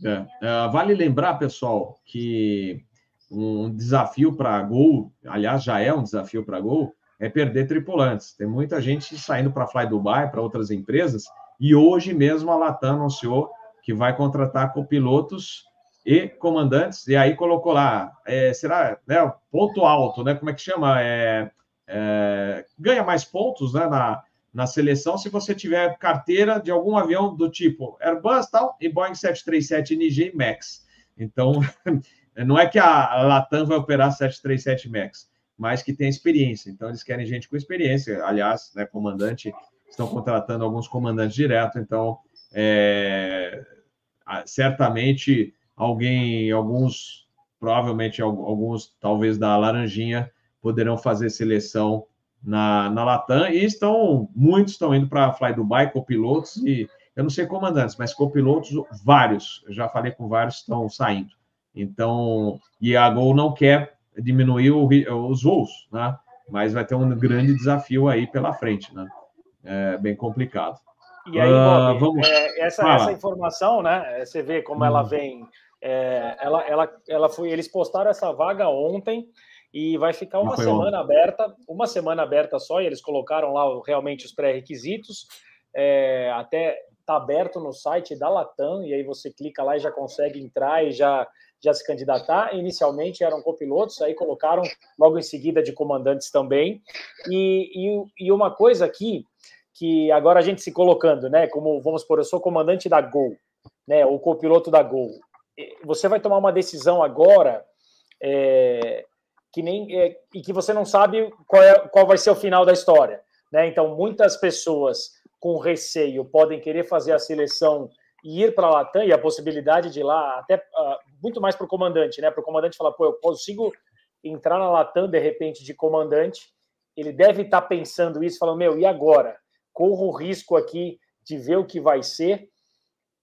É, é, vale lembrar, pessoal, que um desafio para a Gol, aliás, já é um desafio para a Gol, é perder tripulantes. Tem muita gente saindo para Fly Dubai, para outras empresas, e hoje mesmo a Latam anunciou que vai contratar copilotos e comandantes, e aí colocou lá, é, será né, ponto alto, né? Como é que chama? É, é, ganha mais pontos né, na, na seleção se você tiver carteira de algum avião do tipo Airbus tal, e Boeing 737 NG Max. Então, [LAUGHS] não é que a Latam vai operar 737 Max, mas que tem experiência. Então, eles querem gente com experiência. Aliás, né, comandante, estão contratando alguns comandantes direto, então é, certamente alguém, alguns, provavelmente alguns, talvez da Laranjinha, poderão fazer seleção na, na Latam e estão, muitos estão indo para Fly Dubai, copilotos e eu não sei comandantes, mas copilotos, vários, eu já falei com vários, estão saindo. Então, e a Gol não quer diminuir o, os voos, né? Mas vai ter um grande desafio aí pela frente, né? É bem complicado. E aí, Bob, uh, vamos... É, essa, essa informação, né? Você vê como hum. ela vem é, ela, ela, ela foi, eles postaram essa vaga ontem e vai ficar uma semana ontem. aberta, uma semana aberta só, e eles colocaram lá realmente os pré-requisitos. É, até tá aberto no site da Latam, e aí você clica lá e já consegue entrar e já, já se candidatar. Inicialmente eram copilotos, aí colocaram logo em seguida de comandantes também. E, e, e uma coisa aqui, que agora a gente se colocando, né? Como vamos por, eu sou comandante da Gol, né? O copiloto da Gol você vai tomar uma decisão agora é, que nem é, e que você não sabe qual, é, qual vai ser o final da história. Né? Então, muitas pessoas com receio podem querer fazer a seleção e ir para a Latam e a possibilidade de ir lá, até uh, muito mais para o comandante, né? Para o comandante falar, pô, eu consigo entrar na Latam de repente de comandante. Ele deve estar tá pensando isso, falando, meu, e agora? Corro o risco aqui de ver o que vai ser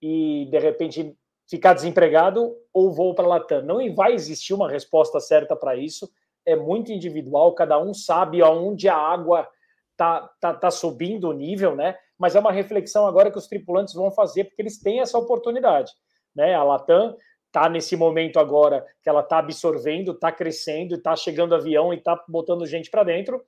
e de repente ficar desempregado ou vou para a Latam. Não vai existir uma resposta certa para isso. É muito individual, cada um sabe aonde a água tá, tá, tá subindo o nível, né? Mas é uma reflexão agora que os tripulantes vão fazer, porque eles têm essa oportunidade. Né? A Latam está nesse momento agora que ela está absorvendo, está crescendo, está chegando avião e está botando gente para dentro,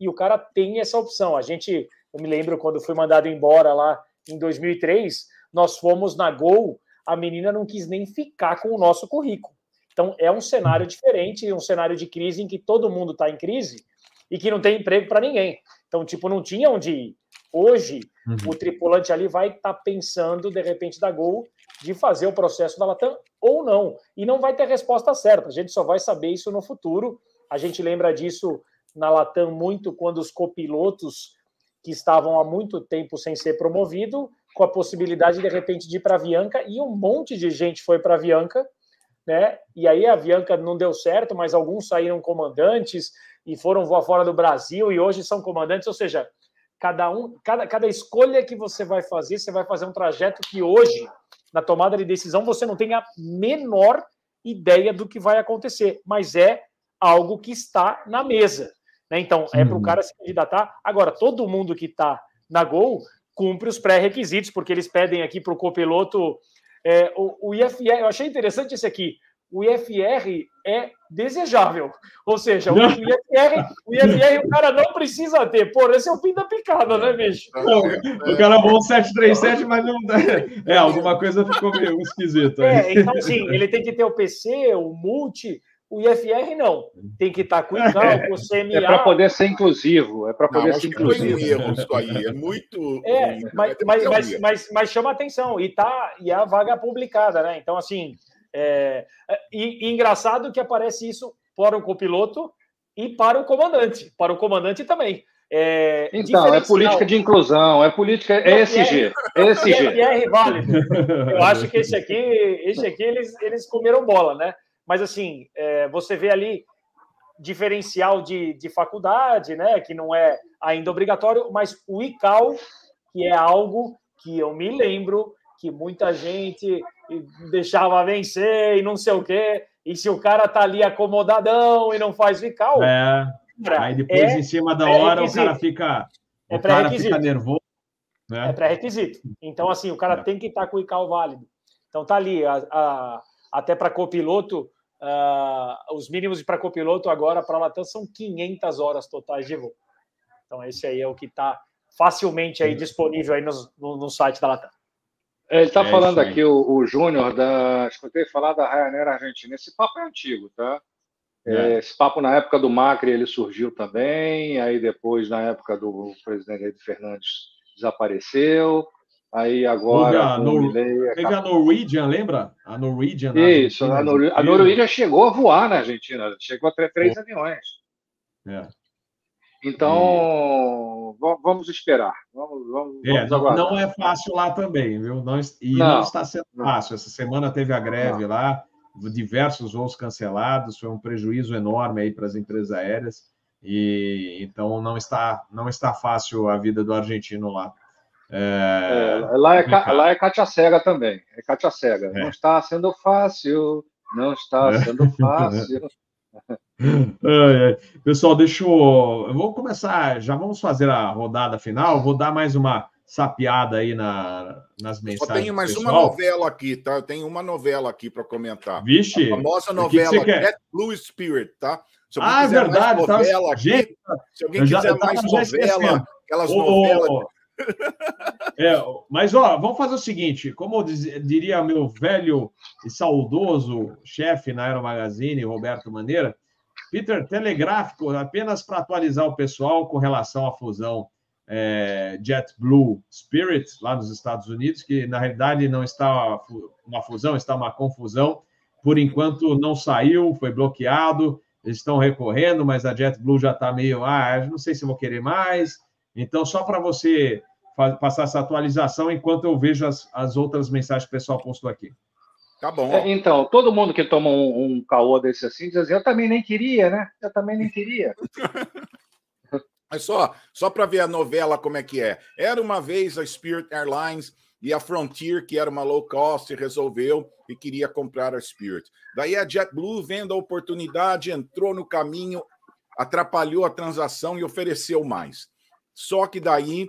e o cara tem essa opção. A gente, eu me lembro quando fui mandado embora lá em 2003, nós fomos na Gol a menina não quis nem ficar com o nosso currículo. Então, é um cenário diferente, um cenário de crise em que todo mundo está em crise e que não tem emprego para ninguém. Então, tipo, não tinha onde ir. Hoje, uhum. o tripulante ali vai estar tá pensando, de repente, da Gol, de fazer o processo da Latam ou não. E não vai ter resposta certa. A gente só vai saber isso no futuro. A gente lembra disso na Latam muito quando os copilotos que estavam há muito tempo sem ser promovido com a possibilidade de repente de ir para a Avianca e um monte de gente foi para a Avianca, né? E aí a Avianca não deu certo, mas alguns saíram comandantes e foram voar fora do Brasil e hoje são comandantes, ou seja, cada um, cada, cada escolha que você vai fazer, você vai fazer um trajeto que hoje, na tomada de decisão, você não tem a menor ideia do que vai acontecer, mas é algo que está na mesa. Né? Então, é para o cara se candidatar. Agora, todo mundo que está na Gol cumpre os pré-requisitos, porque eles pedem aqui para o copiloto. É, o, o IFR, eu achei interessante esse aqui. O IFR é desejável. Ou seja, o IFR, o IFR o cara não precisa ter. Pô, esse é o fim da picada, né, bicho? Não, o cara bom 737, mas não. É, alguma coisa ficou meio esquisito. É, então, sim, ele tem que ter o PC, o multi. O IFR não. Tem que estar com o ICAO, com o CMA. É para poder ser inclusivo. É para poder não, ser inclusivo. Aí. É muito. É, mas, mas, mas, mas, mas chama atenção. E, tá, e é a vaga publicada, né? Então, assim. É, e, e engraçado que aparece isso para o copiloto e para o comandante. Para o comandante também. É, então, é política de inclusão, é política é ESG. É ESG. É válido. Eu [LAUGHS] acho que esse aqui, esse aqui eles, eles comeram bola, né? Mas assim, é, você vê ali diferencial de, de faculdade, né? Que não é ainda obrigatório, mas o ICAO, que é algo que eu me lembro que muita gente deixava vencer e não sei o quê. E se o cara tá ali acomodadão e não faz ICAO. É. Aí depois, é, em cima da hora, o cara fica. É o cara fica nervoso. Né? É pré-requisito. Então, assim, o cara é. tem que estar tá com o ICAO válido. Então, tá ali. A, a, até para copiloto, uh, os mínimos para copiloto agora para a Latam são 500 horas totais de voo. Então, esse aí é o que está facilmente aí disponível aí no, no, no site da Latam. É, ele está é falando aqui, o, o Júnior, da. Escutei falar da Ryanair Argentina. Esse papo é antigo, tá? É. é. Esse papo na época do Macri ele surgiu também, aí depois, na época do presidente Edu Fernandes, desapareceu. Aí agora. Nor... Teve a Norwegian, lembra? A Norwegian. Isso, a, Nor... a Norwegian chegou a voar na Argentina, chegou a ter três aviões. É. Então, vamos esperar. Vamos, vamos, é, vamos não, é fácil lá também, viu? Não, e não, não está sendo não. fácil. Essa semana teve a greve lá, diversos voos cancelados, foi um prejuízo enorme aí para as empresas aéreas. E então não está não está fácil a vida do argentino lá. É, é, lá, é, lá é Cátia Cega também. É Cátia Cega. É. Não está sendo fácil. Não está é. sendo [LAUGHS] fácil. Pessoal, deixa eu. Eu vou começar, já vamos fazer a rodada final. Vou dar mais uma sapiada aí na, nas mensagens. Só tenho mais uma novela aqui, tá? Eu tenho uma novela aqui para comentar. Vixe! A famosa novela Jet Blue Spirit, tá? Ah, é verdade. Tá... Novela aqui, Gente, se alguém quiser já, mais novela, aquelas novelas. [LAUGHS] É, mas ó, vamos fazer o seguinte: como diria meu velho e saudoso chefe na Aero Magazine, Roberto Maneira, Peter, telegráfico, apenas para atualizar o pessoal com relação à fusão é, JetBlue Spirit, lá nos Estados Unidos, que na realidade não está uma fusão, está uma confusão. Por enquanto não saiu, foi bloqueado, eles estão recorrendo, mas a JetBlue já está meio, ah, não sei se vou querer mais. Então, só para você passar essa atualização enquanto eu vejo as, as outras mensagens que o pessoal postou aqui. Tá bom. É, então, todo mundo que toma um, um caô desse assim diz assim, eu também nem queria, né? Eu também nem queria. [LAUGHS] Mas só, só para ver a novela como é que é. Era uma vez a Spirit Airlines e a Frontier, que era uma low cost, resolveu e queria comprar a Spirit. Daí a JetBlue, vendo a oportunidade, entrou no caminho, atrapalhou a transação e ofereceu mais. Só que daí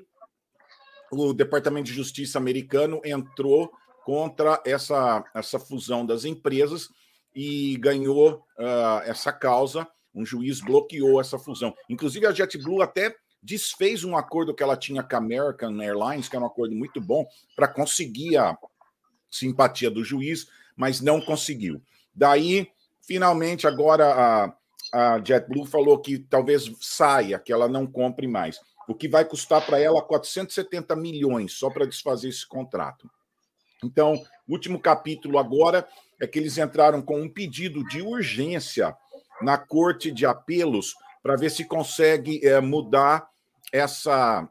o Departamento de Justiça americano entrou contra essa, essa fusão das empresas e ganhou uh, essa causa. Um juiz bloqueou essa fusão. Inclusive, a JetBlue até desfez um acordo que ela tinha com a American Airlines, que era um acordo muito bom, para conseguir a simpatia do juiz, mas não conseguiu. Daí, finalmente, agora a, a JetBlue falou que talvez saia, que ela não compre mais o que vai custar para ela 470 milhões só para desfazer esse contrato. Então, último capítulo agora é que eles entraram com um pedido de urgência na Corte de Apelos para ver se consegue é, mudar essa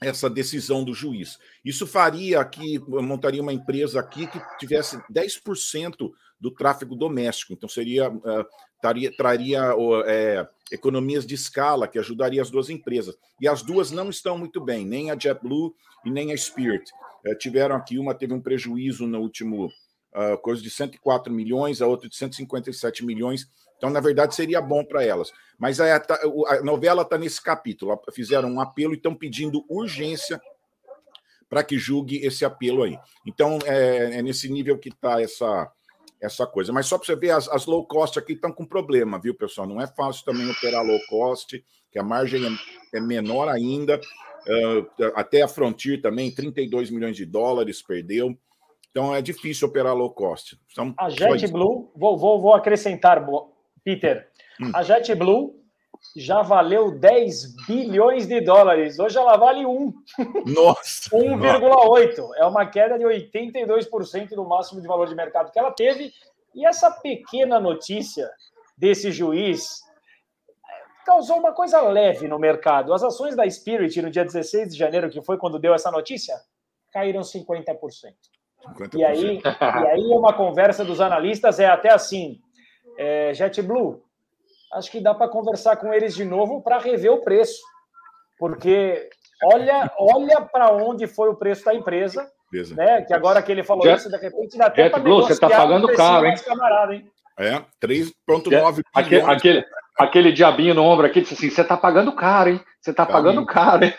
essa decisão do juiz. Isso faria que montaria uma empresa aqui que tivesse 10% do tráfego doméstico. Então seria uh, taria, traria é, economias de escala que ajudaria as duas empresas. E as duas não estão muito bem, nem a JetBlue e nem a Spirit. É, tiveram aqui, uma teve um prejuízo no último uh, coisa de 104 milhões, a outra de 157 milhões. Então, na verdade, seria bom para elas. Mas a, a novela está nesse capítulo. Fizeram um apelo e estão pedindo urgência para que julgue esse apelo aí. Então, é, é nesse nível que está essa, essa coisa. Mas só para você ver, as, as, low cost aqui estão com problema, viu, pessoal? Não é fácil também operar low cost, que a margem é, é menor ainda. Uh, até a Frontier também, 32 milhões de dólares perdeu. Então é difícil operar low cost. Então, a JetBlue, vou, vou, vou acrescentar, Peter. Hum. A JetBlue já valeu 10 bilhões de dólares. Hoje ela vale 1. Nossa! [LAUGHS] 1,8. É uma queda de 82% do máximo de valor de mercado que ela teve. E essa pequena notícia desse juiz causou uma coisa leve no mercado. As ações da Spirit no dia 16 de janeiro, que foi quando deu essa notícia, caíram 50%. 50%. E, aí, e aí uma conversa dos analistas é até assim: é, JetBlue, acho que dá para conversar com eles de novo para rever o preço. Porque olha, olha para onde foi o preço da empresa, né? Que agora que ele falou Jet, isso, de repente dá até para Você está pagando caro, hein? Camarada, hein? É, 3,9 aquele, aquele, aquele diabinho no ombro aqui disse assim: você está pagando caro, hein? Você está pagando caro, hein?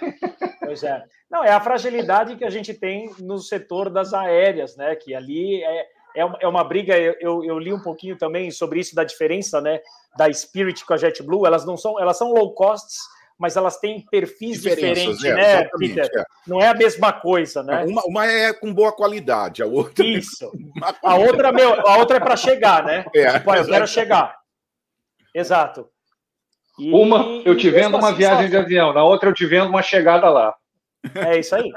Pois é. Não, é a fragilidade que a gente tem no setor das aéreas, né? Que ali é, é, uma, é uma briga. Eu, eu li um pouquinho também sobre isso da diferença, né? Da Spirit com a JetBlue. Elas não são, elas são low costs, mas elas têm perfis diferentes, é, né, Peter? É. Não é a mesma coisa, né? Uma, uma, é com boa qualidade, a outra. Isso. a outra, meu, a outra é para chegar, né? É, tipo, eu quero chegar. Exato. E, uma eu te vendo uma assim, viagem de avião, na outra eu te vendo uma chegada lá. É isso aí.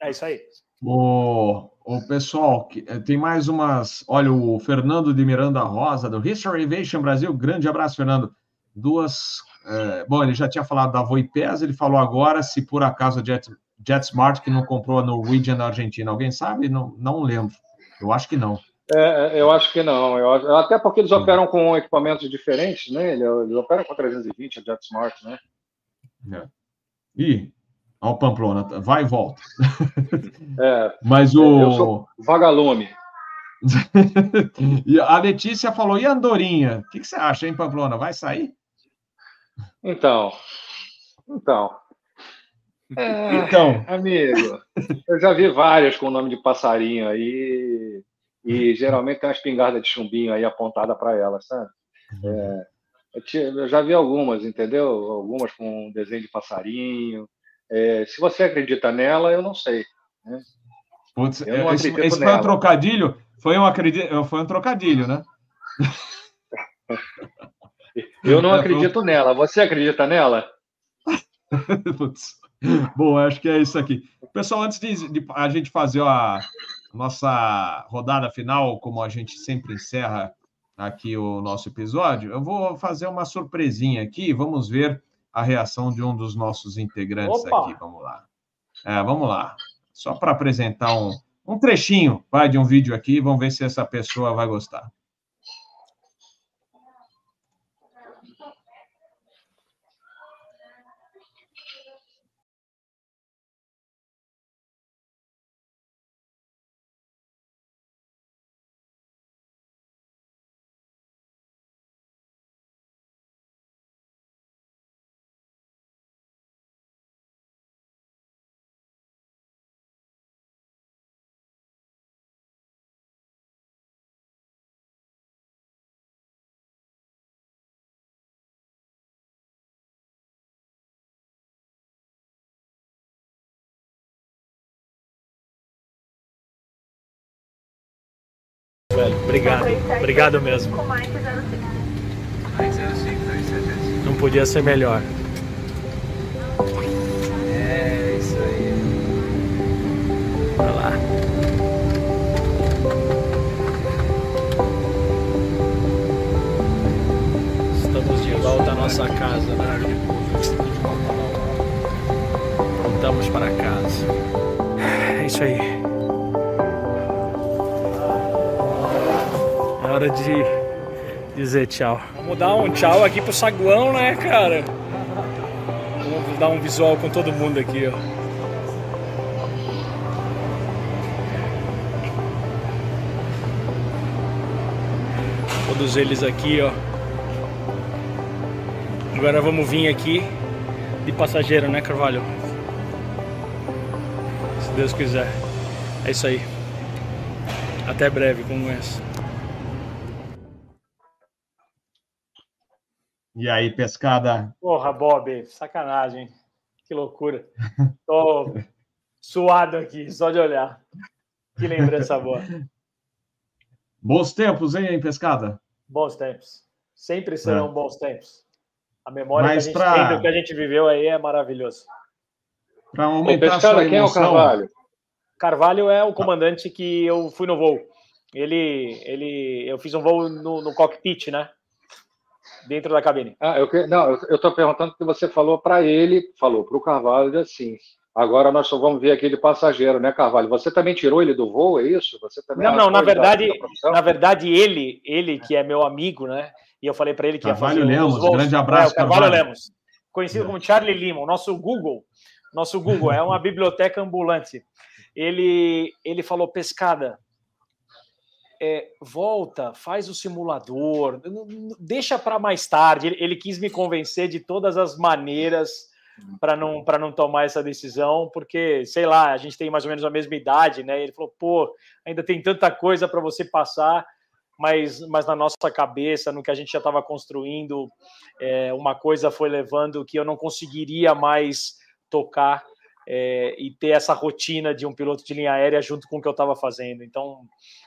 É isso aí. O, o pessoal, eh, tem mais umas. Olha, o Fernando de Miranda Rosa, do History Aviation Brasil. Grande abraço, Fernando. Duas. É, bom, ele já tinha falado da Voipes, ele falou agora se por acaso a Jet, JetSmart que não comprou a Norwegian na Argentina. Alguém sabe? Não, não lembro. Eu acho que não. É, é eu acho que não. Eu, até porque eles operam com equipamentos diferentes, né? Eles operam com 320, a JetSmart, né? É. E ao Pamplona, vai e volta. [LAUGHS] É, Mas o. Eu sou vagalume. [LAUGHS] e a Letícia falou: e a Andorinha? O que, que, você acha, hein, Pamplona? Vai sair? Então. Então. É, então. Amigo, eu já vi várias com o nome de passarinho aí. E geralmente tem uma espingarda de chumbinho aí apontada para elas, sabe? É, eu já vi algumas, entendeu? Algumas com desenho de passarinho. É, se você acredita nela, eu não sei. Né? Putz, eu não esse, esse foi um trocadilho? Foi um, acredito, foi um trocadilho, né? [LAUGHS] eu não acredito nela. Você acredita nela? [LAUGHS] Putz. Bom, acho que é isso aqui. Pessoal, antes de, de a gente fazer a nossa rodada final, como a gente sempre encerra aqui o nosso episódio, eu vou fazer uma surpresinha aqui. Vamos ver a reação de um dos nossos integrantes Opa. aqui. Vamos lá. É, vamos lá. Só para apresentar um, um trechinho, vai, de um vídeo aqui. Vamos ver se essa pessoa vai gostar. Obrigado. Obrigado mesmo. Não podia ser melhor. É, isso aí. Olha lá. Estamos de volta à nossa casa, né? Voltamos para casa. É isso aí. Hora de dizer tchau. Vamos dar um tchau aqui pro saguão, né, cara? Vamos dar um visual com todo mundo aqui, ó. Todos eles aqui, ó. Agora vamos vir aqui de passageiro, né, Carvalho? Deus quiser. É isso aí. Até breve, como essa. E aí, pescada? Porra, Bob, sacanagem. Que loucura. Tô [LAUGHS] suado aqui, só de olhar. Que lembrança boa. Bons tempos, hein, pescada? Bons tempos. Sempre serão é. bons tempos. A memória Mas que a gente pra... tem do que a gente viveu aí é maravilhoso. Para aumentar pescada, a sua quem é o Carvalho? Carvalho é o comandante que eu fui no voo. Ele, ele, eu fiz um voo no, no cockpit, né? Dentro da cabine. Ah, eu, não, eu estou perguntando que você falou para ele, falou para o Carvalho assim. Agora nós só vamos ver aquele passageiro, né, Carvalho? Você também tirou ele do voo, é isso? Você também não, não. Na verdade, na verdade ele, ele que é meu amigo, né? E eu falei para ele que Carvalho ia fazer Lemos, voos. grande abraço, é, Carvalho, Carvalho Lemos, conhecido como Charlie Lima, o nosso Google. Nosso Google é uma [LAUGHS] biblioteca ambulante. Ele, ele falou pescada. É, volta, faz o simulador, deixa para mais tarde. Ele, ele quis me convencer de todas as maneiras para não para não tomar essa decisão, porque sei lá, a gente tem mais ou menos a mesma idade, né? Ele falou, pô, ainda tem tanta coisa para você passar, mas mas na nossa cabeça, no que a gente já estava construindo, é, uma coisa foi levando que eu não conseguiria mais tocar é, e ter essa rotina de um piloto de linha aérea junto com o que eu estava fazendo. Então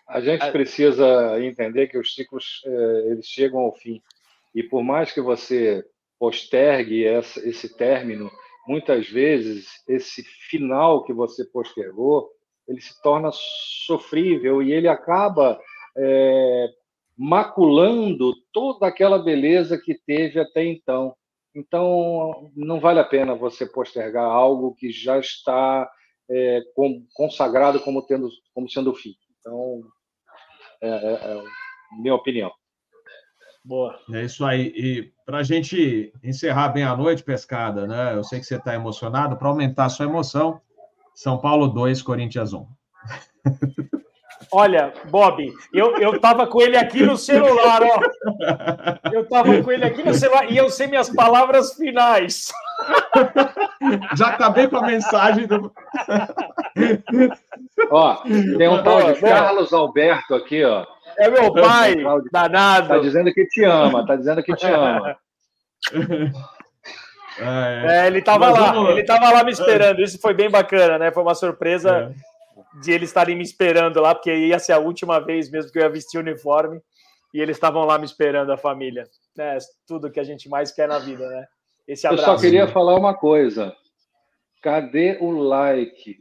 a gente a... precisa entender que os ciclos é, eles chegam ao fim e por mais que você postergue essa, esse término, muitas vezes esse final que você postergou ele se torna sofrível e ele acaba é, maculando toda aquela beleza que teve até então. Então, não vale a pena você postergar algo que já está é, consagrado como, tendo, como sendo o fim. Então, é, é, é minha opinião. Boa. É isso aí. E para a gente encerrar bem a noite, pescada, né? Eu sei que você está emocionado. Para aumentar a sua emoção, São Paulo 2, Corinthians 1. [LAUGHS] Olha, Bob, eu, eu tava com ele aqui no celular, ó. Eu tava com ele aqui no celular e eu sei minhas palavras finais. Já acabei com a mensagem do. [LAUGHS] Ó, tem um tal de Carlos Alberto aqui, ó. É meu pai, danado. Tá dizendo que te ama, tá dizendo que te ama. [LAUGHS] É, ele tava lá, ele tava lá me esperando. Isso foi bem bacana, né? Foi uma surpresa. É de eles estarem me esperando lá, porque ia ser a última vez mesmo que eu ia vestir o uniforme, e eles estavam lá me esperando, a família. É, tudo que a gente mais quer na vida, né? Esse abraço. Eu só queria falar uma coisa. Cadê o like?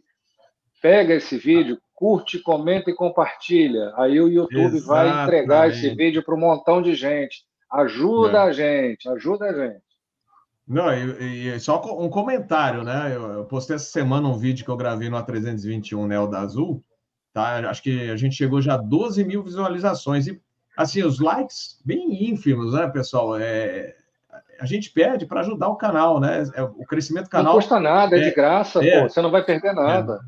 Pega esse vídeo, curte, comenta e compartilha. Aí o YouTube Exatamente. vai entregar esse vídeo para um montão de gente. Ajuda é. a gente, ajuda a gente. Não, e, e, só um comentário, né? Eu, eu, postei essa semana um vídeo que eu gravei no A321 Neo da Azul, tá? Acho que a gente chegou já a 12 mil visualizações. E, assim, os likes bem ínfimos, né, pessoal? É, a gente pede para ajudar o canal, né? É, o crescimento do canal. Não custa nada, é, é de graça, é, pô, você não vai perder nada.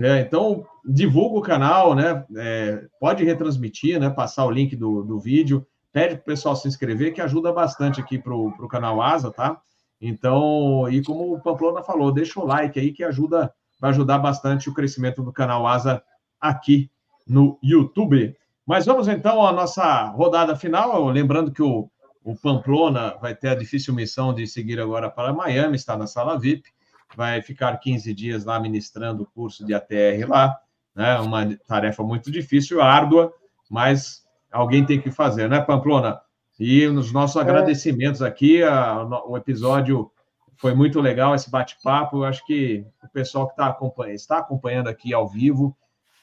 É, é então, divulga o canal, né? É, pode retransmitir, né? Passar o link do, do vídeo pede para o pessoal se inscrever, que ajuda bastante aqui para o canal Asa, tá? Então, e como o Pamplona falou, deixa o like aí que ajuda, vai ajudar bastante o crescimento do canal Asa aqui no YouTube. Mas vamos então à nossa rodada final, lembrando que o, o Pamplona vai ter a difícil missão de seguir agora para Miami, está na sala VIP, vai ficar 15 dias lá ministrando o curso de ATR lá, né? Uma tarefa muito difícil, árdua, mas alguém tem que fazer, né, Pamplona? E nos nossos é. agradecimentos aqui, a, o episódio foi muito legal, esse bate-papo. Eu acho que o pessoal que tá acompanhando, está acompanhando aqui ao vivo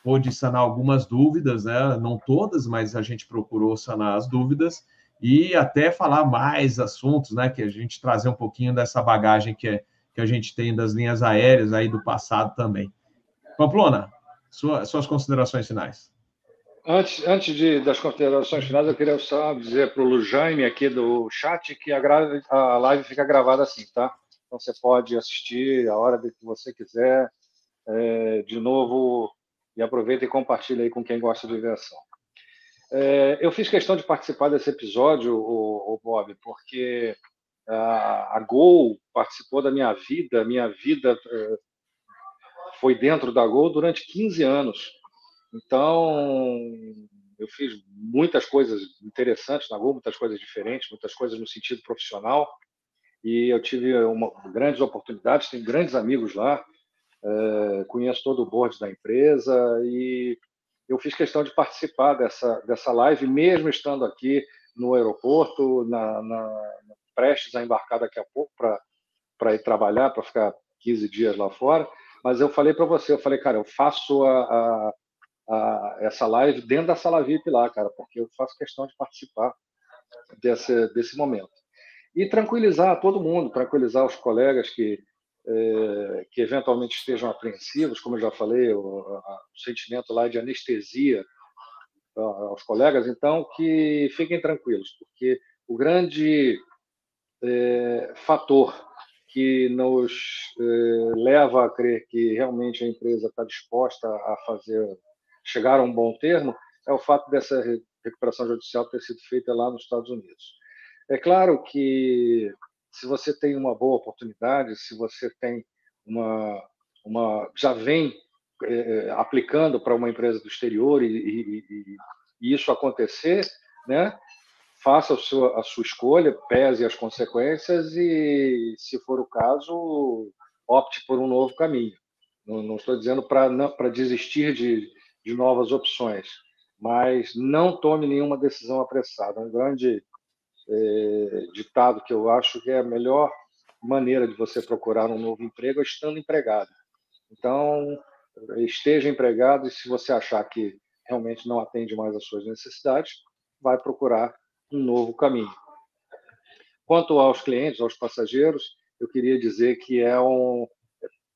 pôde sanar algumas dúvidas, né? Não todas, mas a gente procurou sanar as dúvidas e até falar mais assuntos, né? Que a gente trazer um pouquinho dessa bagagem que, é, que a gente tem das linhas aéreas aí do passado também. Pamplona, sua, suas considerações finais. Antes, antes de, das considerações finais, eu queria só dizer para o Jaime aqui do chat que a, grave, a live fica gravada assim, tá? Então você pode assistir a hora que você quiser, é, de novo, e aproveita e compartilha aí com quem gosta de aviação. É, eu fiz questão de participar desse episódio, o, o Bob, porque a, a Gol participou da minha vida, minha vida é, foi dentro da Gol durante 15 anos. Então, eu fiz muitas coisas interessantes na Gol, muitas coisas diferentes, muitas coisas no sentido profissional. E eu tive uma, grandes oportunidades, tenho grandes amigos lá, é, conheço todo o board da empresa e eu fiz questão de participar dessa, dessa live, mesmo estando aqui no aeroporto, na, na prestes a embarcar daqui a pouco para ir trabalhar, para ficar 15 dias lá fora. Mas eu falei para você, eu falei, cara, eu faço a, a, a, essa live dentro da sala VIP lá, cara, porque eu faço questão de participar desse, desse momento. E tranquilizar todo mundo, tranquilizar os colegas que, é, que eventualmente estejam apreensivos, como eu já falei, o, o sentimento lá de anestesia aos colegas, então que fiquem tranquilos, porque o grande é, fator que nos é, leva a crer que realmente a empresa está disposta a fazer chegar a um bom termo é o fato dessa recuperação judicial ter sido feita lá nos Estados Unidos. É claro que se você tem uma boa oportunidade, se você tem uma, uma já vem é, aplicando para uma empresa do exterior e, e, e isso acontecer, né? faça a sua, a sua escolha, pese as consequências e, se for o caso, opte por um novo caminho. Não, não estou dizendo para desistir de, de novas opções, mas não tome nenhuma decisão apressada. Um grande é, ditado que eu acho que é a melhor maneira de você procurar um novo emprego é estando empregado. Então, esteja empregado e se você achar que realmente não atende mais às suas necessidades, vai procurar um novo caminho. Quanto aos clientes, aos passageiros, eu queria dizer que é um,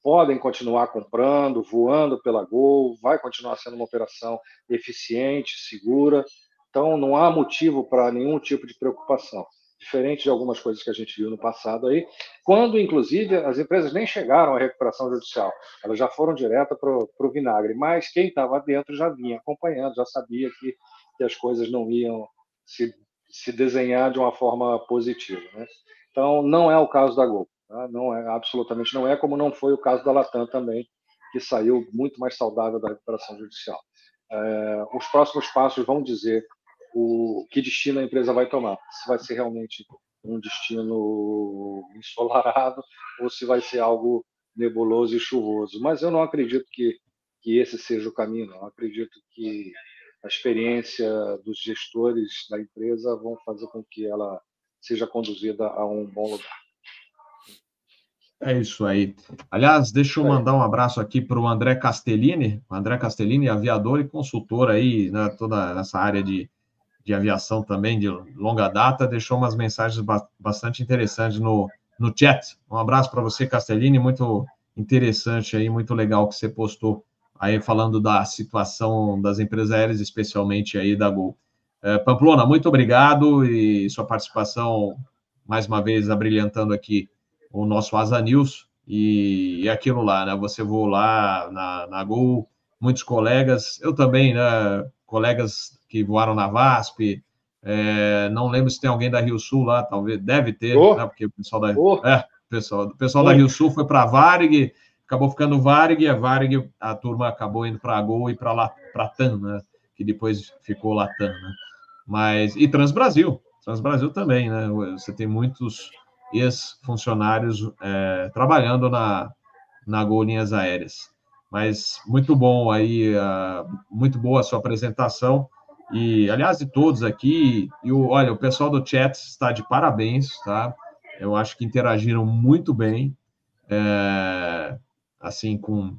podem continuar comprando, voando pela Gol, vai continuar sendo uma operação eficiente, segura. Então, não há motivo para nenhum tipo de preocupação, diferente de algumas coisas que a gente viu no passado aí, quando, inclusive, as empresas nem chegaram à recuperação judicial, elas já foram direto para o vinagre, mas quem estava dentro já vinha acompanhando, já sabia que, que as coisas não iam se se desenhar de uma forma positiva. Né? Então, não é o caso da Gol. Tá? Não é, absolutamente não é, como não foi o caso da Latam também, que saiu muito mais saudável da recuperação judicial. É, os próximos passos vão dizer o que destino a empresa vai tomar. Se vai ser realmente um destino ensolarado [LAUGHS] ou se vai ser algo nebuloso e chuvoso. Mas eu não acredito que, que esse seja o caminho. Eu acredito que a experiência dos gestores da empresa vão fazer com que ela seja conduzida a um bom lugar. É isso aí. Aliás, deixa eu mandar um abraço aqui para o André Castellini. O André Castellini, aviador e consultor aí, né, toda essa área de, de aviação também, de longa data, deixou umas mensagens bastante interessantes no, no chat. Um abraço para você, Castellini, muito interessante aí, muito legal que você postou aí falando da situação das empresas aéreas, especialmente aí da Gol. É, Pamplona, muito obrigado e sua participação, mais uma vez, abrilhantando aqui o nosso Asa News e, e aquilo lá, né? Você voou lá na, na Gol, muitos colegas, eu também, né? Colegas que voaram na VASP, é, não lembro se tem alguém da Rio Sul lá, talvez, deve ter, oh. né? Porque o pessoal da, oh. é, pessoal, o pessoal oh. da Rio Sul foi para Varig, acabou ficando Varig, e a Varig, a turma acabou indo para a Gol e para TAM, né? Que depois ficou Latam, né? Mas, e Transbrasil, Transbrasil também, né? Você tem muitos ex-funcionários é, trabalhando na, na Gol Linhas Aéreas. Mas muito bom aí, muito boa a sua apresentação. E, aliás, de todos aqui, e olha, o pessoal do chat está de parabéns, tá? Eu acho que interagiram muito bem. É, assim, com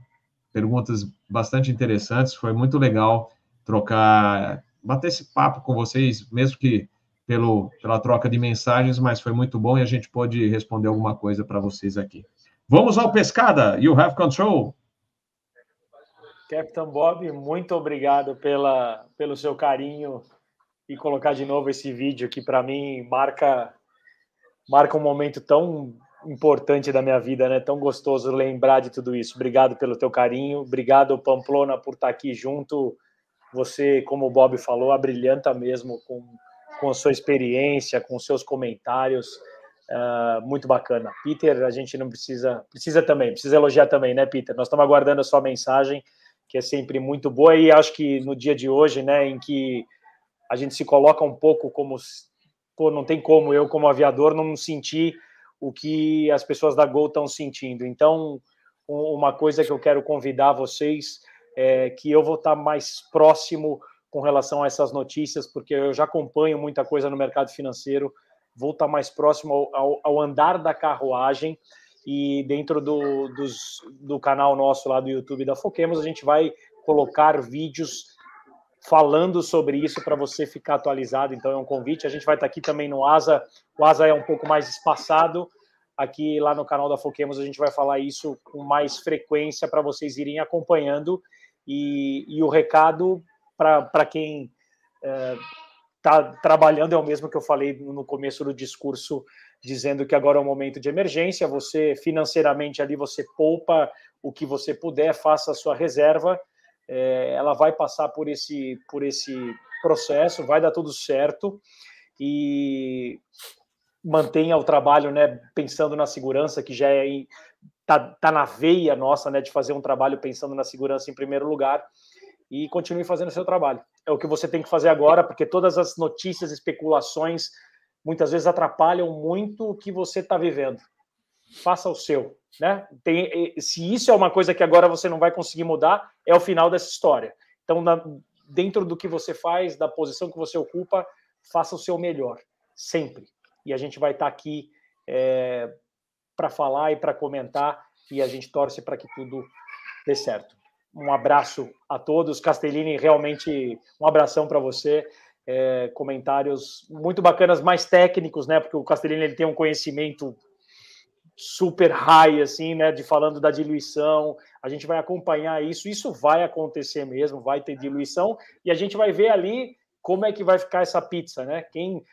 perguntas bastante interessantes. Foi muito legal trocar, bater esse papo com vocês, mesmo que pelo, pela troca de mensagens, mas foi muito bom e a gente pôde responder alguma coisa para vocês aqui. Vamos ao Pescada, you have control. Capitão Bob, muito obrigado pela, pelo seu carinho e colocar de novo esse vídeo que para mim marca marca um momento tão importante da minha vida, né? Tão gostoso lembrar de tudo isso. Obrigado pelo teu carinho, obrigado Pamplona por estar aqui junto. Você, como o Bob falou, abrilhanta mesmo com, com a sua experiência, com seus comentários. Uh, muito bacana. Peter, a gente não precisa, precisa também, precisa elogiar também, né, Peter? Nós estamos aguardando a sua mensagem, que é sempre muito boa, e acho que no dia de hoje, né, em que a gente se coloca um pouco como, pô, não tem como eu, como aviador, não sentir o que as pessoas da Gol estão sentindo. Então, uma coisa que eu quero convidar vocês é que eu vou estar mais próximo com relação a essas notícias, porque eu já acompanho muita coisa no mercado financeiro, vou estar mais próximo ao, ao, ao andar da carruagem e dentro do, dos, do canal nosso lá do YouTube da Foquemos, a gente vai colocar vídeos falando sobre isso para você ficar atualizado. Então é um convite. A gente vai estar aqui também no Asa. O Asa é um pouco mais espaçado. Aqui lá no canal da Foquemos a gente vai falar isso com mais frequência para vocês irem acompanhando. E, e o recado para quem é, está trabalhando é o mesmo que eu falei no começo do discurso, dizendo que agora é um momento de emergência. Você financeiramente ali você poupa o que você puder, faça a sua reserva. É, ela vai passar por esse por esse processo, vai dar tudo certo e mantenha o trabalho, né, pensando na segurança que já é tá, tá na veia nossa, né, de fazer um trabalho pensando na segurança em primeiro lugar e continue fazendo o seu trabalho. É o que você tem que fazer agora, porque todas as notícias, especulações, muitas vezes atrapalham muito o que você está vivendo. Faça o seu, né? Tem, se isso é uma coisa que agora você não vai conseguir mudar, é o final dessa história. Então, na, dentro do que você faz, da posição que você ocupa, faça o seu melhor, sempre. E a gente vai estar tá aqui é, para falar e para comentar, e a gente torce para que tudo dê certo um abraço a todos. Castellini, realmente um abração para você. É, comentários muito bacanas, mais técnicos, né? Porque o Castellini ele tem um conhecimento super high, assim, né? De falando da diluição. A gente vai acompanhar isso. Isso vai acontecer mesmo, vai ter diluição e a gente vai ver ali como é que vai ficar essa pizza, né? Quem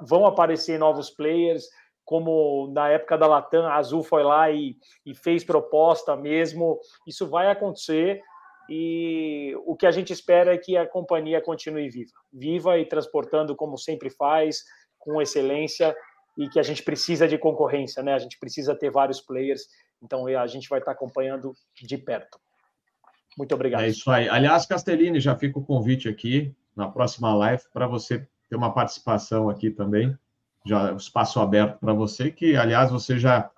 vão aparecer novos players, como na época da Latam, a Azul foi lá e, e fez proposta mesmo. Isso vai acontecer e o que a gente espera é que a companhia continue viva, viva e transportando como sempre faz, com excelência e que a gente precisa de concorrência, né? A gente precisa ter vários players, então a gente vai estar acompanhando de perto. Muito obrigado. É isso aí. Aliás, Castellini, já fica o convite aqui na próxima live para você ter uma participação aqui também já espaço aberto para você, que, aliás, você já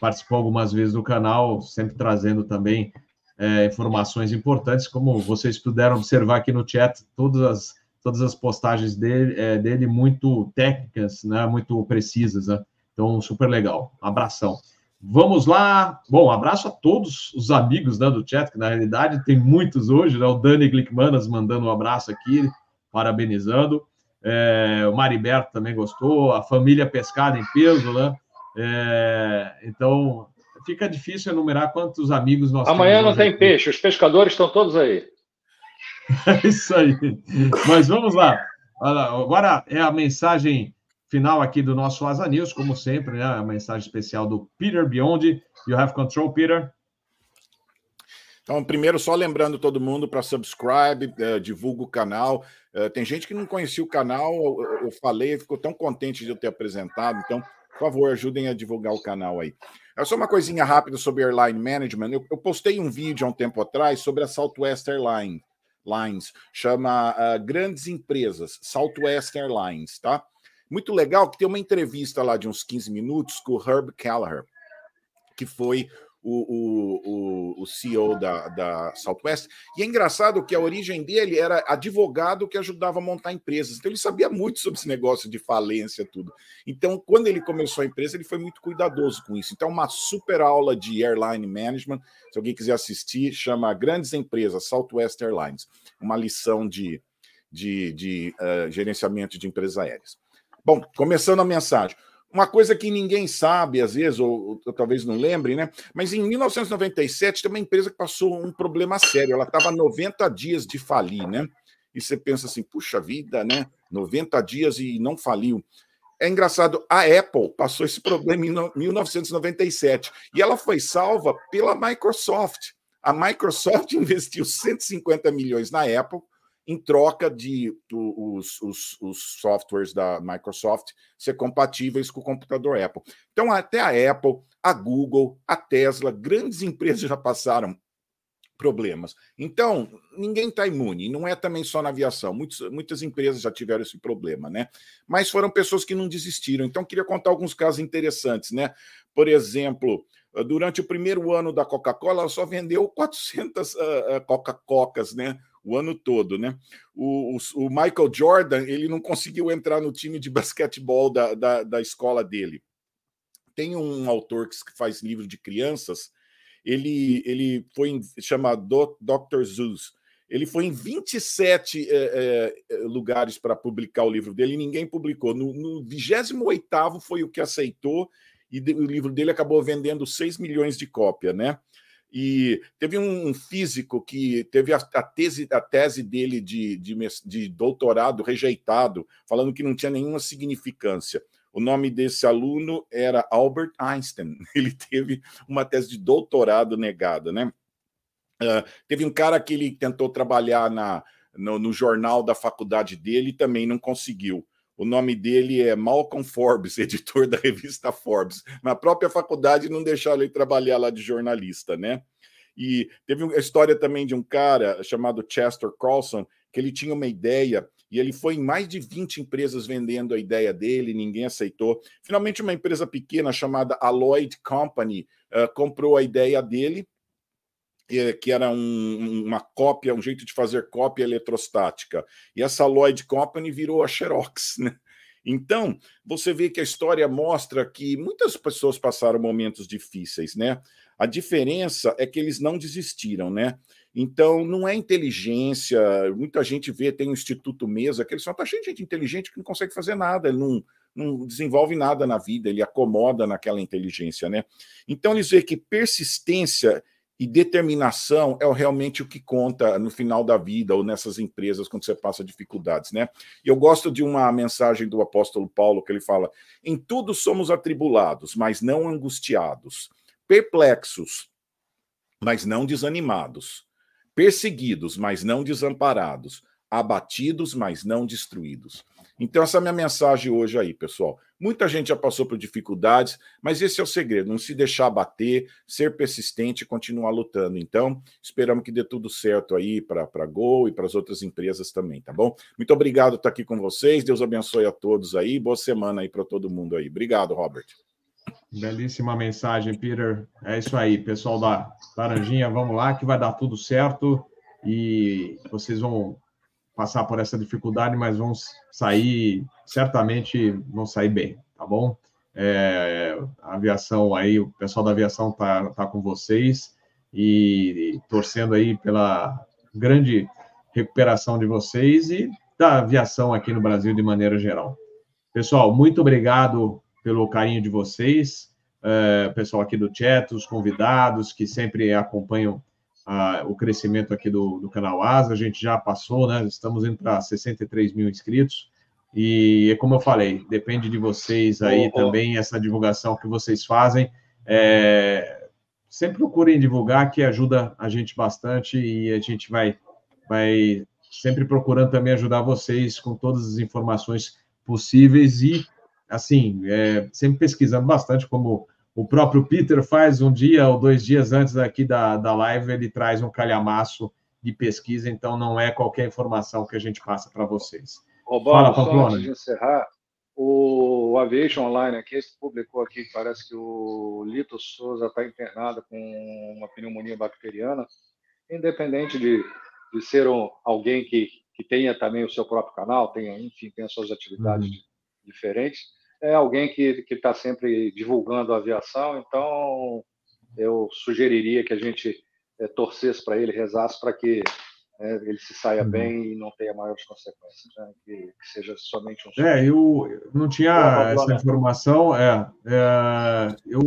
participou algumas vezes do canal, sempre trazendo também é, informações importantes, como vocês puderam observar aqui no chat, todas as, todas as postagens dele, é, dele muito técnicas, né, muito precisas, né? Então, super legal. abração. Vamos lá. Bom, abraço a todos os amigos né, do chat, que na realidade tem muitos hoje, né? O Dani Glickmanas mandando um abraço aqui, parabenizando. É, o Mariberto também gostou, a família Pescada em peso, né? É, então, fica difícil enumerar quantos amigos nós Amanhã não tem aqui. peixe, os pescadores estão todos aí. É [LAUGHS] isso aí. Mas vamos lá. Agora é a mensagem final aqui do nosso Asa News, como sempre, né? A mensagem especial do Peter Beyond. You have control, Peter. Então, primeiro, só lembrando todo mundo para subscribe, uh, divulga o canal. Uh, tem gente que não conhecia o canal, eu, eu falei, ficou tão contente de eu ter apresentado. Então, por favor, ajudem a divulgar o canal aí. É só uma coisinha rápida sobre airline management. Eu, eu postei um vídeo há um tempo atrás sobre a Southwest Airlines, Lines, chama uh, Grandes Empresas, Southwest Airlines, tá? Muito legal que tem uma entrevista lá de uns 15 minutos com o Herb Callagher, que foi o, o, o, CEO da, da Southwest. E é engraçado que a origem dele era advogado que ajudava a montar empresas. Então ele sabia muito sobre esse negócio de falência, tudo. Então, quando ele começou a empresa, ele foi muito cuidadoso com isso. Então, uma super aula de airline management. Se alguém quiser assistir, chama Grandes Empresas, Southwest Airlines. Uma lição de, de, de uh, gerenciamento de empresas aéreas. Bom, começando a mensagem. Uma coisa que ninguém sabe, às vezes, ou, ou, talvez não lembre, né? Mas em 1997 tem uma empresa que passou um problema sério. Ela estava 90 dias de falir, né? E você pensa assim, puxa vida, né? 90 dias e não faliu. É engraçado, a Apple passou esse problema em 1997 e ela foi salva pela Microsoft. A Microsoft [LAUGHS] investiu 150 milhões na Apple em troca de os, os, os, softwares da Microsoft ser compatíveis com o computador Apple. Então, até a Apple, a Google, a Tesla, grandes [LAUGHS] empresas já passaram problemas. Então, ninguém está imune, não é também só na aviação. Muitos, muitas empresas já tiveram esse problema, né? Mas foram pessoas que não desistiram. Então, queria contar alguns casos interessantes, né? Por exemplo, durante o primeiro ano da Coca-Cola, ela só vendeu 400 uh, uh, Coca-Cocas, né? O ano todo, né? O, o, o, Michael Jordan, ele não conseguiu entrar no time de [LAUGHS] basquetebol da, da, da escola dele. Tem um autor que faz livro de crianças, ele, ele foi chamado Dr. Zeus. Ele foi em 27 é, é, lugares para publicar o livro dele e ninguém publicou. No, no 28 foi o que aceitou e de, o livro dele acabou vendendo 6 milhões de cópias, né? E teve um físico que teve a, a tese, a tese dele de, de, de doutorado rejeitado, falando que não tinha nenhuma significância. O nome desse aluno era Albert Einstein. [LAUGHS] Ele teve uma tese de doutorado negada, né? Uh, teve um cara que ele tentou trabalhar na, no, no, jornal da faculdade dele e também não conseguiu. O nome dele é Malcolm Forbes, [LAUGHS] editor da revista Forbes. Na própria faculdade não deixaram ele trabalhar lá de jornalista, né? E teve a história também de um cara chamado Chester Carlson, que ele tinha uma ideia e ele foi em mais de 20 empresas vendendo a ideia dele, ninguém aceitou. Finalmente, uma empresa pequena chamada Alloyd Company uh, comprou a ideia dele, que era um, uma cópia, um jeito de fazer cópia eletrostática. E essa Alloyd Company virou a Xerox, [LAUGHS] né? Então, você vê que a história mostra que muitas pessoas passaram momentos difíceis, né? A diferença é que eles não desistiram, né? Então, não é inteligência. Muita gente vê, tem um Instituto Mesa, que ele só está cheio de gente inteligente que não consegue fazer nada, ele não, não desenvolve nada na vida, ele acomoda naquela inteligência, né? Então, eles veem que persistência e determinação é realmente o que conta no final da vida ou nessas empresas quando você passa dificuldades, né? E eu gosto de uma mensagem do apóstolo Paulo que ele fala: em tudo somos atribulados, mas não angustiados, perplexos, mas não desanimados perseguidos, mas não desamparados, abatidos, mas não destruídos. Então, essa é a minha mensagem hoje aí, pessoal. Muita gente já passou por dificuldades, mas esse é o segredo: não se deixar bater, ser persistente e continuar lutando. Então, esperamos que dê tudo certo aí para a Gol e para as outras empresas também, tá bom? Muito obrigado por estar aqui com vocês. Deus abençoe a todos aí. Boa semana aí para todo mundo aí. Obrigado, Robert. Belíssima mensagem, Peter. É isso aí, pessoal da Laranjinha, vamos lá, que vai dar tudo certo e vocês vão passar por essa dificuldade, mas vão sair, certamente vão sair bem, tá bom? É, a aviação aí, o pessoal da aviação tá, tá com vocês e, e torcendo aí pela grande recuperação de vocês e da aviação aqui no Brasil de maneira geral. Pessoal, muito obrigado pelo carinho de vocês, uh, pessoal aqui do chat, os convidados que sempre acompanham o crescimento aqui do, do, canal Asa. A gente já passou, né? Estamos indo para 63 mil inscritos. E, como eu falei, depende de vocês aí oh, oh. também, essa divulgação que vocês fazem. É, sempre procurem divulgar, que ajuda a gente bastante e a gente vai, vai sempre procurando também ajudar vocês com todas as informações possíveis e assim, é, sempre pesquisando bastante, como o próprio Peter faz um dia ou dois dias antes aqui da, da live, ele traz um calhamaço de pesquisa, então não é qualquer informação que a gente passa para vocês. Fala, Pamplona. Só antes de encerrar, o Aviation Online aqui publicou aqui que parece que o Lito Souza está internado com uma pneumonia bacteriana, independente de, de ser um, alguém que, que tenha também o seu próprio canal, tenha, enfim, as suas atividades uhum. diferentes, é alguém que está sempre divulgando a aviação, então eu sugeriria que a gente é, torcesse para ele, rezasse para que é, ele se saia uhum. bem e não tenha maiores consequências, né? que, que, seja somente um. É, eu não tinha essa informação. É, é, eu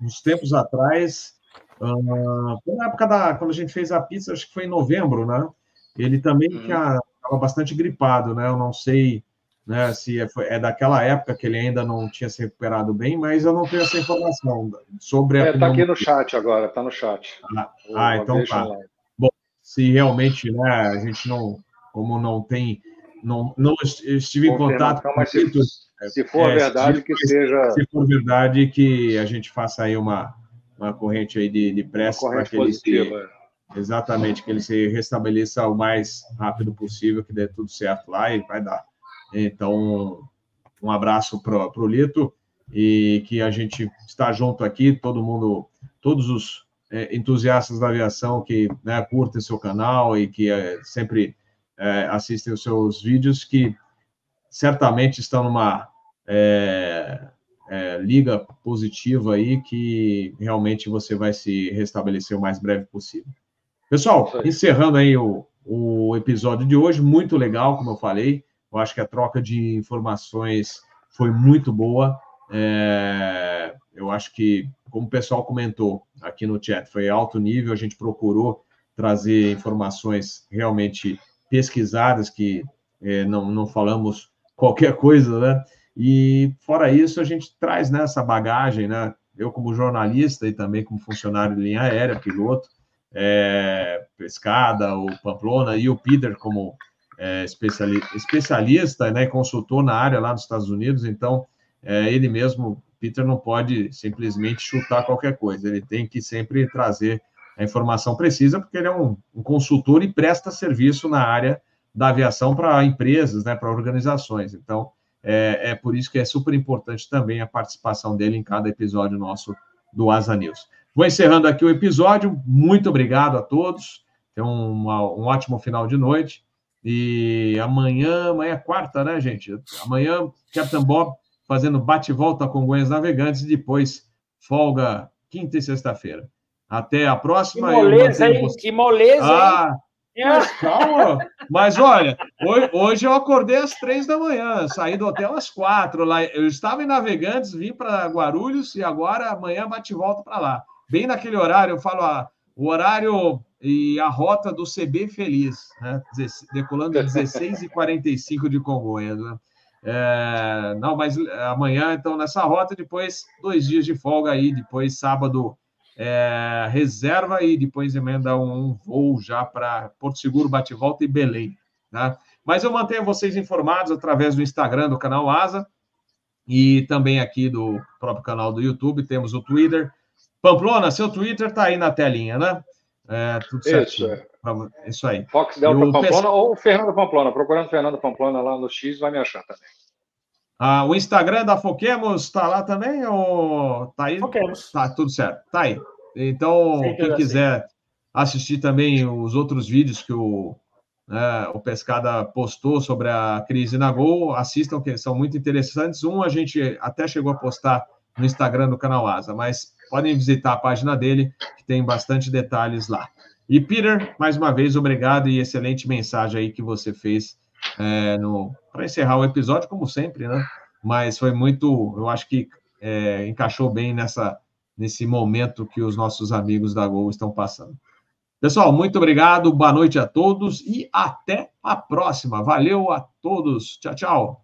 uns tempos atrás, uh, na época da quando a gente fez a pizza, acho que foi em novembro, né? Ele também estava uhum. bastante gripado, né? Eu não sei né? Se é, é, daquela época que ele ainda não tinha se recuperado bem, mas eu não tenho essa informação sobre a. Está é, aqui no chat agora, está no chat. Ah, ah então tá. Bom, se realmente né, a gente não, como não tem, não, não estive em contato com se, se for é, verdade, se, que seja. Se for verdade, que a gente faça aí uma, uma corrente aí de, de pressa para que ele se, é. exatamente que ele se restabeleça o mais rápido possível, que dê tudo certo lá e vai dar. Então, um abraço para o Lito e que a gente está junto aqui, todo mundo, todos os é, entusiastas da aviação que né, curtem seu canal e que é, sempre é, assistem os seus vídeos, que certamente estão numa é, é, liga positiva aí, que realmente você vai se restabelecer o mais breve possível. Pessoal, encerrando aí o, o episódio de hoje, muito legal, como eu falei, eu acho que a troca de informações foi muito boa. É, eu acho que, como o pessoal comentou aqui no chat, foi alto nível, a gente procurou trazer informações realmente pesquisadas, que é, não, não falamos qualquer coisa, né? E, fora isso, a gente traz né, essa bagagem, né? Eu, como jornalista e também como funcionário de linha aérea, piloto, é, pescada, o Pamplona, e o Peter, como é, especialista, né, consultor na área lá nos Estados Unidos, então é, ele mesmo, Peter, não pode simplesmente chutar qualquer coisa, ele tem que sempre trazer a informação precisa, porque ele é um, um consultor e presta serviço na área da aviação para empresas, né, para organizações. Então, é, é, por isso que é super importante também a participação dele em cada episódio nosso do Asa News. Vou encerrando aqui o episódio. Muito obrigado a todos. Tenham uma, um ótimo final de noite. E amanhã, amanhã é quarta, né, gente? Amanhã, Captain Bob fazendo bate-volta com Goiás Navegantes e depois folga quinta e sexta-feira. Até a próxima. Que moleza, hein? Que moleza, ah, hein? Mas calma. Mas olha, hoje, hoje, eu acordei às três da manhã, saí do hotel às quatro. Lá, eu estava em Navegantes, vim para Guarulhos e agora amanhã bate-volta para lá. Bem naquele horário, eu falo ah, o horário e a rota do CB Feliz, né? decolando às 16h45 de Congonhas. Né? É, não, mas amanhã, então, nessa rota, depois dois dias de folga aí, depois sábado é, reserva e depois emenda um voo já para Porto Seguro, Bate-Volta e Belém. Tá? Mas eu mantenho vocês informados através do Instagram do canal Asa e também aqui do próprio canal do YouTube, temos o Twitter. Pamplona, seu Twitter está aí na telinha, né? É, tudo certo. Isso, é. Isso aí. Fox Delta Pamplona ou o Fernando Pamplona. Procurando Fernando Pamplona lá no X, vai me achar também. Ah, o Instagram da Foquemos está lá também? Ou tá aí? Foquemos. Tá, tudo certo. Tá aí. Então, Sim, quem quiser assim. assistir também os outros vídeos que o, né, o Pescada postou sobre a crise na Gol, assistam, que são muito interessantes. Um a gente até chegou a postar no Instagram do canal Asa, mas podem visitar a página dele, que tem bastante detalhes lá. E Peter, mais uma vez, obrigado e excelente mensagem aí que você fez é, para encerrar o episódio, como sempre, né? Mas foi muito, eu acho que é, encaixou bem nessa, nesse momento que os nossos amigos da Gol estão passando. Pessoal, muito obrigado, boa noite a todos e até a próxima. Valeu a todos. Tchau, tchau.